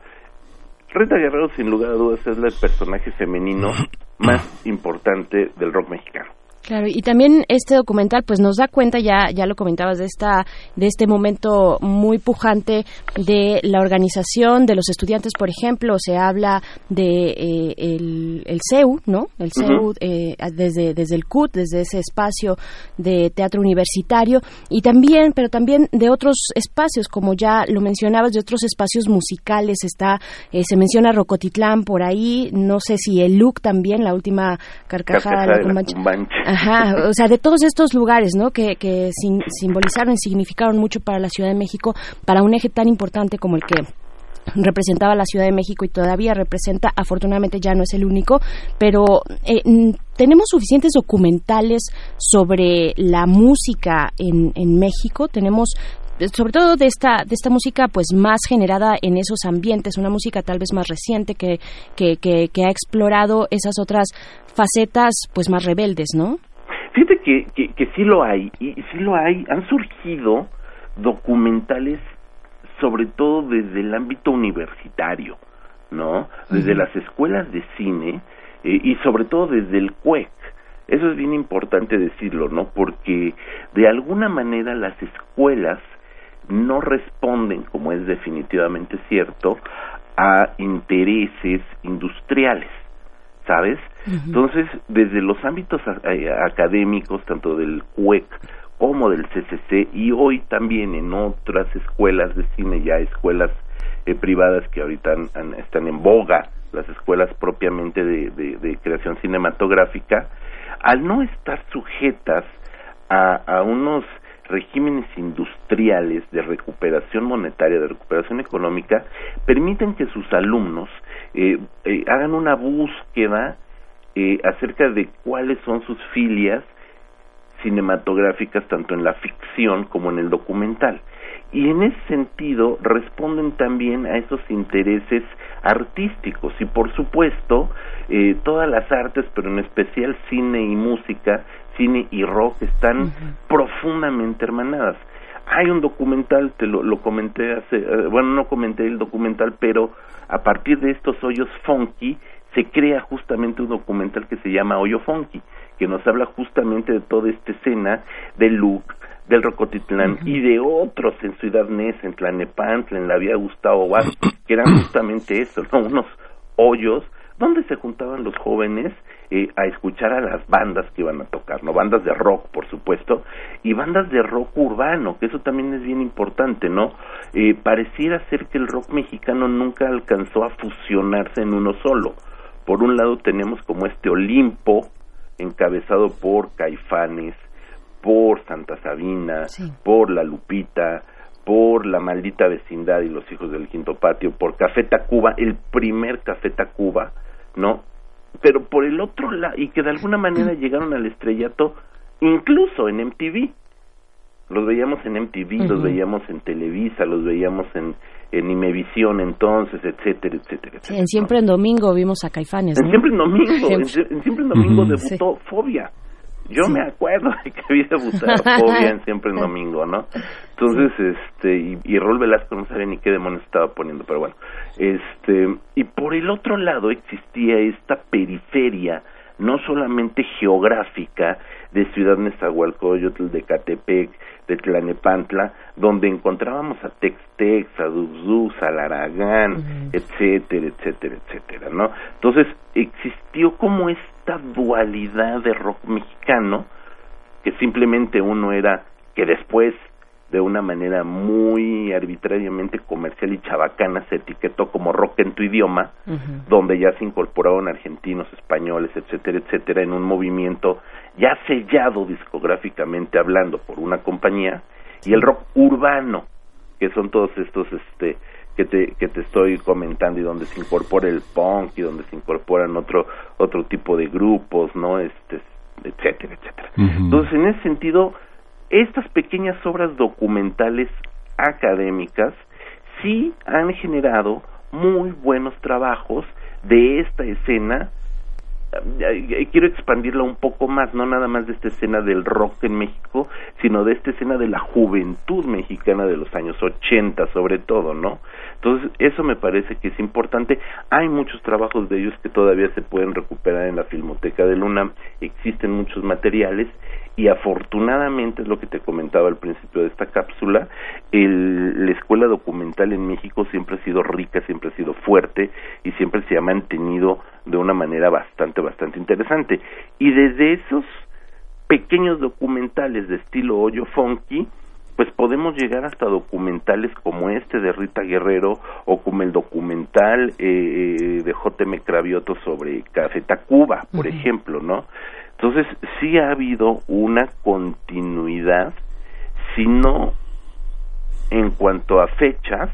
Rita Guerrero, sin lugar a dudas, es el personaje femenino más importante del rock mexicano. Claro, y también este documental pues nos da cuenta ya ya lo comentabas de esta de este momento muy pujante de la organización de los estudiantes, por ejemplo, se habla de eh, el, el CEU, ¿no? El CEU eh, desde desde el CUT, desde ese espacio de teatro universitario y también, pero también de otros espacios como ya lo mencionabas, de otros espacios musicales, está eh, se menciona Rocotitlán por ahí, no sé si el LUC también, la última carcajada, de la Ajá, o sea, de todos estos lugares, ¿no? Que, que simbolizaron y significaron mucho para la Ciudad de México, para un eje tan importante como el que representaba la Ciudad de México y todavía representa, afortunadamente ya no es el único, pero eh, tenemos suficientes documentales sobre la música en, en México, tenemos sobre todo de esta de esta música pues más generada en esos ambientes una música tal vez más reciente que que, que, que ha explorado esas otras facetas pues más rebeldes no Fíjate que, que, sí lo hay, y sí lo hay, han surgido documentales sobre todo desde el ámbito universitario, ¿no? Desde las escuelas de cine eh, y sobre todo desde el CUEC. Eso es bien importante decirlo, ¿no? Porque de alguna manera las escuelas no responden, como es definitivamente cierto, a intereses industriales. ¿sabes? Entonces, desde los ámbitos eh, académicos, tanto del CUEC como del CCC, y hoy también en otras escuelas de cine, ya escuelas eh, privadas que ahorita están en boga, las escuelas propiamente de, de, creación cinematográfica, al no estar sujetas a, a unos regímenes industriales de recuperación monetaria, de recuperación económica, permiten que sus alumnos eh, eh, hagan una búsqueda eh, acerca de cuáles son sus filias cinematográficas tanto en la ficción como en el documental. Y en ese sentido responden también a esos intereses artísticos y por supuesto eh, todas las artes, pero en especial cine y música, cine y rock están profundamente hermanadas. Hay un documental, te lo, lo comenté hace, eh, bueno, no comenté el documental, pero a partir de estos hoyos funky se crea justamente un documental que se llama Hoyo Funky, que nos habla justamente de toda esta escena del look, del Rocotitlán y de otros en Ciudad Nez, en Tlanepantla, en la vía Gustavo Vázquez, que eran justamente eso, ¿no? unos hoyos donde se juntaban los jóvenes eh, a escuchar a las bandas que iban a tocar, ¿no? Bandas de rock, por supuesto, y bandas de rock urbano, que eso también es bien importante, ¿no? Eh, pareciera ser que el rock mexicano nunca alcanzó a fusionarse en uno solo. Por un lado tenemos como este Olimpo, encabezado por Caifanes, por Santa Sabina, por La Lupita, por La Maldita Vecindad y Los Hijos del Quinto Patio, por Café Tacuba, el primer Café Tacuba, ¿no? Pero por el otro lado, y que de alguna manera llegaron al estrellato incluso en MTV. Los veíamos en MTV, los veíamos en Televisa, los veíamos en, en Imevisión entonces, etcétera, etcétera. en Siempre en Domingo vimos a Caifanes. En Siempre en Domingo, en, Siempre en Domingo debutó Fobia. Yo me acuerdo de que había debutado Fobia en Siempre en Domingo, ¿no? Entonces, este, y, y Rol Velasco no sabía ni qué demonios estaba poniendo, pero bueno, este, y por el otro lado existía esta periferia, no solamente geográfica, de Ciudad Nezahualcóyotl, de Catepec, de Tlanepantla, donde encontrábamos a Tex-Tex, a Duzuz, a Laragán, etcétera, etcétera, etcétera, ¿no? Entonces existió como esta dualidad de rock mexicano, que simplemente uno era, que después de una manera muy arbitrariamente comercial y chabacana se etiquetó como rock en tu idioma, donde ya se incorporaron argentinos, españoles, etcétera, etcétera, en un movimiento ya sellado discográficamente hablando por una compañía, y el rock urbano, que son todos estos este que te, que te estoy comentando y donde se incorpora el punk y donde se incorporan otro otro tipo de grupos, ¿no? Este etcétera, etcétera. Entonces, en ese sentido, estas pequeñas obras documentales académicas sí han generado muy buenos trabajos de esta escena quiero expandirla un poco más, no nada más de esta escena del rock en México, sino de esta escena de la juventud mexicana de los años 80 sobre todo, ¿no? Entonces, eso me parece que es importante. Hay muchos trabajos de ellos que todavía se pueden recuperar en la Filmoteca de Luna, existen muchos materiales y afortunadamente es lo que te comentaba al principio de esta cápsula, el, la escuela documental en México siempre ha sido rica, siempre ha sido fuerte y siempre se ha mantenido de una manera bastante, bastante interesante. Y desde esos pequeños documentales de estilo hoyo funky, pues podemos llegar hasta documentales como este de Rita Guerrero o como el documental eh, eh de J.M. Cravioto sobre Café Tacuba, por ejemplo, ¿no? Entonces, sí ha habido una continuidad, si no en cuanto a fechas,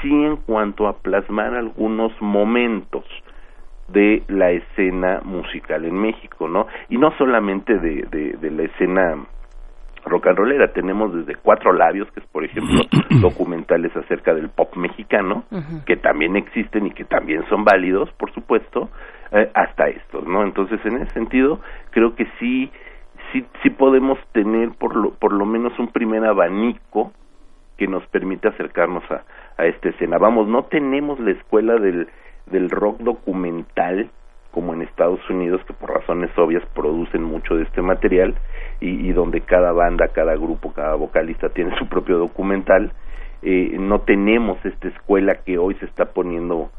sí en cuanto a plasmar algunos momentos de la escena musical en México, ¿no? Y no solamente de, de, la escena rock and rollera, tenemos desde Cuatro Labios, que es por ejemplo documentales acerca del pop mexicano, que también existen y que también son válidos, por supuesto, eh, hasta estos, ¿no? Entonces, en ese sentido, creo que sí, sí, sí podemos tener por lo, por lo menos un primer abanico que nos permite acercarnos a, a esta escena. Vamos, no tenemos la escuela del, del rock documental como en Estados Unidos, que por razones obvias producen mucho de este material y, y donde cada banda, cada grupo, cada vocalista tiene su propio documental. Eh, no tenemos esta escuela que hoy se está poniendo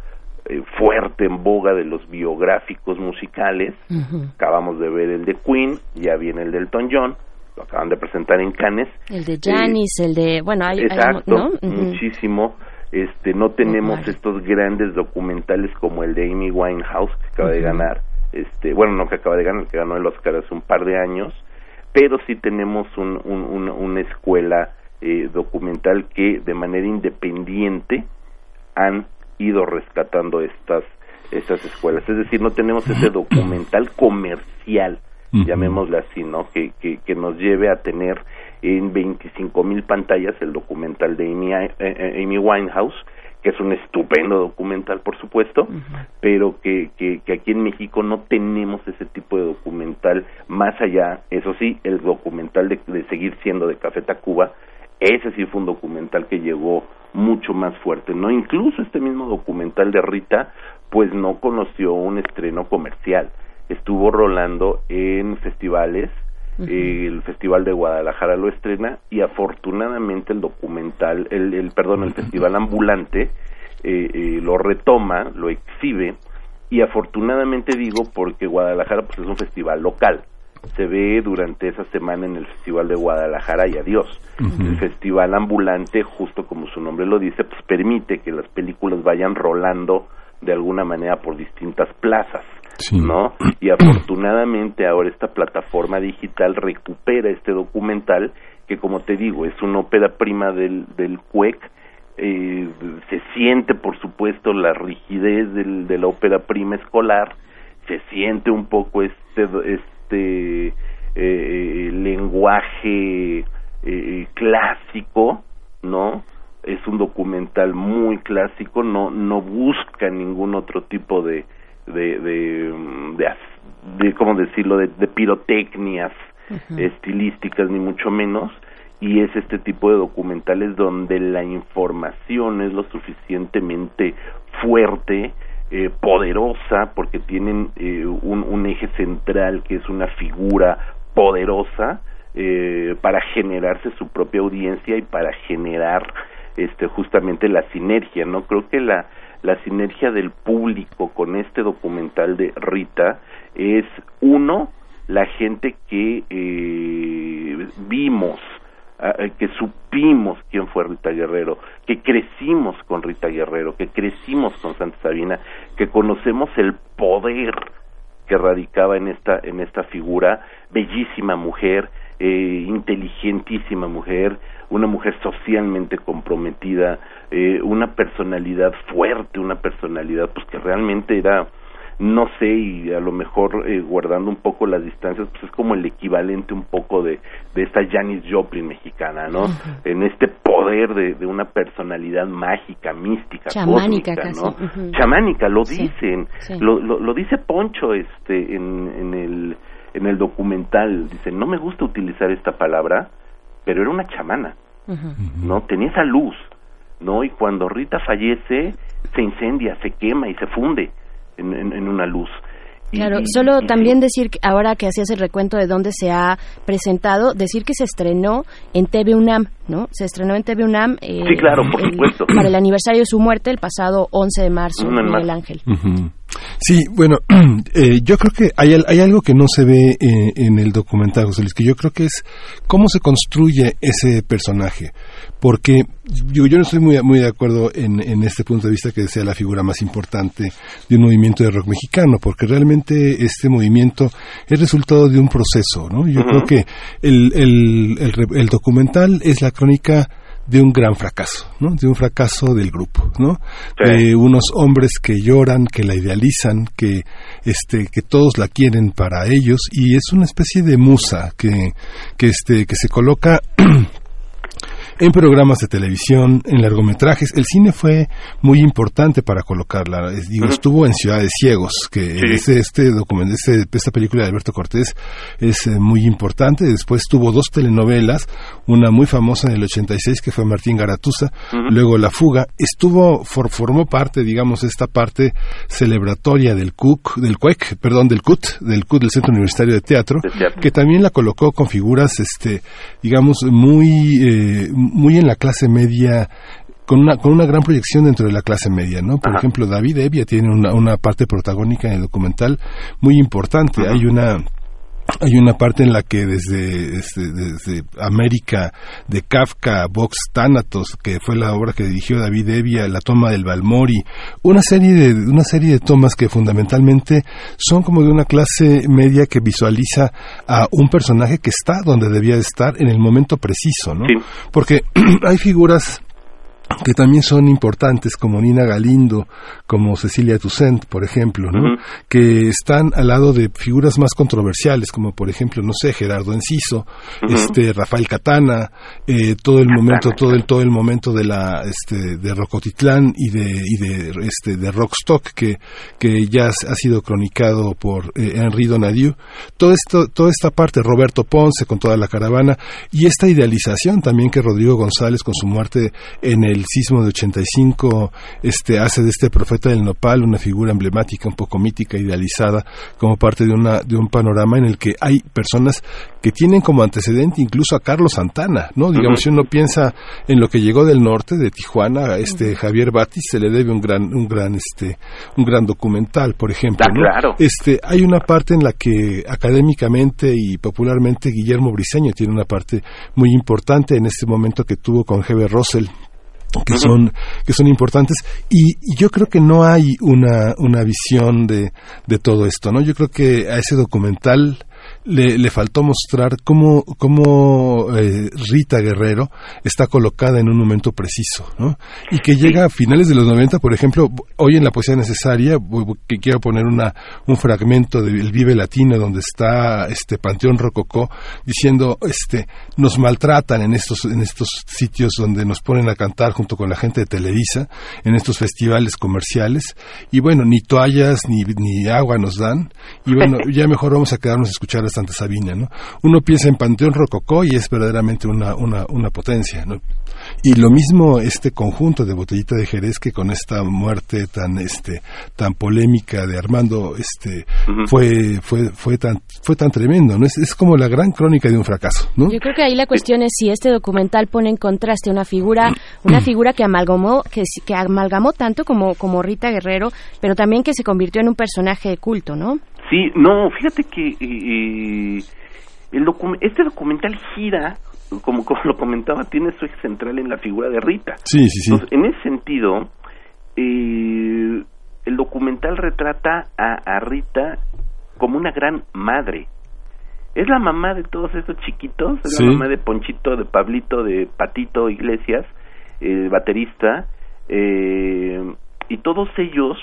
eh, fuerte en boga de los biográficos musicales. Acabamos de ver el de Queen, ya viene el de Elton John, lo acaban de presentar en Cannes. El de Janis, el de, bueno, hay, exacto, muchísimo. Este, no tenemos estos grandes documentales como el de Amy Winehouse que acaba de ganar, este, bueno, no que acaba de ganar, que ganó el Oscar hace un par de años, pero sí tenemos un, una escuela eh, documental que de manera independiente han ido rescatando estas estas escuelas. Es decir, no tenemos ese documental comercial, llamémosle así, ¿no? Que, que, que, nos lleve a tener en 25 mil pantallas el documental de Amy, eh, eh, Amy, Winehouse, que es un estupendo documental, por supuesto, pero que, que, que, aquí en México no tenemos ese tipo de documental, más allá, eso sí, el documental de, de seguir siendo de Café Tacuba, ese sí fue un documental que llegó mucho más fuerte, ¿no? Incluso este mismo documental de Rita, pues no conoció un estreno comercial, estuvo rolando en festivales, el Festival de Guadalajara lo estrena y afortunadamente el documental, el, perdón, el Festival Ambulante eh, eh, lo retoma, lo exhibe y afortunadamente digo porque Guadalajara pues es un festival local. Se ve durante esa semana en el Festival de Guadalajara y adiós. El festival ambulante, justo como su nombre lo dice, pues permite que las películas vayan rolando de alguna manera por distintas plazas, ¿no? Y afortunadamente ahora esta plataforma digital recupera este documental que como te digo es una ópera prima del, del CUEC, eh, se siente por supuesto la rigidez del, de la ópera prima escolar, se siente un poco este, este eh, eh, lenguaje eh, clásico, ¿no? Es un documental muy clásico, no no busca ningún otro tipo de de de, de, cómo decirlo de, pirotecnias estilísticas ni mucho menos. Y es este tipo de documentales donde la información es lo suficientemente fuerte eh, poderosa porque tienen eh, un, un, eje central que es una figura poderosa eh, para generarse su propia audiencia y para generar este justamente la sinergia no creo que la la sinergia del público con este documental de Rita es uno la gente que eh, vimos que supimos quién fue Rita Guerrero, que crecimos con Rita Guerrero, que crecimos con Santa Sabina, que conocemos el poder que radicaba en esta en esta figura, bellísima mujer, eh, inteligentísima mujer, una mujer socialmente comprometida, eh, una personalidad fuerte, una personalidad pues que realmente era no sé, y a lo mejor eh, guardando un poco las distancias, pues es como el equivalente un poco de, de esta Janis Joplin mexicana, ¿no? En este poder de, de, una personalidad mágica, mística, chamánica, ¿no? Chamánica, lo dicen, Lo, lo, dice Poncho este en, en, el, en el documental, dice, no me gusta utilizar esta palabra, pero era una chamana, ¿no? Tenía esa luz, ¿no? Y cuando Rita fallece, se incendia, se quema y se funde en, una luz. Claro, solo también decir, ahora que hacías el recuento de dónde se ha presentado, decir que se estrenó en TV UNAM, ¿no? Se estrenó en TV UNAM. Eh, sí, claro, por supuesto. Para el aniversario de su muerte, el pasado 11 de marzo, Miguel Ángel. Sí, bueno, eh, yo creo que hay, hay, algo que no se ve eh, en el documental, José Luis, que yo creo que es cómo se construye ese personaje porque yo, yo no estoy muy, muy de acuerdo en, en, este punto de vista que sea la figura más importante de un movimiento de rock mexicano, porque realmente este movimiento es resultado de un proceso, ¿no? Yo creo que el, el, el, documental es la crónica de un gran fracaso, ¿no? De un fracaso del grupo, ¿no? De unos hombres que lloran, que la idealizan, que este que todos la quieren para ellos y es una especie de musa que que este que se coloca en programas de televisión, en largometrajes. El cine fue muy importante para colocarla. Digo, estuvo en Ciudades Ciegos, que este, este documento, este, esta película de Alberto Cortés es eh, muy importante. Después tuvo dos telenovelas, una muy famosa en el 86 que fue Martín Garatuza, luego La Fuga. Estuvo, formó parte, digamos, esta parte celebratoria del CUC, del CUEC, perdón, del CUT, del CUT, del Centro Universitario de Teatro, que también la colocó con figuras, este, digamos, muy, eh, muy en la clase media con una, con una gran proyección dentro de la clase media, ¿no? Por ejemplo, David Evia tiene una, una parte protagónica en el documental muy importante. Hay una hay una parte en la que desde, desde, América de Kafka, Vox Thanatos, que fue la obra que dirigió David Evia, la toma del Balmori, una serie de una serie de tomas que fundamentalmente son como de una clase media que visualiza a un personaje que está donde debía estar en el momento preciso, ¿no? Porque hay figuras que también son importantes como Nina Galindo, como Cecilia Toussaint, por ejemplo, ¿no? que están al lado de figuras más controversiales, como por ejemplo, no sé, Gerardo Enciso, este Rafael Catana, eh, todo el momento, todo el todo el momento de la este de Rocotitlán y de y de este de Rockstock que que ya ha sido cronicado por eh, Henri Donadieu, todo esto toda esta parte Roberto Ponce con toda la caravana y esta idealización también que Rodrigo González con su muerte en el el sismo de 85 este, hace de este profeta del nopal una figura emblemática, un poco mítica, idealizada, como parte de, una, de un panorama en el que hay personas que tienen como antecedente incluso a Carlos Santana, ¿no? Digamos, si uno piensa en lo que llegó del norte, de Tijuana, este Javier Batis se le debe un gran, un gran, este, un gran documental, por ejemplo, Ah, claro. Este, hay una parte en la que académicamente y popularmente Guillermo Briseño tiene una parte muy importante en este momento que tuvo con Heber Russell que son que son importantes. Y, y yo creo que no hay una una visión de, de todo esto no yo creo que a ese documental le, le faltó mostrar cómo, cómo eh, Rita Guerrero está colocada en un momento preciso, ¿no? Y que llega a finales de los 90, por ejemplo, hoy en la poesía necesaria, que quiero poner una, un fragmento del Vive Latino donde está este Panteón Rococó diciendo, este, nos maltratan en estos, en estos sitios donde nos ponen a cantar junto con la gente de Televisa, en estos festivales comerciales, y bueno, ni toallas ni, ni agua nos dan, y bueno, ya mejor vamos a quedarnos a escuchar a Santa Sabina, ¿no? Uno piensa en Panteón Rococó y es verdaderamente una, una, una potencia, ¿no? Y lo mismo este conjunto de Botellita de Jerez que con esta muerte tan este tan polémica de Armando este fue fue fue tan fue tan tremendo, ¿no? Es, es como la gran crónica de un fracaso, ¿no? Yo creo que ahí la cuestión es si este documental pone en contraste una figura, una figura que amalgamó, que, que amalgamó tanto como, como Rita Guerrero, pero también que se convirtió en un personaje de culto, ¿no? Sí, no, fíjate que eh, eh, el docu- este documental gira, como, como lo comentaba, tiene su eje central en la figura de Rita. Sí, sí, sí. Entonces, en ese sentido, eh, el documental retrata a, a Rita como una gran madre. Es la mamá de todos estos chiquitos, es Sí. la mamá de Ponchito, de Pablito, de Patito Iglesias, eh, baterista, eh, y todos ellos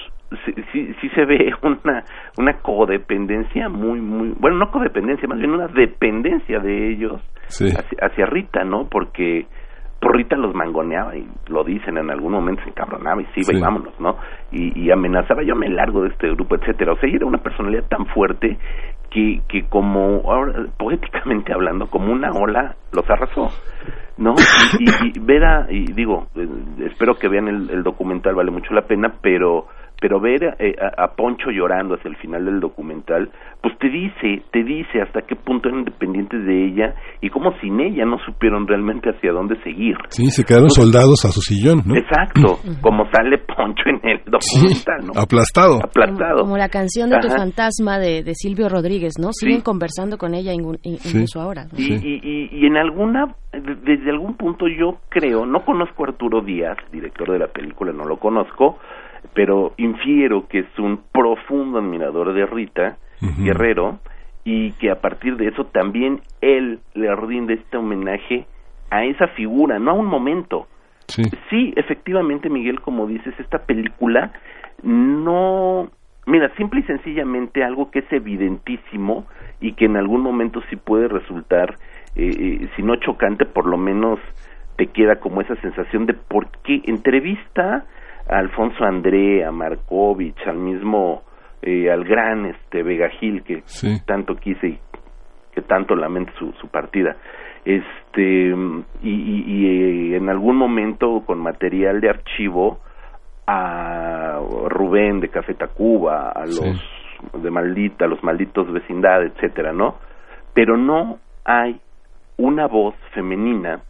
sí, sí, sí se ve una una codependencia muy muy bueno no codependencia más bien una dependencia de ellos Sí. hacia, hacia Rita no porque por Rita los mangoneaba y lo dicen en algún momento se encabronaba y sí, Sí. y vámonos no y, y amenazaba yo me largo de este grupo etcétera o sea ella era una personalidad tan fuerte que que como ahora poéticamente hablando como una ola los arrasó no y, y- y ver a y digo eh, espero que vean el, el documental vale mucho la pena pero pero ver eh, a, a Poncho llorando hacia el final del documental pues te dice te dice hasta qué punto eran dependientes de ella y cómo sin ella no supieron realmente hacia dónde seguir Sí, se quedaron soldados a su sillón, ¿no? exacto como sale Poncho en el documental no Aplastado. aplastado Como la canción de Tu fantasma de, de Silvio Rodríguez, ¿no? Sí. Siguen conversando con ella ingu- in- incluso ahora. ¿no? Y, y, y, y en alguna, de- desde algún punto yo creo, no conozco a Arturo Díaz, director de la película, no lo conozco, pero infiero que es un profundo admirador de Rita. Guerrero y que a partir de eso también él le rinde este homenaje a esa figura, no a un momento. Sí. Sí, efectivamente, Miguel, como dices, esta película no... Mira, simple y sencillamente algo que es evidentísimo y que en algún momento sí puede resultar, eh, eh, si no chocante, por lo menos te queda como esa sensación de por qué entrevista a Alfonso André, a Markovich, al mismo, eh, al gran este Vega Gil que Sí. tanto quise y que tanto lamento su, su partida. Este y, y- y, eh, en algún momento con material de archivo a Rubén de Café Tacuba a los de maldita a los malditos vecindad etcétera no pero no hay una voz femenina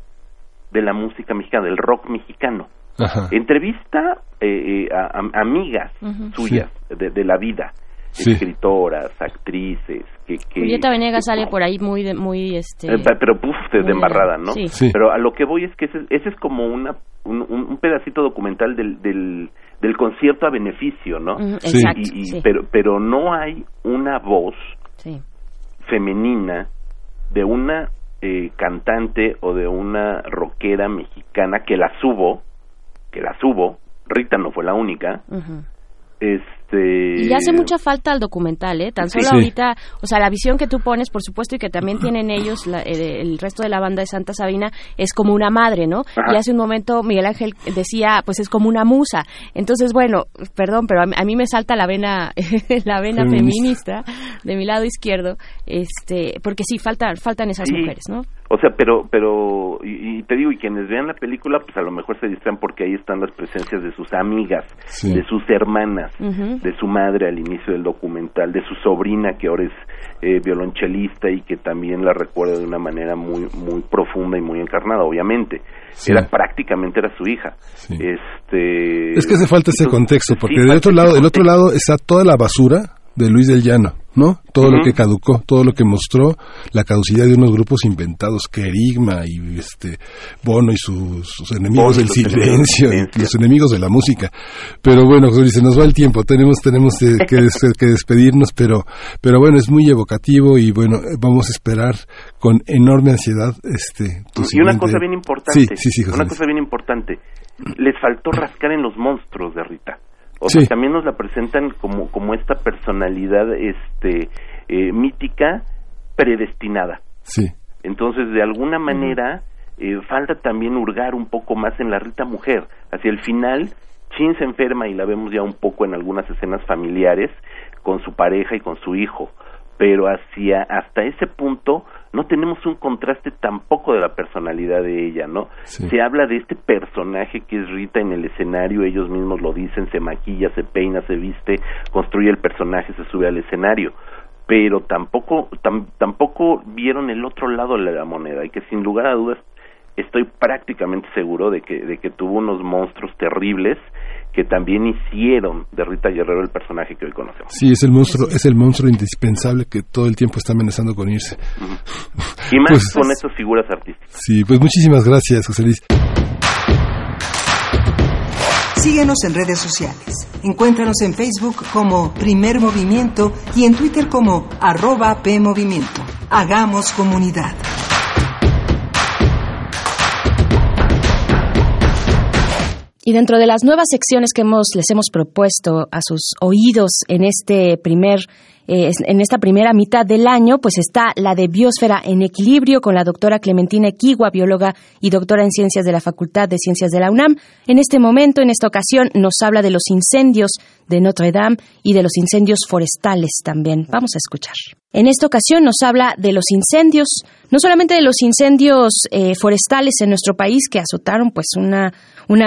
de la música mexicana del rock mexicano Ajá. entrevista eh, eh, a, a- amigas suyas de, de la vida Sí. escritoras actrices que, que Julieta Venegas sale por ahí muy, de- muy, este... eh, pero puf, de, embarrada, ¿no? Sí. Sí. Pero a lo que voy es que ese, ese es como una un, pedacito documental del, del, del concierto a beneficio, ¿no? Sí. Exacto, Y- y- sí, pero, pero no hay una voz sí. femenina de una eh, cantante o de una rockera mexicana que la subo, que la subo, Rita no fue la única, Ujú. Este y hace mucha falta al documental eh tan solo ahorita o sea la visión que tú pones por supuesto y que también tienen ellos eh, el, resto de la banda de Santa Sabina es como una madre no y hace un momento Miguel Ángel decía pues es como una musa. Entonces bueno perdón pero a, mí me salta la vena la vena feminista. de mi lado izquierdo este porque sí faltan faltan esas mujeres no o sea, pero, pero, y, te digo, y quienes vean la película, pues a lo mejor se distraen porque ahí están las presencias de sus amigas, de sus hermanas, de su madre al inicio del documental, de su sobrina que ahora es eh, violonchelista y que también la recuerda de una manera muy, muy profunda y muy encarnada, obviamente. Era prácticamente era su hija. Este. Es que hace falta ese contexto, porque del otro lado, del otro lado está toda la basura de Luis del Llano, ¿no? Todo lo que caducó, todo lo que mostró la caducidad de unos grupos inventados, Kerigma y este Bono y sus, enemigos del silencio, y los enemigos de la música. Pero bueno, se nos va el tiempo, tenemos tenemos que, despedirnos, pero pero bueno, es muy evocativo y bueno, vamos a esperar con enorme ansiedad este Y una cosa bien importante, una cosa bien importante, les faltó rascar en los monstruos de Rita. O sea, también nos la presentan como, como esta personalidad este, eh, mítica predestinada. Sí. Entonces, de alguna manera, eh, falta también hurgar un poco más en la Rita mujer. Hacia el final, Chin se enferma y la vemos ya un poco en algunas escenas familiares con su pareja y con su hijo. Pero hacia hasta ese punto no tenemos un contraste tampoco de la personalidad de ella, ¿no? Se habla de este personaje que es Rita en el escenario, ellos mismos lo dicen, se maquilla, se peina, se viste, construye el personaje, se sube al escenario, pero tampoco tampoco vieron el otro lado de la moneda y que sin lugar a dudas estoy prácticamente seguro de que de que tuvo unos monstruos terribles que también hicieron de Rita Guerrero el personaje que hoy conocemos. Sí, es el monstruo, es el monstruo indispensable que todo el tiempo está amenazando con irse. Y más pues, con estas figuras artísticas. Sí, pues muchísimas gracias, José Luis. Síguenos en redes sociales. Encuéntranos en Facebook como Primer Movimiento y en Twitter como arroba PMovimiento. Hagamos comunidad. Y dentro de las nuevas secciones que hemos, les hemos propuesto a sus oídos en este primer eh, en esta primera mitad del año, pues está la de Biosfera en Equilibrio con la doctora Clementina Equigua, bióloga y doctora en Ciencias de la Facultad de Ciencias de la UNAM. En este momento, en esta ocasión, nos habla de los incendios de Notre Dame y de los incendios forestales también. Vamos a escuchar. En esta ocasión nos habla de los incendios, no solamente de los incendios eh, forestales en nuestro país que azotaron pues una,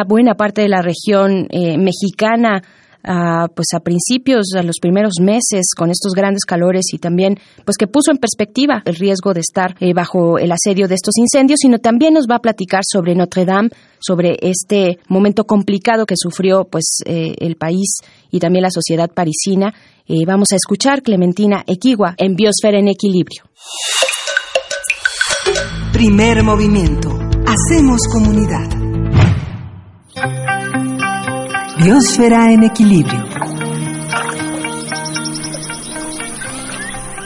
buena parte de la región eh, mexicana a, pues a principios, a los primeros meses con estos grandes calores y también pues que puso en perspectiva el riesgo de estar eh, bajo el asedio de estos incendios, sino también nos va a platicar sobre Notre Dame, sobre este momento complicado que sufrió pues eh, el país y también la sociedad parisina. Eh, vamos a escuchar Clementina Equigua en Biosfera en Equilibrio. Primer movimiento. Hacemos comunidad. Biosfera en equilibrio.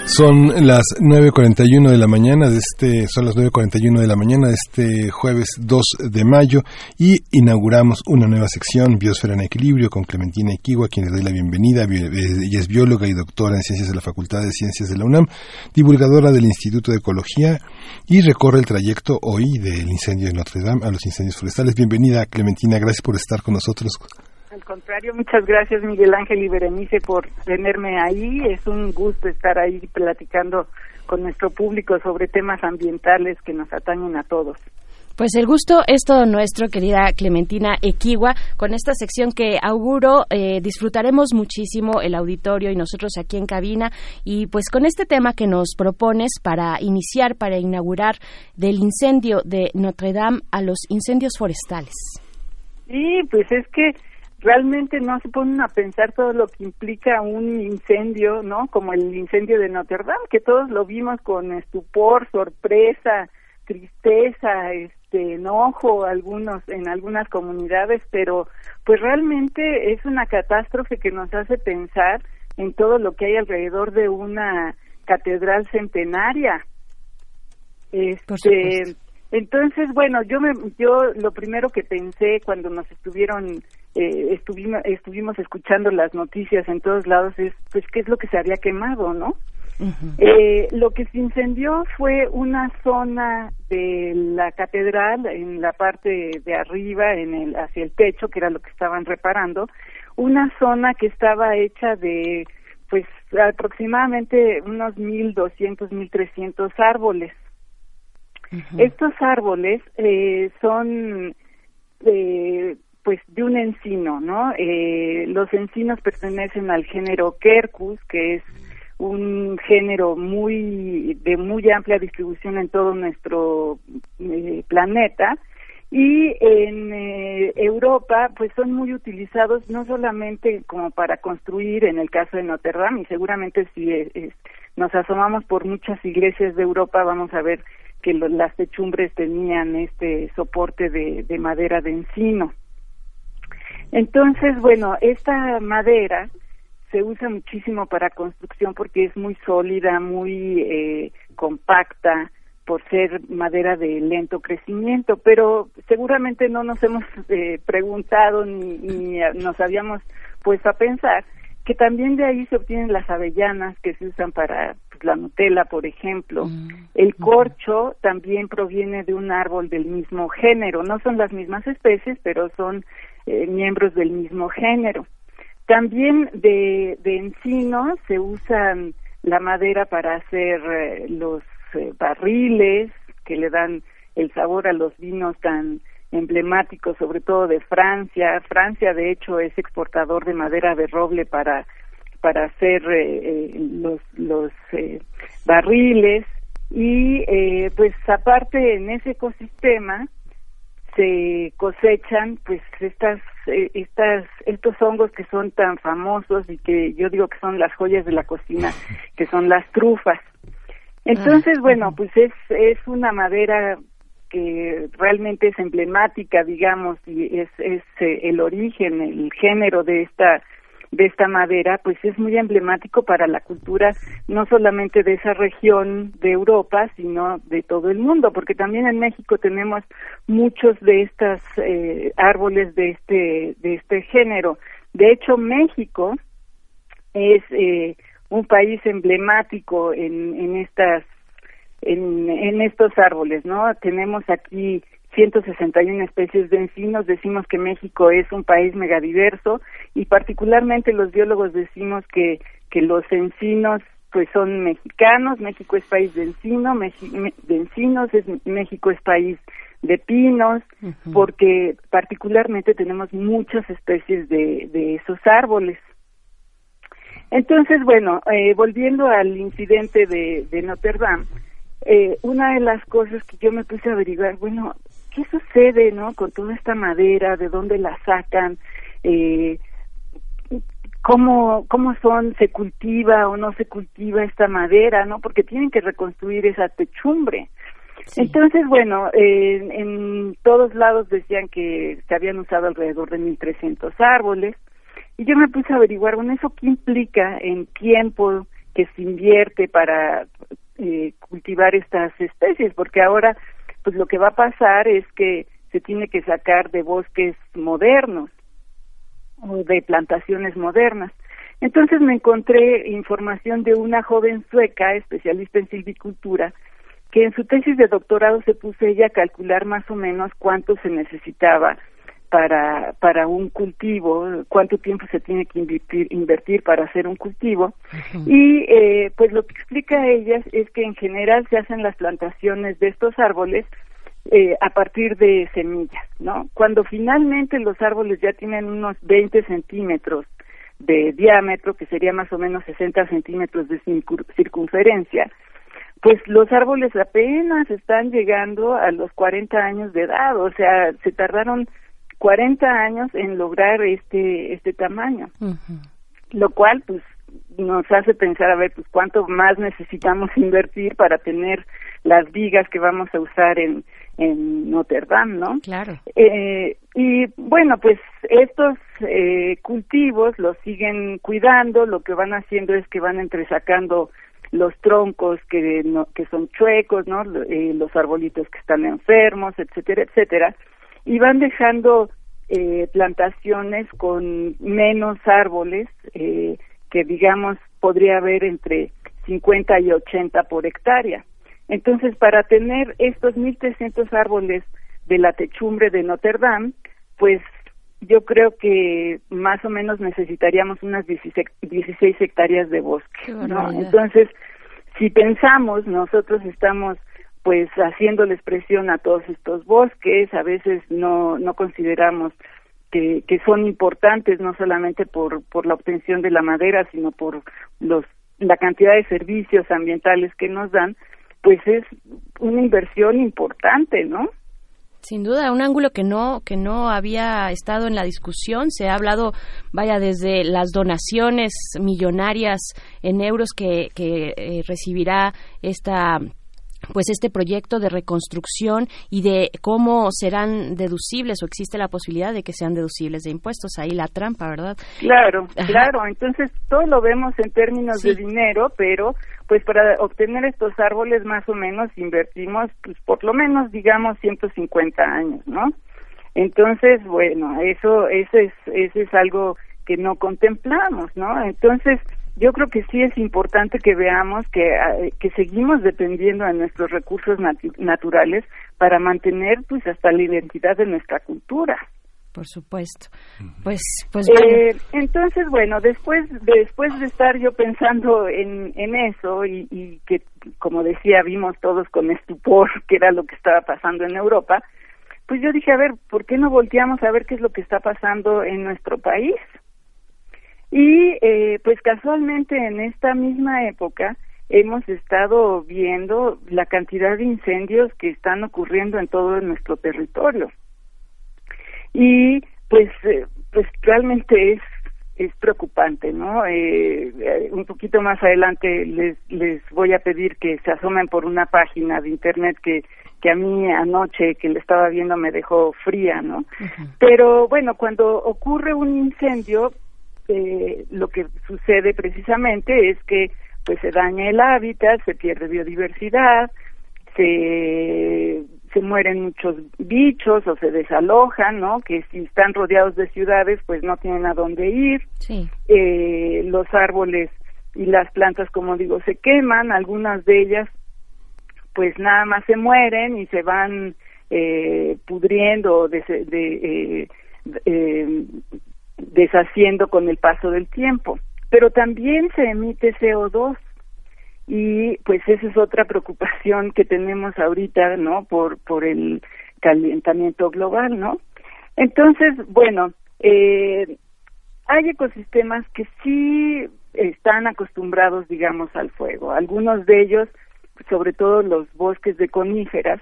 Son las 9.41 de la mañana de este, son las 9.41 de la mañana de este jueves 2 de mayo y inauguramos una nueva sección, Biosfera en Equilibrio, con Clementina Equigua, quien le doy la bienvenida. Ella es bióloga y doctora en Ciencias de la Facultad de Ciencias de la UNAM, divulgadora del Instituto de Ecología y recorre el trayecto hoy del incendio de Notre Dame a los incendios forestales. Bienvenida, Clementina, gracias por estar con nosotros. Al contrario, muchas gracias Miguel Ángel y Berenice por tenerme ahí. Es un gusto estar ahí platicando con nuestro público sobre temas ambientales que nos atañen a todos. Pues el gusto es todo nuestro, querida Clementina Equigua, con esta sección que auguro eh, disfrutaremos muchísimo el auditorio y nosotros aquí en cabina y pues con este tema que nos propones para iniciar, para inaugurar del incendio de Notre Dame a los incendios forestales. Sí, pues es que realmente no se ponen a pensar todo lo que implica un incendio, ¿no? Como el incendio de Notre Dame, que todos lo vimos con estupor, sorpresa, tristeza, este enojo, algunos en algunas comunidades, pero pues realmente es una catástrofe que nos hace pensar en todo lo que hay alrededor de una catedral centenaria. Este, entonces, bueno, yo me yo lo primero que pensé cuando nos estuvieron eh, estuvimos, estuvimos escuchando las noticias en todos lados es, pues, qué es lo que se había quemado, ¿no? eh, lo que se incendió fue una zona de la catedral en la parte de arriba, en el hacia el techo, que era lo que estaban reparando, una zona que estaba hecha de pues aproximadamente unos mil doscientos, mil Estos árboles eh, son eh, pues de un encino, ¿no? Eh, los encinos pertenecen al género Quercus, que es un género muy de muy amplia distribución en todo nuestro eh, planeta y en eh, Europa pues son muy utilizados no solamente como para construir en el caso de Notre Dame y seguramente si nos asomamos por muchas iglesias de Europa vamos a ver que las techumbres tenían este soporte de, de madera de encino. Entonces bueno esta madera se usa muchísimo para construcción porque es muy sólida, muy eh, compacta, por ser madera de lento crecimiento, pero seguramente no nos hemos eh, preguntado ni, ni, nos habíamos puesto a pensar que también de ahí se obtienen las avellanas que se usan para pues, la Nutella, por ejemplo. Mm, El corcho también proviene de un árbol del mismo género, no son las mismas especies, pero son eh, miembros del mismo género. También de, de encino se usan la madera para hacer eh, los eh, barriles que le dan el sabor a los vinos tan emblemáticos, sobre todo de Francia. Francia, de hecho, es exportador de madera de roble para para hacer eh, los los barriles. Y pues aparte en ese ecosistema se cosechan pues estas eh, estas estos hongos que son tan famosos y que yo digo que son las joyas de la cocina que son las trufas. Entonces bueno pues es es una madera que realmente es emblemática digamos y es es eh, el origen el género de esta de esta madera, pues es muy emblemático para la cultura no solamente de esa región de Europa, sino de todo el mundo, porque también en México tenemos muchos de estos eh, árboles de este de este género. De hecho, México es eh, un país emblemático en, en estas en, en estos árboles, ¿no? Tenemos aquí 161 especies de encinos. Decimos que México es un país megadiverso y particularmente los biólogos decimos que, que los encinos pues son mexicanos, México es país de encino, de encinos, es, México es país de pinos, porque particularmente tenemos muchas especies de, de esos árboles. Entonces, bueno, eh, volviendo al incidente de, de Notre Dame, eh, una de las cosas que yo me puse a averiguar, bueno, ¿qué sucede, no? Con toda esta madera, ¿de dónde la sacan? Eh, ¿Cómo, cómo son, se cultiva o no se cultiva esta madera, ¿no? Porque tienen que reconstruir esa techumbre. Entonces, bueno, eh, en todos lados decían que se habían usado alrededor de 1.300 árboles. Y yo me puse a averiguar, bueno, ¿eso qué implica en tiempo que se invierte para eh, cultivar estas especies? Porque ahora pues lo que va a pasar es que se tiene que sacar de bosques modernos o de plantaciones modernas. Entonces me encontré información de una joven sueca, especialista en silvicultura, que en su tesis de doctorado se puso ella a calcular más o menos cuánto se necesitaba para, para un cultivo, cuánto tiempo se tiene que invertir, invertir para hacer un cultivo. Y eh, pues lo que explica ella es que en general se hacen las plantaciones de estos árboles eh, a partir de semillas, ¿no? Cuando finalmente los árboles ya tienen unos 20 centímetros de diámetro, que sería más o menos 60 centímetros de circunferencia, pues los árboles apenas están llegando a los 40 años de edad, o sea, se tardaron 40 años en lograr este este tamaño. Lo cual pues nos hace pensar a ver pues cuánto más necesitamos invertir para tener las vigas que vamos a usar en en Notre Dame, ¿no? Claro. Eh, y bueno, pues estos eh, cultivos los siguen cuidando, lo que van haciendo es que van entresacando los troncos que no, que son chuecos, ¿no? Eh, los arbolitos que están enfermos, etcétera, etcétera, y van dejando eh, plantaciones con menos árboles eh, que digamos podría haber entre 50 y 80 por hectárea. Entonces, para tener estos 1.300 árboles de la techumbre de Notre Dame, pues yo creo que más o menos necesitaríamos unas 16, hectáreas de bosque, ¿no? Entonces, si pensamos, nosotros estamos pues haciéndoles presión a todos estos bosques, a veces no, no consideramos que, que son importantes no solamente por, por la obtención de la madera, sino por los, la cantidad de servicios ambientales que nos dan, pues es una inversión importante, ¿no? Sin duda, un ángulo que no que no había estado en la discusión. Se ha hablado, vaya, desde las donaciones millonarias en euros que, que eh, recibirá esta pues este proyecto de reconstrucción y de cómo serán deducibles o existe la posibilidad de que sean deducibles de impuestos. Ahí la trampa, ¿verdad? Claro, claro. Entonces todo lo vemos en términos de dinero, pero pues para obtener estos árboles más o menos invertimos pues por lo menos digamos 150 años, ¿no? Entonces, bueno, eso, eso es, eso es algo que no contemplamos, ¿no? Entonces, yo creo que sí es importante que veamos que, eh, que seguimos dependiendo de nuestros recursos naturales para mantener pues hasta la identidad de nuestra cultura. Por supuesto. Pues, pues eh, entonces, bueno, después, después de estar yo pensando en, en eso y, y que, como decía, vimos todos con estupor que era lo que estaba pasando en Europa, pues yo dije, a ver, ¿por qué no volteamos a ver qué es lo que está pasando en nuestro país? Y eh, pues casualmente en esta misma época hemos estado viendo la cantidad de incendios que están ocurriendo en todo nuestro territorio. Y pues, eh, pues realmente es es preocupante, ¿no? Eh, eh, un poquito más adelante les, les voy a pedir que se asomen por una página de internet que, que a mí anoche que le estaba viendo me dejó fría, ¿no? Pero bueno, cuando ocurre un incendio, eh, lo que sucede precisamente es que pues se daña el hábitat, se pierde biodiversidad, se, se mueren muchos bichos o se desalojan, ¿no? Que si están rodeados de ciudades, pues no tienen a dónde ir. Eh, los árboles y las plantas, como digo, se queman, algunas de ellas pues nada más se mueren y se van eh, pudriendo de, de eh, eh, deshaciendo con el paso del tiempo. Pero también se emite CO2 y pues esa es otra preocupación que tenemos ahorita, ¿no? Por, por el calentamiento global, ¿no? Entonces, bueno, eh, hay ecosistemas que sí están acostumbrados, digamos, al fuego. Algunos de ellos, sobre todo los bosques de coníferas,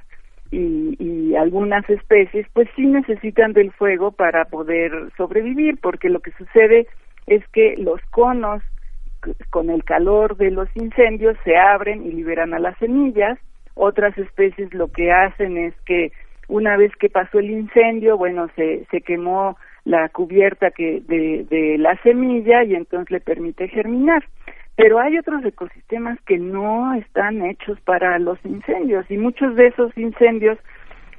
y, algunas especies pues sí necesitan del fuego para poder sobrevivir porque lo que sucede es que los conos con el calor de los incendios se abren y liberan a las semillas. Otras especies lo que hacen es que una vez que pasó el incendio bueno se se quemó la cubierta que de, de la semilla y entonces le permite germinar pero hay otros ecosistemas que no están hechos para los incendios y muchos de esos incendios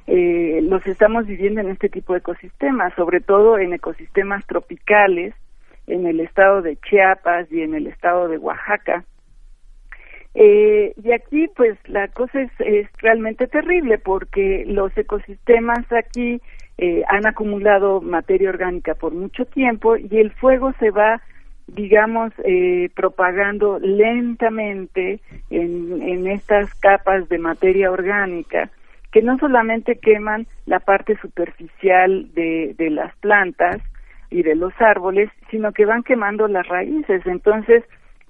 eh, los estamos viviendo en este tipo de ecosistemas, sobre todo en ecosistemas tropicales, en el estado de Chiapas y en el estado de Oaxaca. Eh, y aquí, pues, la cosa es, es, realmente terrible porque los ecosistemas aquí eh, han acumulado materia orgánica por mucho tiempo y el fuego se va digamos, eh, propagando lentamente en, en estas capas de materia orgánica que no solamente queman la parte superficial de, de las plantas y de los árboles, sino que van quemando las raíces. Entonces,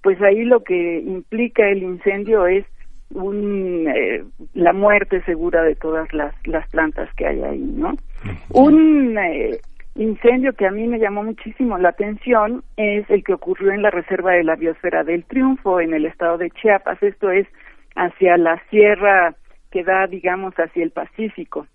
pues ahí lo que implica el incendio es un, eh, la muerte segura de todas las, las plantas que hay ahí, ¿no? Un eh, incendio que a mí me llamó muchísimo la atención es el que ocurrió en la Reserva de la Biosfera del Triunfo en el estado de Chiapas, esto es hacia la sierra que da, digamos, hacia el Pacífico.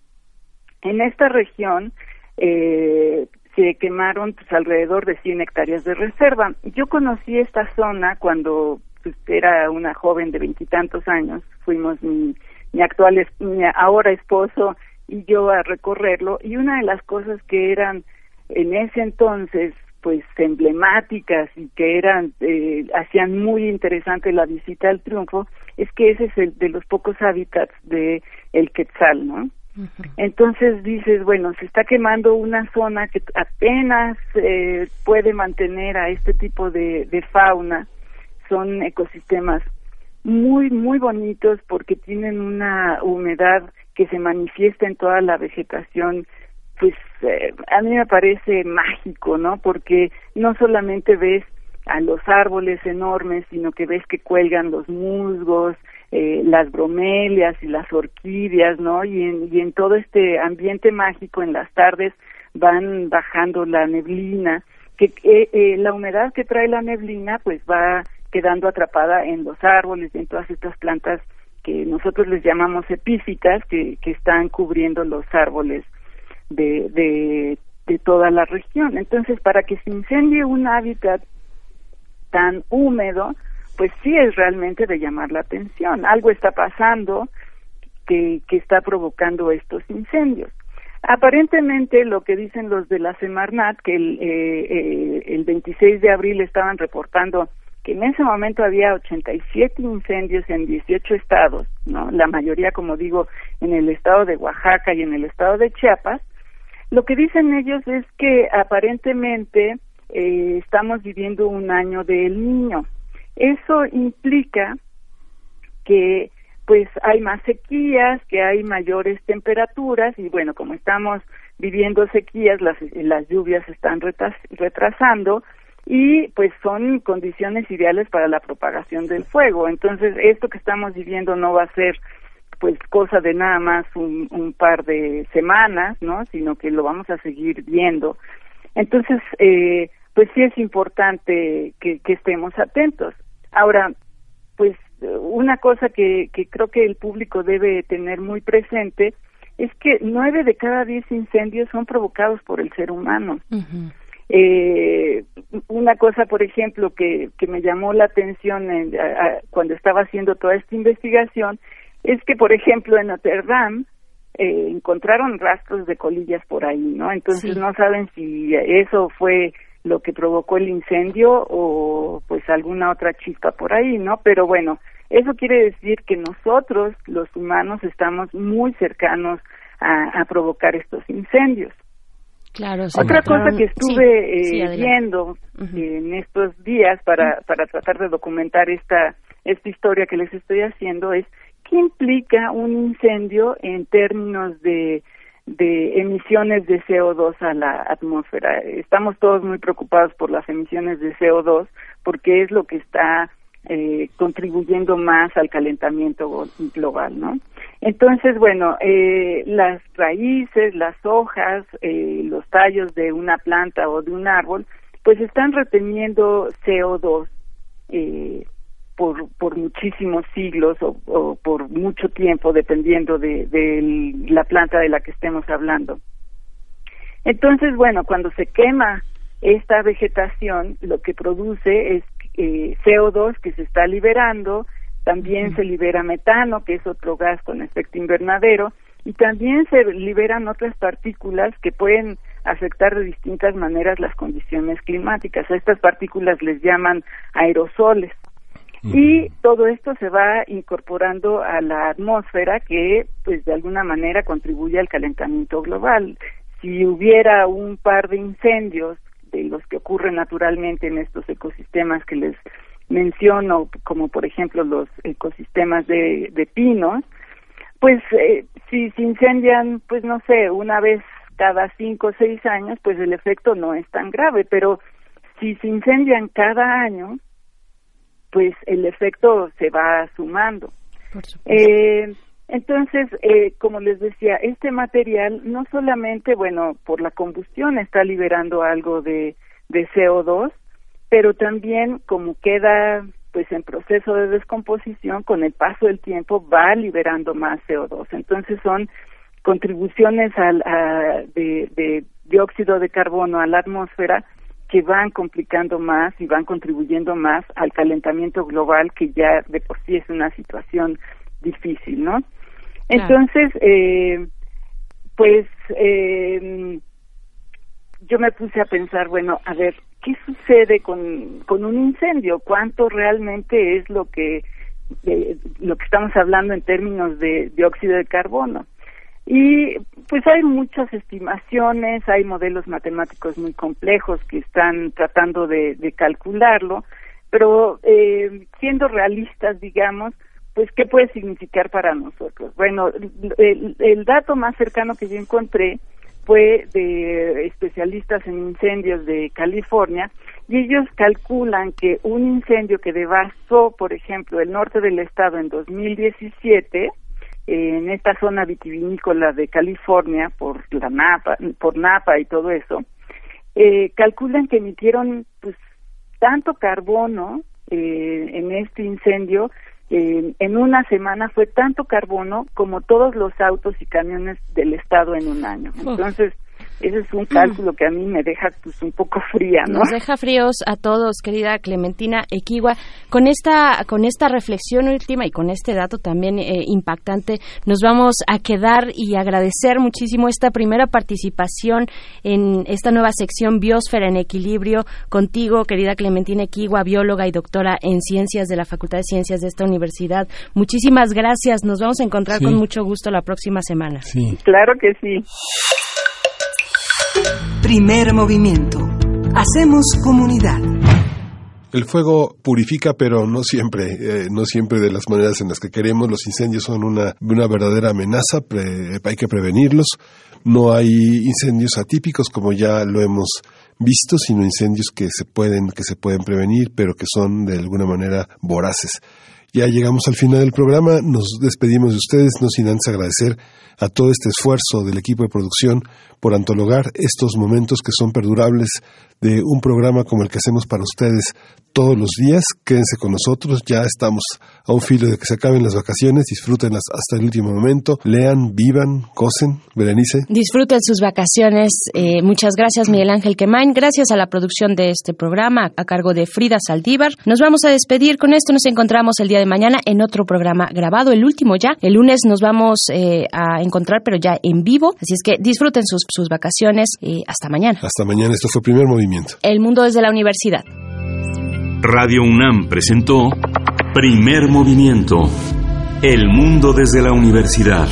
En esta región eh, se quemaron pues, alrededor de 100 hectáreas de reserva. Yo conocí esta zona cuando pues, era una joven de veintitantos años, fuimos mi, mi actual, mi ahora esposo y yo a recorrerlo y una de las cosas que eran en ese entonces pues emblemáticas y que eran eh, hacían muy interesante la visita al triunfo es que ese es el de los pocos hábitats de el quetzal no entonces dices bueno se está quemando una zona que apenas eh, puede mantener a este tipo de, de fauna. Son ecosistemas muy muy bonitos porque tienen una humedad que se manifiesta en toda la vegetación pues eh, a mí me parece mágico, ¿no? Porque no solamente ves a los árboles enormes, sino que ves que cuelgan los musgos, eh, las bromelias y las orquídeas, ¿no? Y en, y en todo este ambiente mágico en las tardes van bajando la neblina, que eh, la humedad que trae la neblina pues va quedando atrapada en los árboles y en todas estas plantas que nosotros les llamamos epífitas, que, que están cubriendo los árboles de, de, de toda la región. Entonces, para que se incendie un hábitat tan húmedo, pues sí es realmente de llamar la atención. Algo está pasando que, que está provocando estos incendios. Aparentemente, lo que dicen los de la Semarnat, que el, eh, eh, el 26 de abril estaban reportando que en ese momento había 87 incendios en 18 estados, ¿no? La mayoría, como digo, en el estado de Oaxaca y en el estado de Chiapas, lo que dicen ellos es que aparentemente eh, estamos viviendo un año del niño. Eso implica que pues hay más sequías, que hay mayores temperaturas y bueno, como estamos viviendo sequías, las, las lluvias se están retrasando y pues son condiciones ideales para la propagación del fuego. Entonces, esto que estamos viviendo no va a ser pues cosa de nada más un, par de semanas, ¿no? Sino que lo vamos a seguir viendo. Entonces, eh, pues sí es importante que, estemos atentos. Ahora, pues una cosa que, que creo que el público debe tener muy presente es que nueve de cada diez incendios son provocados por el ser humano. Eh, una cosa, por ejemplo, que, que me llamó la atención en, cuando estaba haciendo toda esta investigación es que, por ejemplo, en Notre Dame eh, encontraron rastros de colillas por ahí, ¿no? Entonces no saben si eso fue lo que provocó el incendio o pues alguna otra chispa por ahí, ¿no? Pero bueno, eso quiere decir que nosotros, los humanos, estamos muy cercanos a, provocar estos incendios. Claro, Otra cosa que estuve eh, viendo en estos días para, para tratar de documentar esta, esta historia que les estoy haciendo es ¿qué implica un incendio en términos de, de emisiones de CO2 a la atmósfera? Estamos todos muy preocupados por las emisiones de CO2 porque es lo que está eh, contribuyendo más al calentamiento global, ¿no? Entonces, bueno, eh, las raíces, las hojas, eh, los tallos de una planta o de un árbol, pues están reteniendo CO2 eh, por, por muchísimos siglos o, por mucho tiempo, dependiendo de, la planta de la que estemos hablando. Entonces, bueno, cuando se quema esta vegetación, lo que produce es eh, CO2 que se está liberando, también se libera metano, que es otro gas con efecto invernadero, y también se liberan otras partículas que pueden afectar de distintas maneras las condiciones climáticas. A estas partículas les llaman aerosoles y todo esto se va incorporando a la atmósfera que pues de alguna manera contribuye al calentamiento global. Si hubiera un par de incendios de los que ocurren naturalmente en estos ecosistemas que les menciono, como por ejemplo los ecosistemas de, de pinos, pues eh, si se incendian, pues no sé, una vez cada cinco o seis años, pues el efecto no es tan grave, pero si se incendian cada año, pues el efecto se va sumando. Eh, entonces, eh, como les decía, este material no solamente, bueno, por la combustión está liberando algo de, de CO2, pero también como queda pues en proceso de descomposición, con el paso del tiempo va liberando más CO2. Entonces son contribuciones al, a, de, de dióxido de carbono a la atmósfera que van complicando más y van contribuyendo más al calentamiento global que ya de por sí es una situación difícil, ¿no? Entonces, eh, pues eh, yo me puse a pensar, bueno, a ver, ¿qué sucede con, con un incendio? ¿Cuánto realmente es lo que lo que estamos hablando en términos de dióxido de carbono? Y pues hay muchas estimaciones, hay modelos matemáticos muy complejos que están tratando de, calcularlo, pero eh, siendo realistas, digamos, pues qué puede significar para nosotros. Bueno, el, dato más cercano que yo encontré fue de especialistas en incendios de California y ellos calculan que un incendio que devastó, por ejemplo, el norte del estado en 2017, en esta zona vitivinícola de California por la Napa, por Napa y todo eso, eh, calculan que emitieron pues tanto carbono eh, en este incendio en una semana fue tanto carbono como todos los autos y camiones del estado en un año. Entonces, ese es un cálculo que a mí me deja pues un poco fría, ¿no? Nos deja fríos a todos, querida Clementina Equiwa. Con esta con esta reflexión última y con este dato también eh, impactante, nos vamos a quedar y agradecer muchísimo esta primera participación en esta nueva sección Biosfera en Equilibrio contigo, querida Clementina Equiwa, bióloga y doctora en ciencias de la Facultad de Ciencias de esta universidad. Muchísimas gracias. Nos vamos a encontrar con mucho gusto la próxima semana. Sí. Claro que sí. Primer movimiento. Hacemos comunidad. El fuego purifica, pero no siempre, eh, no siempre de las maneras en las que queremos. Los incendios son una, una verdadera amenaza, hay que prevenirlos. No hay incendios atípicos como ya lo hemos visto, sino incendios que se pueden, que se pueden prevenir, pero que son de alguna manera voraces. Ya llegamos al final del programa, nos despedimos de ustedes, no sin antes agradecer a todo este esfuerzo del equipo de producción por antologar estos momentos que son perdurables de un programa como el que hacemos para ustedes todos los días. Quédense con nosotros, ya estamos a un filo de que se acaben las vacaciones, disfrútenlas hasta el último momento, lean, vivan, cosen, Berenice. Disfruten sus vacaciones. Eh, muchas gracias Miguel Ángel Quemain, gracias a la producción de este programa a cargo de Frida Saldívar. Nos vamos a despedir, con esto nos encontramos el día de mañana en otro programa grabado, el último ya. El lunes nos vamos eh, a encontrar, pero ya en vivo, así es que disfruten sus, sus vacaciones y hasta mañana. Hasta mañana, esto fue Primer Movimiento. El mundo desde la universidad. Radio UNAM presentó Primer Movimiento. El mundo desde la universidad.